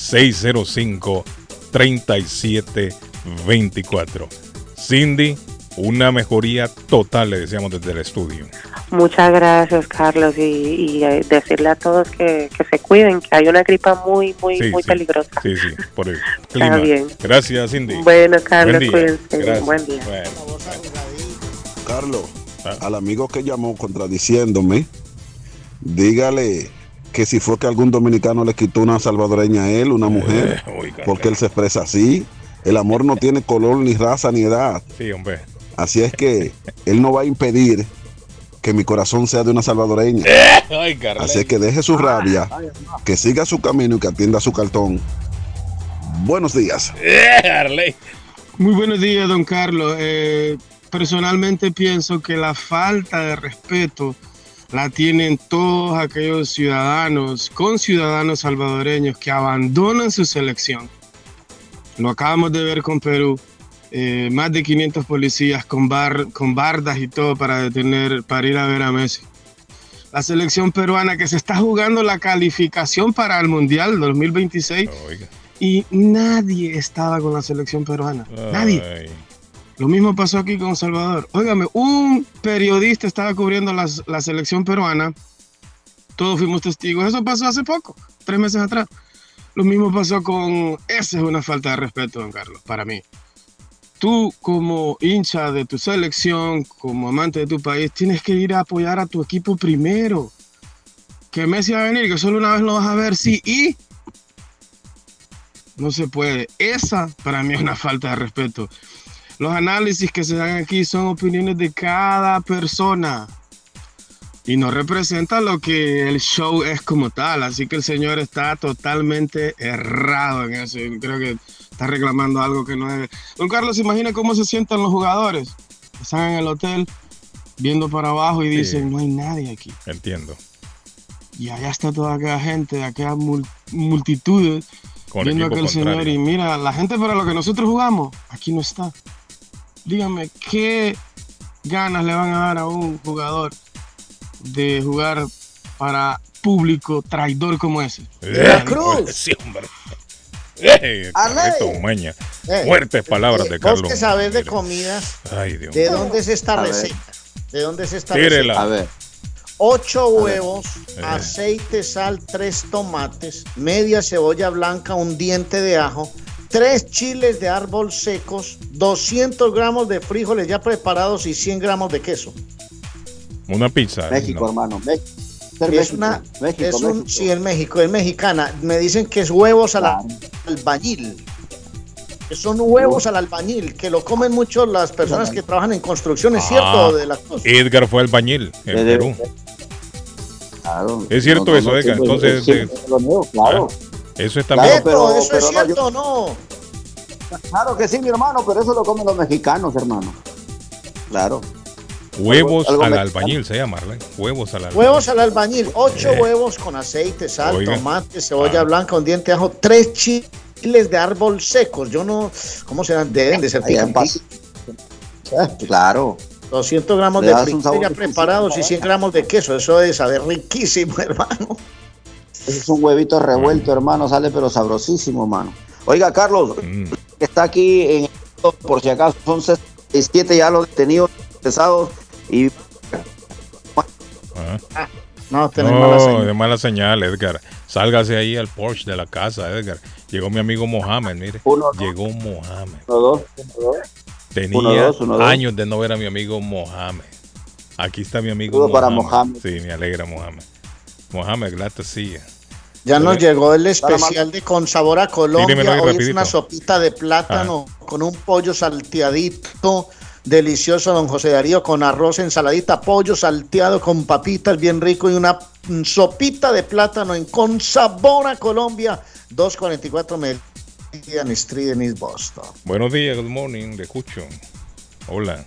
781-605-3724. Cindy, una mejoría total, le deseamos desde el estudio. Muchas gracias, Carlos, y, y, eh, decirle a todos que, que se cuiden, que hay una gripa muy, muy, Sí, muy sí. peligrosa. Sí, sí, por el clima. bien. Gracias, Cindy. Bueno, Carlos, Buen día. cuídense. Gracias. Buen día. Bueno. Carlos, al amigo que llamó contradiciéndome, dígale que si fue que algún dominicano le quitó una salvadoreña a él, una mujer, porque él se expresa así. El amor no tiene color, ni raza, ni edad. Sí, hombre. Así es que él no va a impedir que mi corazón sea de una salvadoreña. Ay, Carlos. Así es que deje su rabia, que siga su camino y que atienda su cartón. Buenos días. Arley. Muy buenos días, don Carlos. Eh, personalmente pienso que la falta de respeto la tienen todos aquellos ciudadanos, con ciudadanos salvadoreños que abandonan su selección. Lo acabamos de ver con Perú. eh, más de 500 policías con, bar, con bardas y todo para detener, para ir a ver a Messi. La selección peruana que se está jugando la calificación para el Mundial 2026 y nadie estaba con la selección peruana. Nadie. Lo mismo pasó aquí con Salvador. Óigame, un periodista estaba cubriendo la selección peruana. Todos fuimos testigos. Eso pasó hace poco, tres meses atrás. Lo mismo pasó con... Esa es una falta de respeto, don Carlos, para mí. Tú como hincha de tu selección, como amante de tu país, tienes que ir a apoyar a tu equipo primero. Que Messi va a venir, que solo una vez lo vas a ver, sí, y no se puede. Esa para mí es una falta de respeto. Los análisis que se dan aquí son opiniones de cada persona y no representa lo que el show es como tal. Así que el señor está totalmente errado en eso. Yo creo que está reclamando algo que no debe. Don Carlos, imagina cómo se sientan los jugadores. Están en el hotel viendo para abajo y Sí. dicen, no hay nadie aquí. Entiendo. Y allá está toda aquella gente, aquellas mul- multitudes Con viendo aquel señor contrario. y mira, la gente para lo que nosotros jugamos, aquí no está. Dígame, ¿qué ganas le van a dar a un jugador de jugar para público traidor como ese? Eh, Sí, hombre. Eh. Eh, Fuertes palabras de Vos Carlos. que sabes de comidas, Ay, Dios ¿de dónde es esta A ver. receta? ¿De dónde es esta Tírela. receta? A ver. Ocho huevos, Eh. aceite, sal, tres tomates, media cebolla blanca, un diente de ajo, tres chiles de árbol secos, 200 gramos de frijoles ya preparados y 100 gramos de queso. Una pizza. México, no. hermano. México. Es una, México, es un, México. sí, en México, es mexicana. Me dicen que es huevos al albañil. Que son huevos al albañil, que lo comen mucho las personas que trabajan en construcción, ¿es Ah, cierto? De las cosas. Edgar fue albañil en Eh, Perú. Claro. Es cierto No, no, eso, no, Edgar. sí, Entonces, sí, eh, claro. Eso está Claro, bien. pero- ¿Eso es no, cierto yo- o no? Claro que sí, mi hermano, pero eso lo comen los mexicanos, hermano. Claro. Huevos algo al albañil se llama, Arlen. Huevos al albañil. Huevos al albañil, ocho Eh. huevos con aceite, sal, Oiga. tomate, cebolla Ah. blanca, un diente de ajo, tres chiles de árbol secos. Yo no, ¿cómo serán? Deben de ser picantes. Claro. 200 gramos Le de exquisito, preparados y 100 gramos de queso. Eso debe saber riquísimo, (laughs) hermano. Es un huevito revuelto, hermano, sale pero sabrosísimo, hermano. Oiga, Carlos, Mm. que está aquí en por si acaso son 67 ya los detenidos pesados y Ah. No, tenés No, mala señal. de mala señal, Edgar. Sálgase ahí al Porsche de la casa, Edgar. Llegó mi amigo Mohamed, mire. Llegó Mohamed. uno, dos, uno, dos. Tenía Uno, dos, uno, dos. años de no ver a mi amigo Mohamed. Aquí está mi amigo Saludo para Mohamed. Sí, me alegra Mohamed. Mohamed, glad to. Ya nos llegó el especial de con sabor a Colombia. Hoy, es una sopita de plátano ah. con un pollo salteadito. Delicioso, don José Darío, con arroz, ensaladita, pollo salteado con papitas, bien rico y una sopita de plátano en con sabor a Colombia. 244 Meridian Street en East Boston. Buenos días, good morning, le escucho. Hola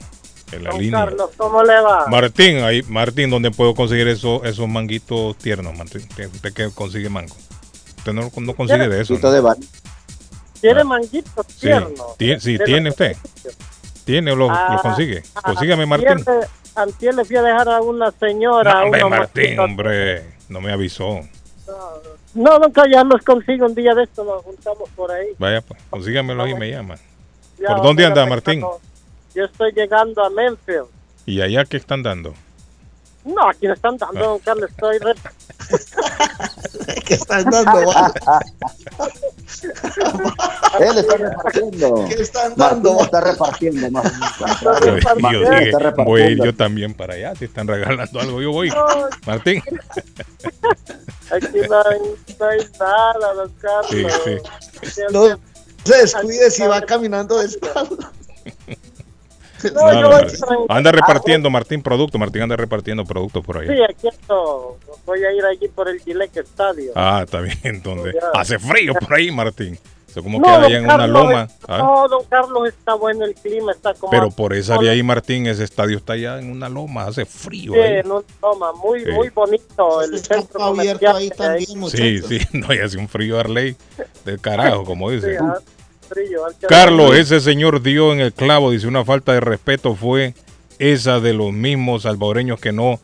en la Don línea. Carlos, ¿cómo le va? Martín, ahí, Martín, ¿dónde puedo conseguir esos, esos manguitos tiernos, Martín? ¿Usted que consigue mango? Usted no, no consigue de eso. ¿no? ¿Quiere manguito Sí, tierno? tie- sí, De tiene los- usted. ¿Tiene o lo, Ah, lo consigue? ah, Consígame, Martín. Antier le fui a dejar a una señora. No, hombre, Martín, manguitos. hombre, no me avisó. No, nunca ya los consigo un día de esto, nos juntamos por ahí. Vaya, pues, consígamelo y me llama. Ya, ¿Por dónde anda, Martín? Yo estoy llegando a Memphis. ¿Y allá qué están dando? No, aquí no están dando, don Carlos, estoy... re- (laughs) ¿Qué están dando? (laughs) Él está repartiendo. ¿Qué están Martín está repartiendo, Martín. Yo, yo dije, está repartiendo. voy a ir yo también para allá. Si están regalando algo, yo voy. Martín. (laughs) Aquí no hay, no hay nada, don Sí, Carlos. sí. No se descuide si va caminando de No, no, Martín. Ah, Anda repartiendo, Martín, producto. Martín anda repartiendo productos por ahí. Sí, aquí ando. Voy a ir allí por el Gillette Estadio. Ah, está bien. Entonces, Ya. hace frío por ahí, Martín. Eso como No, queda don allá en una Carlos, loma. ¿ah? No, don Carlos, está bueno el clima, está como... Pero por esa área ahí, Martín, ese estadio está allá en una loma, hace frío Sí, ahí. en un toma, muy, Sí. muy bonito el centro comercial. ahí que hay. Sí, sí, (laughs) no, y hace un frío Arley del carajo, como Sí, dice. ah, Carlos, ese señor dio en el clavo, dice, una falta de respeto fue esa de los mismos salvadoreños que no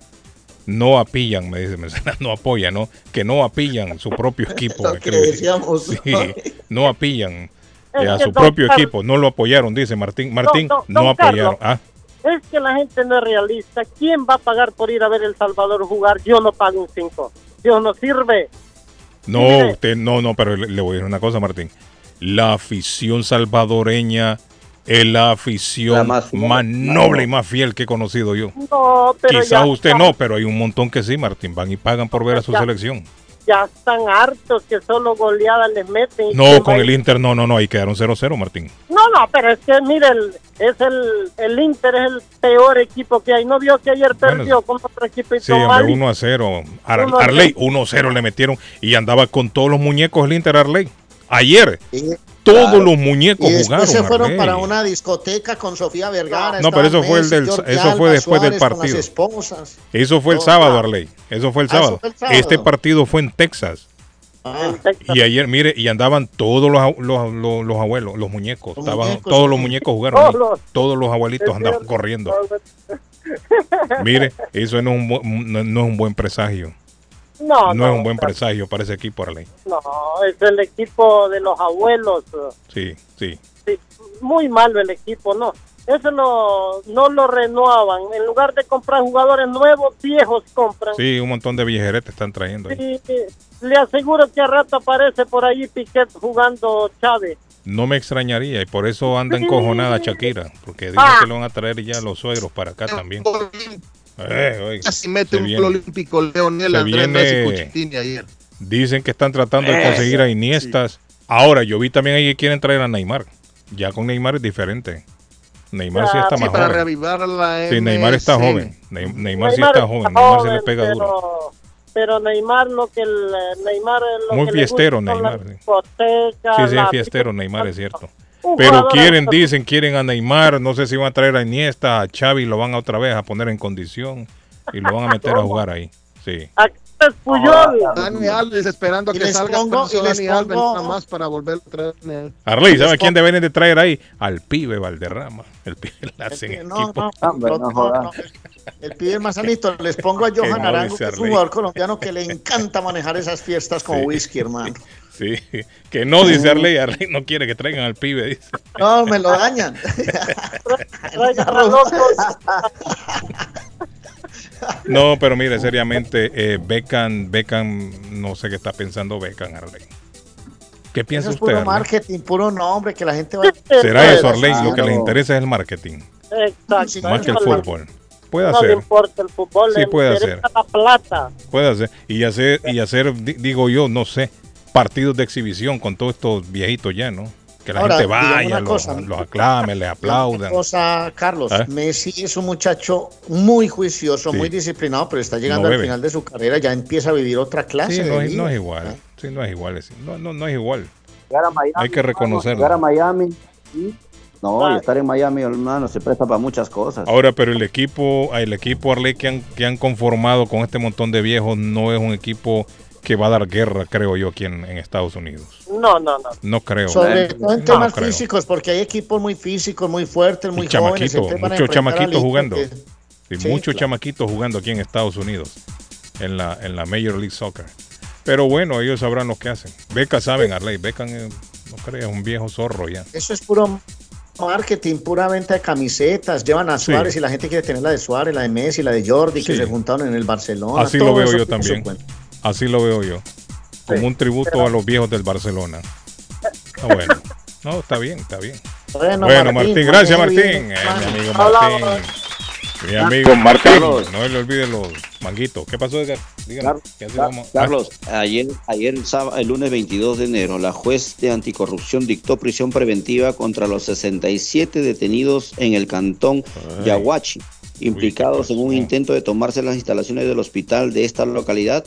no apillan, me dice, me suena, (laughs) no apoyan, ¿no? Que no apillan su propio (laughs) equipo. Lo que escribe. decíamos. Sí, no apillan eh, Es a su propio Carlos- equipo, no lo apoyaron, dice Martín. Martín, don- no don apoyaron. Carlos. Ah, Es que la gente no es realista. ¿Quién va a pagar por ir a ver El Salvador jugar? Yo no pago un 5. Dios no sirve. no, usted, no, no, pero le, le voy a decir una cosa, Martín. La afición salvadoreña es la afición La más, más- noble y más fiel que he conocido yo. No, pero Quizás ya usted están- no, pero hay un montón que sí, Martín. Van y pagan por ver a su Ya. selección. Ya están hartos que solo goleadas les meten. No, con el Inter, no, no, no, ahí quedaron 0-0, Martín. No, no, pero es que mire, el, es el, el Inter es el peor equipo que hay. ¿No vio que ayer Bueno, perdió con otro equipo y Sí, hombre, 1 a 0. Ar- Uno a Arley, cero. 1 a 0 le metieron y andaba con todos los muñecos el Inter Arley. Ayer, todos claro. los muñecos Y después jugaron. se fueron Arley. para una discoteca con Sofía Vergara. No, pero eso fue el del- eso fue después del Suárez partido. Eso fue el sábado, claro. Arley. Eso fue el Ah, sábado. fue el sábado. Este partido fue en Texas. Ah, Y ayer, mire, y andaban todos los, los, los- los abuelos, los muñecos. Los Estaban, muñecos, todos sí. los muñecos jugaron. ahí. Todos. Todos los abuelitos andaban cierto. corriendo. (laughs) Mire, eso no es un, no es un buen presagio. No, No, no, es un buen presagio para ese equipo, Arley. No, es el equipo de los abuelos. Sí, sí. Sí, muy malo el equipo, no. Eso no, no lo renuevan. En lugar de comprar jugadores nuevos, viejos compran. Sí, un montón de viejeretes están trayendo ahí. Sí, le aseguro que a rato aparece por ahí Piquet jugando Chávez. No me extrañaría y por eso anda encojonada Shakira, porque dice Ah. que lo van a traer ya los suegros para acá también. Eh, Casi mete un viene. olímpico Leonel Se Andrés Messi ayer. Dicen que están tratando de conseguir a Iniestas. Ahora, yo vi también ahí que quieren traer a Neymar. Ya con Neymar es diferente. Neymar sí está Sí, más para joven. reavivar la Sí, Neymar está joven. Ney- Neymar, sí Neymar está está joven. Neymar se le joven, pega pero, duro. Pero Neymar lo que el, Neymar lo Muy que le fiestero, gusta son las Neymar, sí. Sí, sí, es fiestero Neymar, es cierto. Pero quieren, dicen, quieren a Neymar. No sé si van a traer a Iniesta, a Xavi, lo van a otra vez a poner en condición y lo van a meter a jugar ahí. Sí. Aquí es Puyol. Dani Alves esperando a que les salga pongo- Dani Alves nada más para volver a traer. Arley, ¿sabe quién deben de traer ahí? Al pibe Valderrama. El pibe le hacen no, equipo. no, no, no, no, El pibe más sanito. Les pongo a (laughs) Johan Arango, que es un jugador colombiano que le encanta manejar esas fiestas con Sí. whisky, hermano. Sí, que no, dice Arley. Arley no quiere que traigan al pibe, dice. No, me lo dañan. Traigan a locos. No, pero mire, seriamente, eh, Beckham, Beckham, no sé qué está pensando Beckham, Arley. ¿Qué piensa Eso es usted, puro Arley? marketing, puro nombre, que la gente va ¿Será eso, Arley? Lo que les interesa es el marketing, Exacto. más que el fútbol. Puede No le ser, importa el fútbol, Sí, le puede hacer. la plata. puede hacer. Y hacer, y hacer, di- digo yo, no sé, partidos de exhibición con todos estos viejitos ya, ¿no? Que la Ahora, gente vaya, los, cosa. los aclame, le (laughs) Una aplaudan. cosa, Carlos, ¿Eh? Messi es un muchacho muy juicioso, Sí. muy disciplinado, pero está llegando No al final de su carrera, ya empieza a vivir otra clase Sí, de no, es- no es igual. Sí, no es igual. No, no, no es igual. Llegar a Miami, Hay que reconocerlo. Llegar a Miami. No, y estar en Miami, hermano, se presta para muchas cosas. Ahora, pero el equipo, el equipo Arley que han, que han conformado con este montón de viejos no es un equipo que va a dar guerra, creo yo, aquí en, en Estados Unidos. No, no, no. No creo. Sobre todo en No temas físicos, porque hay equipos muy físicos, muy fuertes, muy Y jóvenes. muchos chamaquitos jugando. que- Sí, Sí, muchos claro. chamaquitos jugando aquí en Estados Unidos, en la, en la Major League Soccer. Pero bueno, ellos sabrán lo que hacen. Beca saben, Arley. Beca, eh, no crees, es un viejo zorro ya. Eso es puro marketing, pura venta de camisetas. Llevan a Sí. Suárez y la gente quiere tener la de Suárez, la de Messi, la de Jordi, que se juntaron en el Barcelona. Así todo lo veo yo también. Así lo veo yo. Como un tributo a los viejos del Barcelona. Ah, bueno. No, está bien, está bien. Bueno, Bueno, Martín, gracias Martín. Eh, mi amigo. Martín. Mi amigo Martín. Carlos. No le olvide los manguitos. ¿Qué pasó, Edgar? Dígame. Car- ¿qué hace? Car- Vamos- ah, Carlos, ayer, ayer el, sábado- el lunes 22 de enero, la juez de anticorrupción dictó prisión preventiva contra los 67 detenidos en el cantón Ay. Yaguachi, implicados en un intento de tomarse las instalaciones del hospital de esta localidad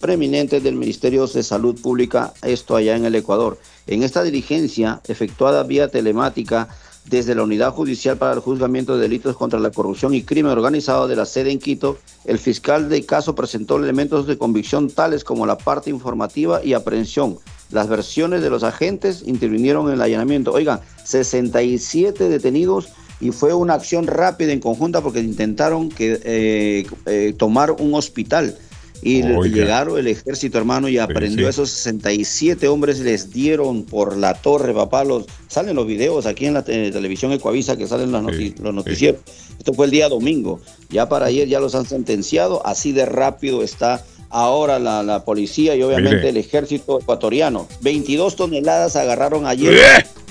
preeminentes del Ministerio de Salud Pública, esto allá en el Ecuador. En esta diligencia, efectuada vía telemática desde la Unidad Judicial para el Juzgamiento de Delitos contra la Corrupción y Crimen Organizado de la sede en Quito, el fiscal de caso presentó elementos de convicción tales como la parte informativa y aprehensión. Las versiones de los agentes intervinieron en el allanamiento. Oigan, 67 detenidos y fue una acción rápida en conjunta porque intentaron que, eh, eh, tomar un hospital. Y Oiga. llegaron el ejército, hermano, y aprendió sí. a esos 67 hombres, les dieron por la torre, papá. Los, salen los videos aquí en la te- televisión Ecuavisa que salen los, noti- los noticieros. Esto fue el día domingo. Ya para ayer ya los han sentenciado. Así de rápido está ahora la, la policía y obviamente Mire. el ejército ecuatoriano. 22 toneladas agarraron ayer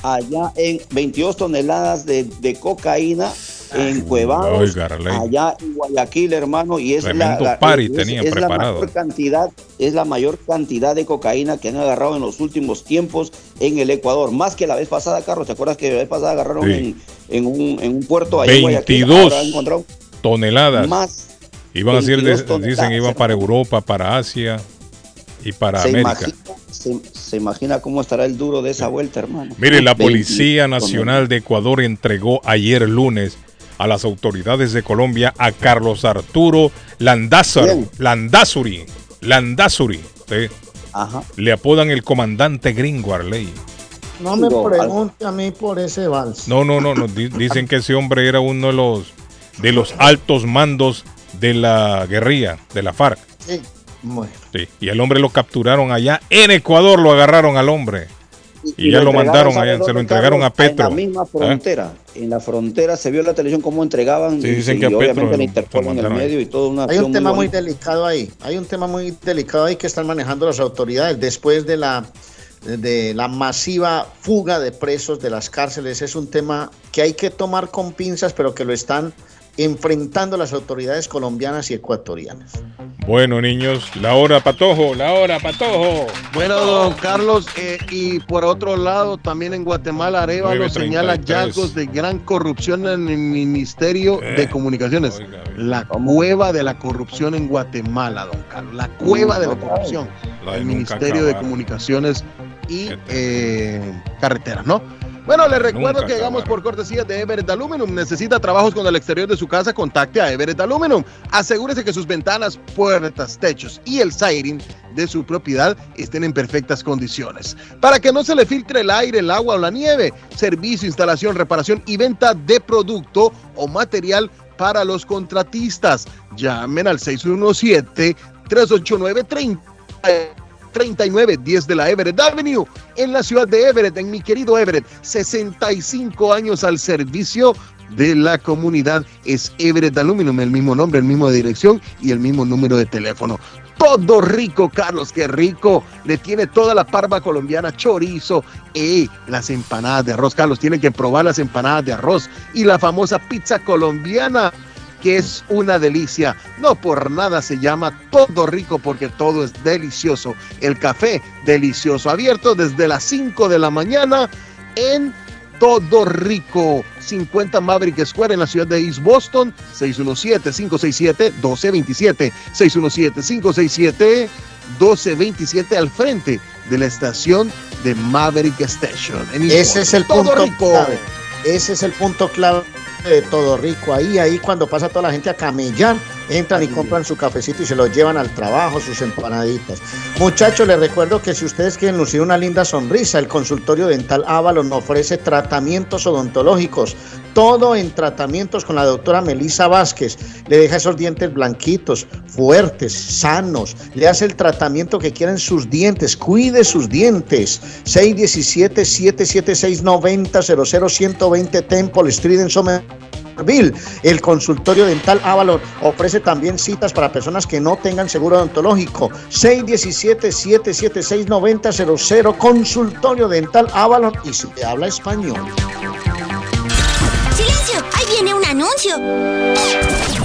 allá en 22 toneladas de, de cocaína en Cuevados, allá en Guayaquil, hermano, y es la, Tremendo la- party es- tenían es la preparado. mayor cantidad, es la mayor cantidad de cocaína que han agarrado en los últimos tiempos en el Ecuador, más que la vez pasada, Carlos, ¿te acuerdas que la vez pasada agarraron Sí. en, en un, en un puerto allá en Guayaquil? 22 Ahora han encontrado toneladas. más Iban a ser, 22 dicen iban para Europa, para Asia y para se América. imagina, se, se imagina cómo estará el duro de esa vuelta, hermano. Mire, la 20 Policía Nacional de Ecuador entregó ayer lunes a las autoridades de Colombia a Carlos Arturo Landázaro. Landazuri, Landazuri. sí. Ajá. Le apodan el comandante gringo Arley. No me pregunte a mí por ese vals. No, no, no, no, di- (laughs) dicen que ese hombre era uno de los de los altos mandos de la guerrilla, de la FARC. Sí. Bueno. Sí, y el hombre lo capturaron allá en Ecuador, lo agarraron al hombre. Y, ya lo mandaron ¿sabe allá, se lo entregaron a? Petro. En la misma ¿Ah? frontera. En la frontera se vio en la televisión cómo entregaban. Sí, y- dicen y que a Petro obviamente la Interpol en el medio y toda una Hay un tema muy bonita. delicado ahí. Hay un tema muy delicado ahí que están manejando las autoridades después de la de la masiva fuga de presos de las cárceles. Es un tema que hay que tomar con pinzas, pero que lo están enfrentando las autoridades colombianas y ecuatorianas. Bueno, niños, la hora patojo, la hora patojo. Bueno, don Carlos, eh, y por otro lado, también en Guatemala, Arevalo 9:33. señala hallazgos de gran corrupción en el Ministerio Eh, de Comunicaciones. La cueva de la corrupción en Guatemala, don Carlos. La cueva de la corrupción. La de El Ministerio de. Comunicaciones y eh, Carreteras, ¿no? Bueno, les recuerdo Nunca que llegamos por cortesía de Everett Aluminum. Necesita trabajos con el exterior de su casa, contacte a Everett Aluminum. Asegúrese que sus ventanas, puertas, techos y el siding de su propiedad estén en perfectas condiciones. Para que no se le filtre el aire, el agua o la nieve. Servicio, instalación, reparación y venta de producto o material para los contratistas. Llamen al 617 389 30 3910 de la Everett Avenue en la ciudad de Everett, en mi querido Everett. 65 años al servicio de la comunidad. Es Everett Aluminum, el mismo nombre, el mismo dirección y el mismo número de teléfono. Todo rico, Carlos, qué rico. Le tiene toda la parva colombiana, chorizo y las empanadas de arroz. Carlos, tienen que probar las empanadas de arroz y la famosa pizza colombiana que es una delicia. No por nada se llama todo rico porque todo es delicioso. El café delicioso, abierto desde las 5 de la mañana en todo rico. 50 Maverick Square en la ciudad de East Boston. 617-567-1227. 617-567-1227 al frente de la estación de Maverick Station. en Ese es el. Todo punto rico. clave. Ese es el punto clave de todo rico. Ahí, ahí cuando pasa toda la gente a camellar, entran y compran su cafecito y se lo llevan al trabajo, sus empanaditas. Muchachos, les recuerdo que si ustedes quieren lucir una linda sonrisa, el consultorio dental Avalon ofrece tratamientos odontológicos. Todo en tratamientos con la doctora Melisa Vázquez. Le deja esos dientes blanquitos, fuertes, sanos. Le hace el tratamiento que quieren sus dientes. Cuide sus dientes. 617-776-9000 Temple Street en Somerville. El consultorio dental Avalon ofrece también citas para personas que no tengan seguro odontológico. 617-776-9000 Consultorio dental Avalon y si te habla español. 什么？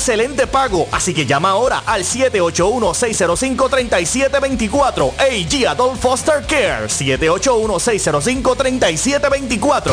excelente pago. Así que llama ahora al 781-605-3724. AG Adult Foster Care. 781-605-3724.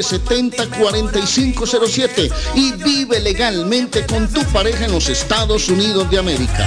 617-970-4507 y vive legalmente con tu pareja en los Estados Unidos de América.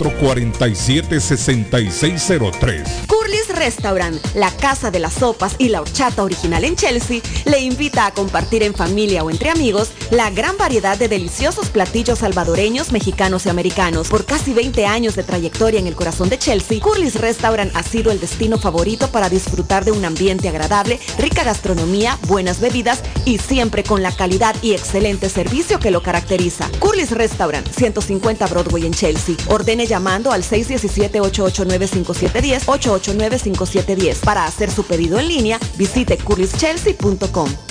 447-6603. Curly's Restaurant, la casa de las sopas y la horchata original en Chelsea, le invita a compartir en familia o entre amigos la gran variedad de deliciosos platillos salvadoreños, mexicanos y americanos. Por casi 20 años de trayectoria en el corazón de Chelsea, Curly's Restaurant ha sido el destino favorito para disfrutar de un ambiente agradable, rica gastronomía, buenas bebidas y siempre con la calidad y excelente servicio que lo caracteriza. Curly's Restaurant, 150 Broadway en Chelsea. Ordene llamando al 617-889-5710, 889-5710. Para hacer su pedido en línea, visite curlyschelsea.com.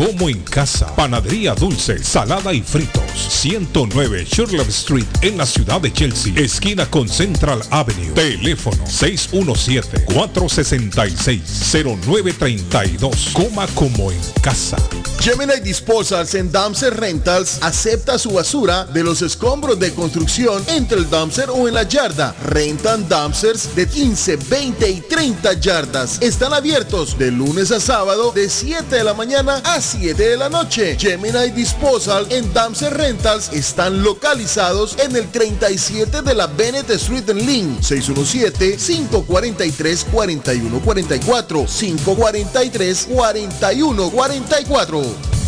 Como en casa. Panadería dulce, salada y fritos. 109 Sherlock Street en la ciudad de Chelsea. Esquina con Central Avenue. Teléfono 617-466-0932. Coma como en casa. Gemini Disposals en Dumpster Rentals acepta su basura de los escombros de construcción entre el dumpster o en la yarda. Rentan dumpsters de 15, 20 y 30 yardas. Están abiertos de lunes a sábado de 7 de la mañana a 7 de la noche. Gemini Disposal en Dumpster Rentals están localizados en el 37 de la Bennett Street en Lynn. 617-543-4144. 543-4144.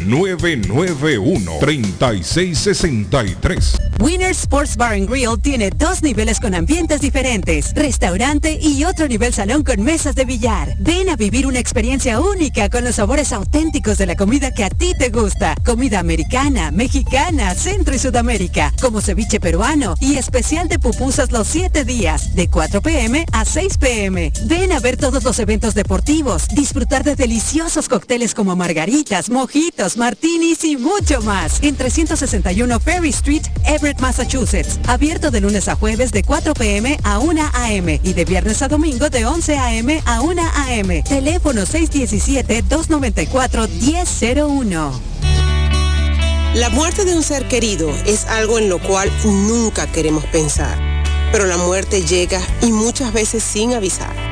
809-991-3663. Winner Sports Bar and Grill tiene dos niveles con ambientes diferentes, restaurante y otro nivel salón con mesas de billar. Ven a vivir una experiencia única con los sabores auténticos de la comida que a ti te gusta. Comida americana, mexicana, centro y sudamérica, como ceviche peruano y especial de pupusas los 7 días, de 4 pm a 6 pm. Ven a ver todos los eventos deportivos, disfrutar de deliciosos cócteles como margaritas, mojitos, martinis y mucho más. En 361 Ferry Street, Everett, Massachusetts. Abierto de lunes a jueves de 4 pm a 1 am y de viernes a domingo de 11 am a 1 am. Teléfono 617-294-1001. La muerte de un ser querido es algo en lo cual nunca queremos pensar, pero la muerte llega y muchas veces sin avisar.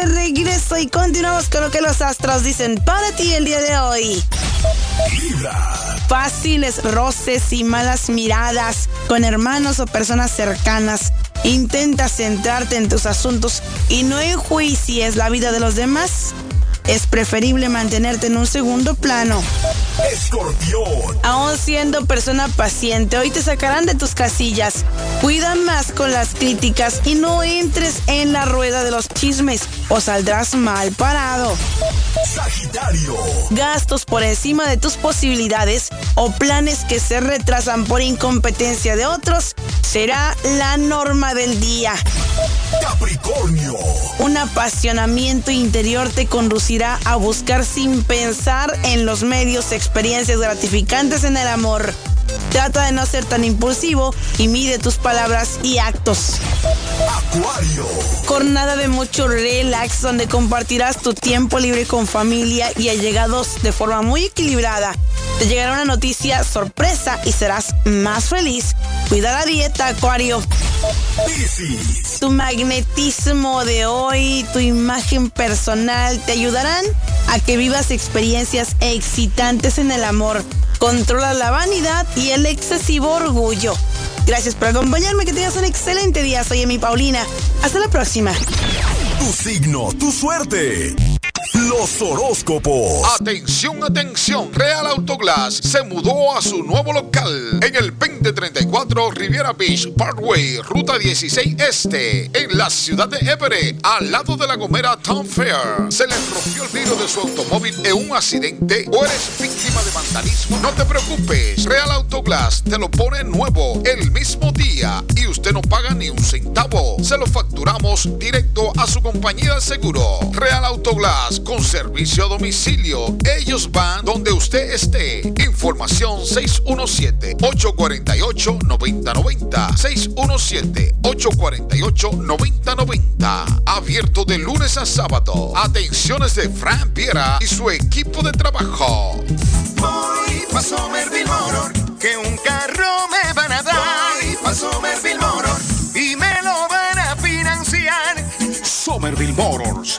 De regreso y continuamos con lo que los astros dicen para ti el día de hoy. Fáciles roces y malas miradas con hermanos o personas cercanas. Intenta centrarte en tus asuntos y no enjuicies la vida de los demás. Es preferible mantenerte en un segundo plano. Escorpión. Aún siendo persona paciente, hoy te sacarán de tus casillas. Cuida más con las críticas y no entres en la rueda de los chismes o saldrás mal parado. Sagitario. Gastos por encima de tus posibilidades o planes que se retrasan por incompetencia de otros será la norma del día. Capricornio. Un apasionamiento interior te conducirá a buscar sin pensar en los medios experiencias gratificantes en el amor. Trata de no ser tan impulsivo y mide tus palabras y actos. Acuario. Jornada de mucho relax donde compartirás tu tiempo libre con familia y allegados de forma muy equilibrada. Te llegará una noticia sorpresa y serás más feliz. Cuida la dieta, Acuario. Piscis. Tu magnetismo de hoy, tu imagen personal te ayudarán a que vivas experiencias excitantes en el amor. Controla la vanidad y el excesivo orgullo. Gracias por acompañarme, que tengas un excelente día. Soy Emi Paulina. Hasta la próxima. Tu signo, tu suerte. Los horóscopos. Atención, atención. Real Autoglass se mudó a su nuevo local en el 2034 Riviera Beach Parkway, Ruta 16 Este, en la ciudad de Everett, al lado de la Gomera Town Fair. Se le rompió el vidrio de su automóvil en un accidente o eres víctima de vandalismo. No te preocupes. Real Autoglass te lo pone nuevo el mismo día y usted no paga ni un centavo. Se lo facturamos directo a su compañía de seguro. Real Autoglass con servicio a domicilio. Ellos van donde usted esté. Información 617-848-9090. 617-848-9090. Abierto de lunes a sábado. Atenciones de Fran Piera y su equipo de trabajo. Voy pa' Somerville Motor, que un carro me van a dar. Voy pa' Somerville Motor, y me lo van a financiar. Somerville Motors.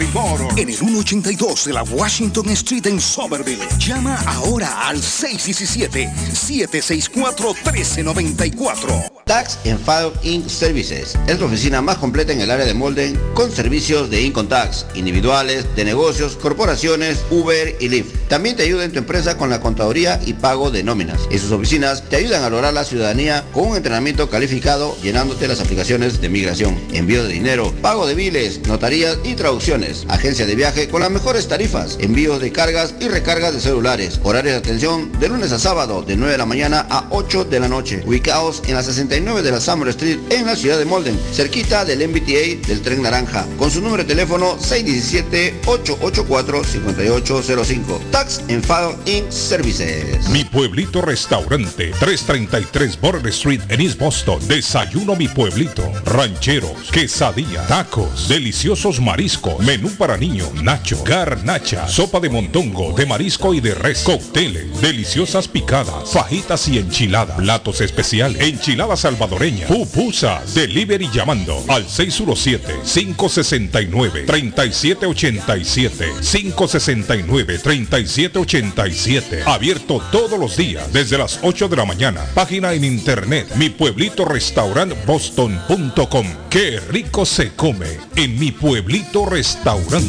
be en el 182 de la Washington Street en Somerville. Llama ahora al 617-764-1394. Tax and File Inc. Services es la oficina más completa en el área de Molden con servicios de Income Tax, individuales, de negocios, corporaciones, Uber y Lyft. También te ayuda en tu empresa con la contaduría y pago de nóminas. En sus oficinas te ayudan a lograr la ciudadanía con un entrenamiento calificado llenándote las aplicaciones de migración, envío de dinero, pago de biles, notarías y traducciones. Agencia de viaje con las mejores tarifas, envíos de cargas y recargas de celulares. Horarios de atención de lunes a sábado de 9 de la mañana a 8 de la noche. Ubicados en la 69 de la Summer Street en la ciudad de Molden, cerquita del MBTA del Tren Naranja. Con su número de teléfono 617-884-5805. Tax and File Inc. Services. Mi pueblito restaurante, 333 Border Street en East Boston. Desayuno mi pueblito. Rancheros, quesadilla, tacos, deliciosos mariscos, menú para niños, nacho, garnacha, sopa de montongo, de marisco y de res, cócteles, deliciosas picadas, fajitas y enchiladas, platos especiales, enchilada salvadoreña, pupusas, delivery llamando al 617-569-3787, 569-3787, abierto todos los días desde las 8 de la mañana, página en internet, mi pueblito restaurant boston.com, qué rico se come en mi pueblito restaurante.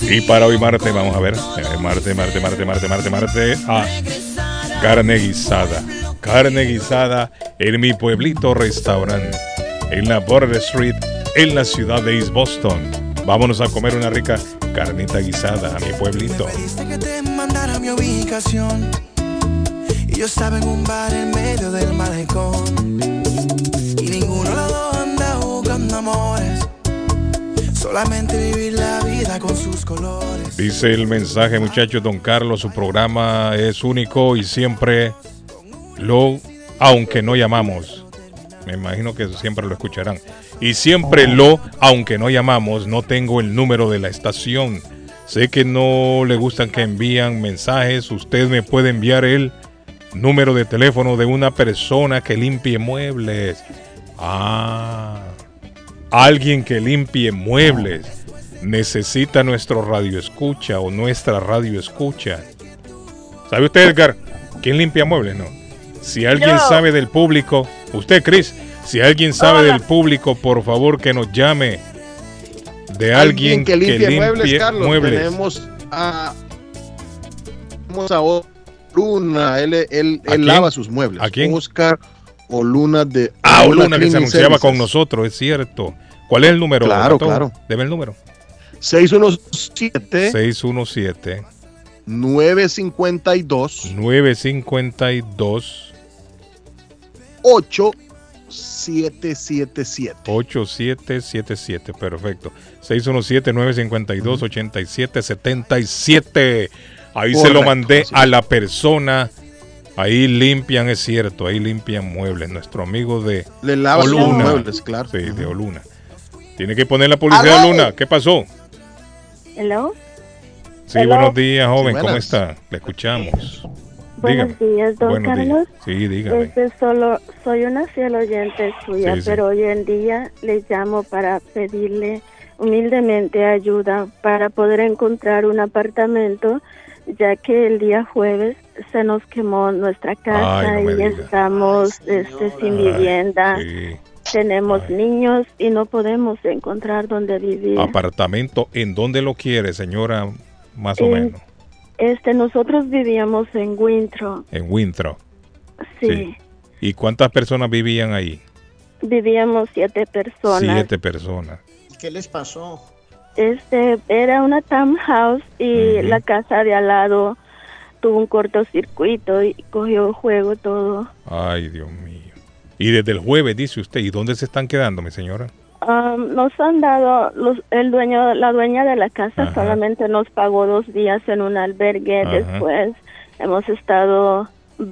Y para hoy martes, vamos a ver. eh, Martes, martes, martes, martes, martes, martes. Ah, carne guisada. Carne guisada en mi pueblito restaurante. En la Border Street, en la ciudad de East Boston. Vámonos a comer una rica carnita guisada a mi pueblito. que te mandara mi ubicación. Y yo estaba en un bar en medio del malecón. Y ninguno de los dos anda buscando amores. Solamente vivir la vida Dice el mensaje, muchachos, don Carlos, su programa es único y siempre lo, aunque no llamamos. Me imagino que siempre lo escucharán. Y siempre lo, aunque no llamamos, no tengo el número de la estación. Sé que no le gustan que envían mensajes. Usted me puede enviar el número de teléfono de una persona que limpie muebles. Ah, alguien que limpie muebles necesita nuestro radio escucha o nuestra radio escucha. ¿Sabe usted, Edgar? ¿Quién limpia muebles? No. Si alguien Yo. sabe del público, usted, Chris, si alguien sabe Hola. del público, por favor que nos llame de alguien, que limpie, muebles, limpie Carlos. muebles. Tenemos a, tenemos a Oluna, él, él, ¿A él lava sus muebles. ¿A quién? Oscar Oluna de Ah, Oluna que se anunciaba con nosotros, es cierto. ¿Cuál es el número? Claro, claro. Deme el número. 617 617 952 952 8777. 8777, perfecto. 617-952-8777. Ahí se lo Correcto, mandé a la persona. Ahí limpian, es cierto, ahí limpian muebles. Nuestro amigo de Le Oluna. muebles, claro. Sí, de Oluna. Tiene que poner la publicidad, Aló. Luna. ¿Qué pasó? Hello. Sí, Hello. buenos días, joven. ¿Cómo está? Le escuchamos. Buenos Dígame. días, don Buenos días. Carlos. Sí, dígame. Este solo soy una fiel oyente suya, Sí, sí. pero hoy en día le llamo para pedirle humildemente ayuda para poder encontrar un apartamento, ya que el día jueves se nos quemó nuestra casa Ay, no me y diga. estamos este, sin vivienda. Sí. Tenemos niños y no podemos encontrar dónde vivir. Apartamento, ¿en dónde lo quiere, señora? Más o En- menos. Este, nosotros vivíamos en Winthrop, En Winthrop. sí. ¿Y cuántas personas vivían ahí? Vivíamos siete personas. Siete personas. ¿Qué les pasó? Este era una townhouse y la casa de al lado tuvo un cortocircuito y cogió fuego todo. Ay, Dios mío. Y desde el jueves, dice usted, ¿y dónde se están quedando, mi señora? Um, nos han dado los, el dueño, la dueña de la casa Ajá. solamente nos pagó dos días en un albergue. Ajá. Después hemos estado,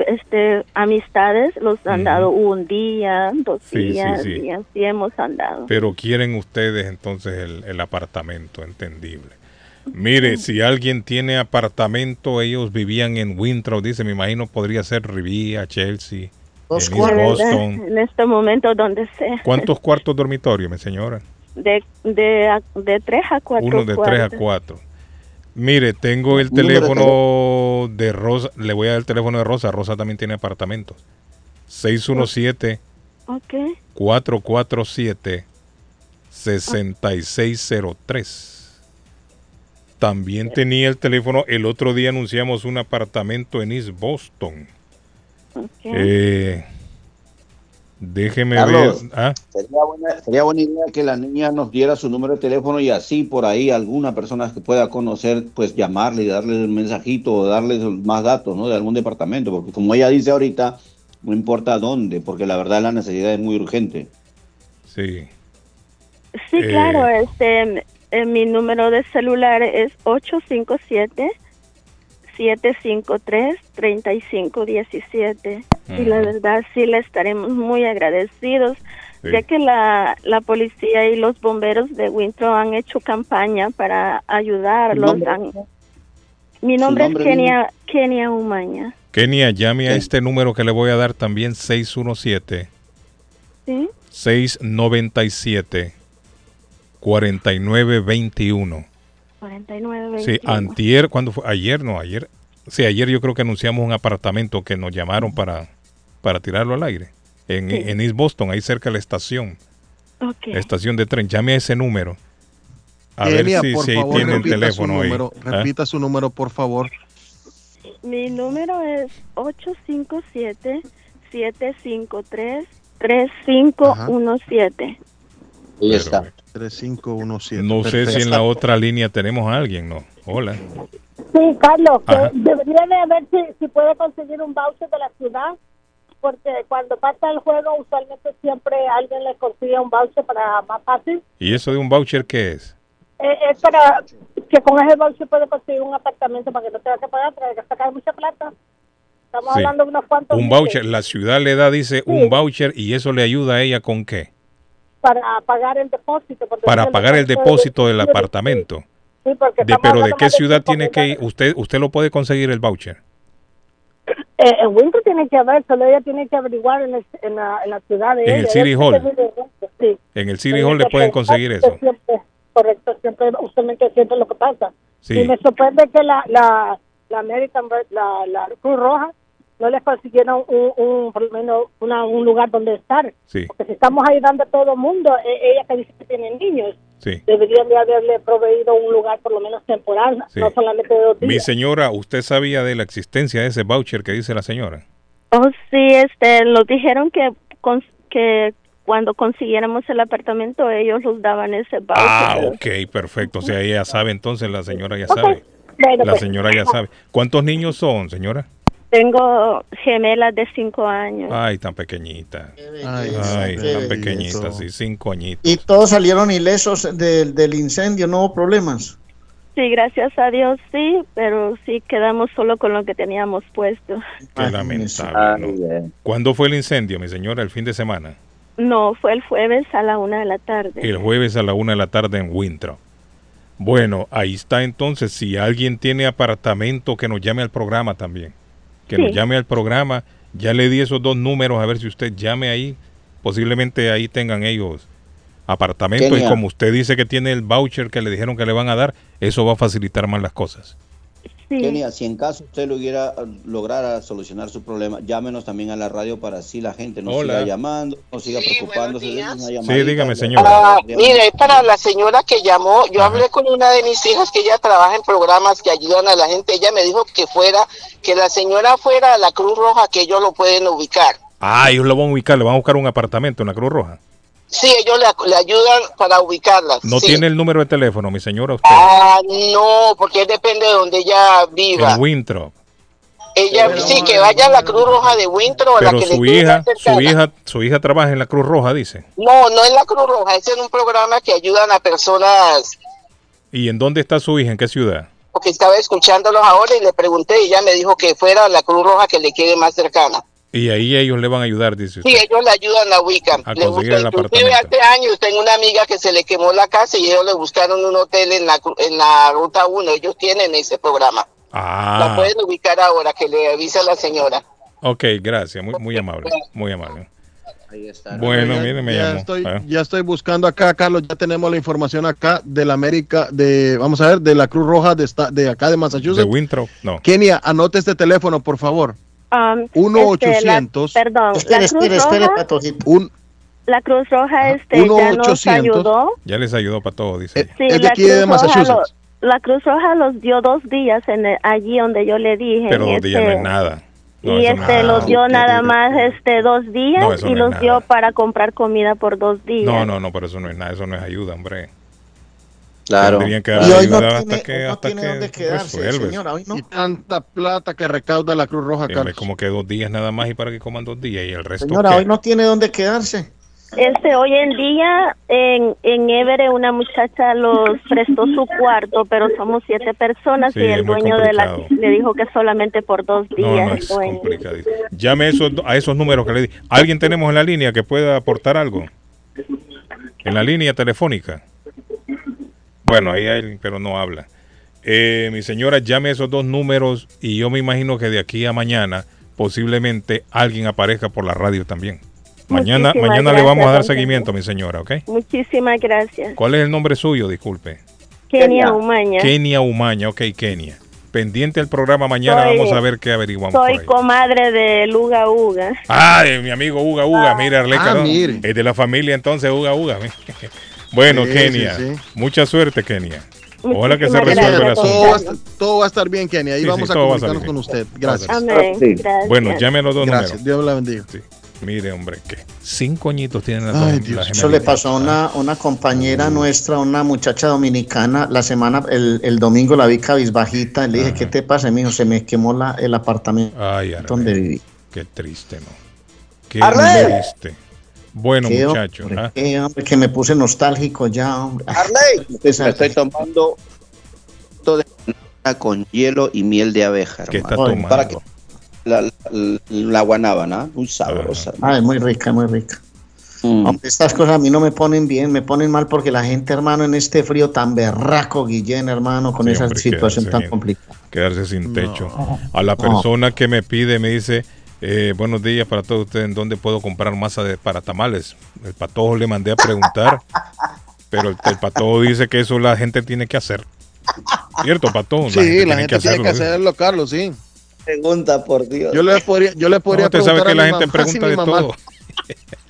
este, amistades los han dado un día, dos Sí, sí, días sí. y así hemos andado. Pero quieren ustedes entonces el, el apartamento, entendible. Mire, si alguien tiene apartamento, ellos vivían en Winthrop, dice, me imagino podría ser Rivia, Chelsea, Dos Boston. (laughs) en este momento donde sea. ¿Cuántos cuartos dormitorios, mi señora? de, de, a- de 3 a 4 Uno de 3 a 4. Mire, tengo el teléfono de Rosa. Le voy a dar el teléfono de Rosa. Rosa también tiene apartamentos. 617 Ok. 447 6603. También tenía el teléfono. El otro día anunciamos un apartamento en East Boston. Eh, déjeme Carlos, ver. Ah, Sería buena, sería buena idea que la niña nos diera su número de teléfono y así por ahí alguna persona que pueda conocer, pues llamarle y darle un mensajito o darle más datos, ¿no? De algún departamento, porque como ella dice ahorita, no importa dónde, porque la verdad la necesidad es muy urgente. Sí. Sí, Eh, claro, este, eh, mi número de celular es 857-753-3517. Y la verdad sí le estaremos muy agradecidos, Sí. ya que la, la policía y los bomberos de Wintro han hecho campaña para ayudarlos. Han- mi nombre, nombre, es Kenia, Kenia Umaña. Kenia, llame a este número que le voy a dar también 617 ¿Sí? 697 4921. 49 Sí, antier, cuando fue? Ayer, no, ayer. Sí, ayer yo creo que anunciamos un apartamento que nos llamaron para, para tirarlo al aire. En, Sí. en East Boston, ahí cerca de la estación. Ok. La estación de tren. Llame a ese número. A Kenia, ver si, por si favor, tiene el repita teléfono su ahí. número, ¿Ah? repita su número, por favor. Mi número es 857-753-3517. Ahí está. 3517. No sé si en la otra línea tenemos a alguien, ¿no? Hola. Sí, Carlos, que debería de ver si, si puede conseguir un voucher de la ciudad, porque cuando pasa el juego usualmente siempre alguien le consigue un voucher para más fácil. ¿Y eso de un voucher qué es? Eh, es para que con ese voucher puede conseguir un apartamento para que no tenga que pagar, para que sacar mucha plata. Estamos Sí. hablando de unos cuantos Un voucher. La ciudad le da, dice, un voucher y eso le ayuda a ella con qué? Para pagar el depósito. Para pagar el depósito del apartamento. Sí, porque De, pero ¿de qué ciudad tiene que ir? Usted, usted lo puede conseguir el voucher. Eh, en Winter tiene que ver, solo ella tiene que averiguar en, el- en la, en la ciudad de En ella. el City Hall. Sí. En el City Hall le pueden conseguir eso. siempre- correcto, siempre, usualmente siempre lo que pasa. Sí. Y me sorprende que la, la, la American, la, la Cruz Roja, no les consiguieron un, un, por lo menos una, un lugar donde estar. Sí, Porque si estamos ayudando a todo el mundo, e- ella que dice que tiene niños, sí. deberían de haberle proveído un lugar por lo menos temporal, Sí. no solamente de dos Mi días. señora, ¿usted sabía de la existencia de ese voucher que dice la señora? Oh, sí, este, nos dijeron que, que cuando consiguiéramos el apartamento ellos nos daban ese voucher. Ah, ok, perfecto. O sea, ella sabe entonces, la señora ya Ok. sabe. Bueno, La pues. señora ya sabe. ¿Cuántos niños son, señora? Tengo gemelas de cinco años. Ay, tan pequeñita. Ay, tan pequeñita, sí, cinco añitos. Y todos salieron ilesos del, del incendio, no hubo problemas. Sí, gracias a Dios, sí, pero sí quedamos solo con lo que teníamos puesto. Qué lamentable. ¿no? ¿Cuándo fue el incendio, mi señora? ¿El fin de semana? No, fue el jueves a la una de la tarde. El jueves a la una de la tarde en Winthrop. Bueno, ahí está entonces. Si alguien tiene apartamento, que nos llame al programa también. Que nos llame al programa. Ya le di esos dos números, a ver si usted llame ahí. Posiblemente ahí tengan ellos apartamento. Y como usted dice que tiene el voucher que le dijeron que le van a dar, eso va a facilitar más las cosas. Kenia, si en caso usted logra, lograra solucionar su problema, llámenos también a la radio para así la gente no Hola. siga llamando, no siga preocupándose. de Sí, dígame, señora. Ah, mire, es para la señora que llamó. Yo hablé con una de mis hijas que ella trabaja en programas que ayudan a la gente. Ella me dijo que fuera, que la señora fuera a la Cruz Roja, que ellos lo pueden ubicar. Ah, ellos lo van a ubicar, le van a buscar un apartamento en la Cruz Roja. Sí, ellos le, le ayudan para ubicarla. No sí. tiene el número de teléfono, mi señora, usted. Ah, no, porque depende de donde ella viva. en Winthrop. Ella sí, que vaya a la Cruz Roja de Winter o a la Pero que su hija, su hija, su hija trabaja en la Cruz Roja, dice. No, no en la Cruz Roja, es en un programa que ayudan a personas, ¿Y en dónde está su hija? ¿En qué ciudad? porque estaba escuchándolos ahora y le pregunté y ella me dijo que fuera a la Cruz Roja que le quede más cercana. Y ahí ellos le van a ayudar, dice usted. Sí, ellos le ayudan a Wiccan. A Le conseguir buscan- el inclusive apartamento. hace años tengo una amiga que se le quemó la casa y ellos le buscaron un hotel en la, cru- en la ruta 1. Ellos tienen ese programa. La Ah, pueden ubicar ahora que le avisa la señora. ok, gracias, muy, muy amable, muy amable. Ahí está. Bueno, ya, mire, me ya llamó. Estoy, Ah. ya estoy buscando acá, Carlos. Ya tenemos la información acá de la América, de, vamos a ver, de la Cruz Roja de, esta, de acá de De Massachusetts. Winthrop, no. Kenia, anote este teléfono, por favor. Um, 1-800. este, perdón, Espere, la Cruz espere, Roja, Patojito. Un, la Cruz Roja este, ya nos 800. ayudó. Ya les ayudó para todo, dice. ella. Sí, es de la aquí Cruz de Roja Massachusetts. lo- la Cruz Roja los dio dos días en el- allí donde yo le dije. Pero dos este, días no es nada. No, y no este es los nada. dio nada más este dos días y los nada. dio para comprar comida por dos días. No, no, no, pero eso no es nada, eso no es ayuda, hombre. Claro. Tendrían que Y hoy no tiene, hasta que, no hasta tiene que dónde quedarse, resuelves. señora. Hoy no. y tanta plata que recauda la Cruz Roja, Carlos. como que dos días nada más y para que coman dos días y el resto Señora, ¿qué? hoy no tiene dónde quedarse. Este, hoy en día en, en Everett una muchacha los prestó su cuarto, pero somos siete personas Sí, y el dueño de la le dijo que solamente por dos No, días. no, el es dueño. complicadísimo. Llame a esos, a esos números que le di. ¿Alguien tenemos en la línea que pueda aportar algo? En la línea telefónica. Bueno, ahí hay, pero no habla. Eh, mi señora, llame esos dos números y yo me imagino que de aquí a mañana posiblemente alguien aparezca por la radio también. Mañana, Muchísimas mañana le vamos a dar seguimiento, mi señora, ¿ok? Muchísimas gracias. ¿Cuál es el nombre suyo? Disculpe. Kenia Umaña. Kenia Umaña, ok, Kenia. Pendiente del programa mañana, Soy- vamos a ver qué averiguamos Soy comadre de Luga Uga. Ah, de mi amigo Uga Uga, mira, Arleca, Ah, ¿no? mire. es de la familia entonces Uga Uga. Bueno, Sí, Kenia, sí, sí. mucha suerte, Kenia. Ojalá que se resuelva el asunto. Todo va, a estar, todo va a estar bien, Kenia. Ahí vamos a a comunicarnos salir con usted. Gracias. Amén. Sí. Gracias. Bueno, llame a los dos Gracias. números. Dios la bendiga. Sí. Mire, hombre, que cinco añitos tienen las Ay, dos. Dios. Eso le pasó a una, una compañera nuestra, una muchacha dominicana, la semana, el, el domingo la vi cabizbajita, le dije, ¿qué te pasa? Me dijo, se me quemó la, el apartamento Ay, donde viví. qué triste, ¿no? Qué triste. Bueno, Qué muchacho. hombre, ¿ah? qué hombre, que me puse nostálgico ya, hombre. (laughs) Arley, me estoy tomando todo de banana con hielo y miel de abeja, ¿Qué está hermano. tomando? Para que la, la, la guanábana, muy sabrosa. Ah, es muy rica, muy rica. Mm. Hombre, estas cosas a mí no me ponen bien, me ponen mal porque la gente, hermano, en este frío tan berraco, Guillén, hermano, con Sí, esa hombre, situación tan complicada. quedarse sin techo. A la persona que me pide, me dice, eh, buenos días para todos ustedes, ¿en dónde puedo comprar masa de, para tamales? El patojo le mandé a preguntar, (laughs) pero el, el patojo dice que eso la gente tiene que hacer. ¿Cierto, patojo? Sí, la gente tiene que hacerlo, Carlos, sí. Pregunta, por Dios. Yo le podría, yo le podría usted sabe preguntar que a la gente mamá, pregunta sí, de mamá. todo. (laughs)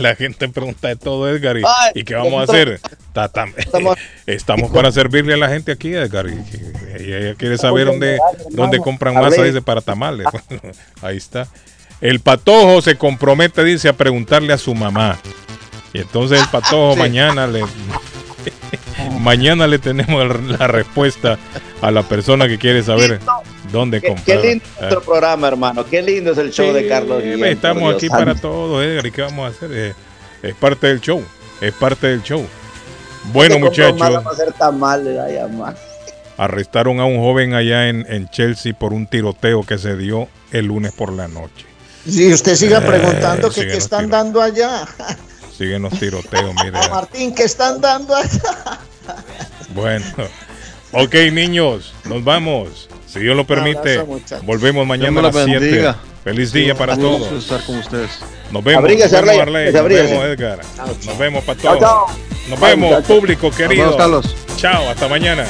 La gente pregunta de todo, Edgar. ¿Y, Ay, ¿y qué vamos a hacer? Ta- tam- (laughs) Estamos- (laughs) Estamos para servirle a la gente aquí, Edgar. Y, y- y ella quiere saber dónde, dónde compran masa, dice, para tamales. (laughs) Ahí está. El patojo se compromete, dice, a preguntarle a su mamá. Y entonces el patojo Sí. mañana le... mañana le tenemos la respuesta a la persona que quiere saber dónde Qué, comprar. qué lindo Ah. nuestro programa, hermano. Qué lindo es el show de Sí, Carlos. Guillén, Estamos aquí santo. para todo, Edgar. ¿Y qué vamos a hacer? Eh, es parte del show. Es parte del show. Bueno, Te compro muchachos, arrestaron a un joven allá en, en Chelsea por un tiroteo que se dio el lunes por la noche. Si usted siga Eh, preguntando que qué están dando allá. Siguen los tiroteos, mire. (laughs) Martín, ¿qué están dando allá? Bueno, ok, niños, nos vamos. Si Dios lo permite, abrazo, volvemos mañana a las la 7. bendiga. Feliz día para Un gusto todos. estar con ustedes. Nos vemos. Abríguese, nos vemos, Arley, Arley, nos abríguese. vemos, Edgar. Nos vemos para Chao, todos. chao. Nos vemos, público Nos querido. vemos, Carlos. Chao, hasta mañana.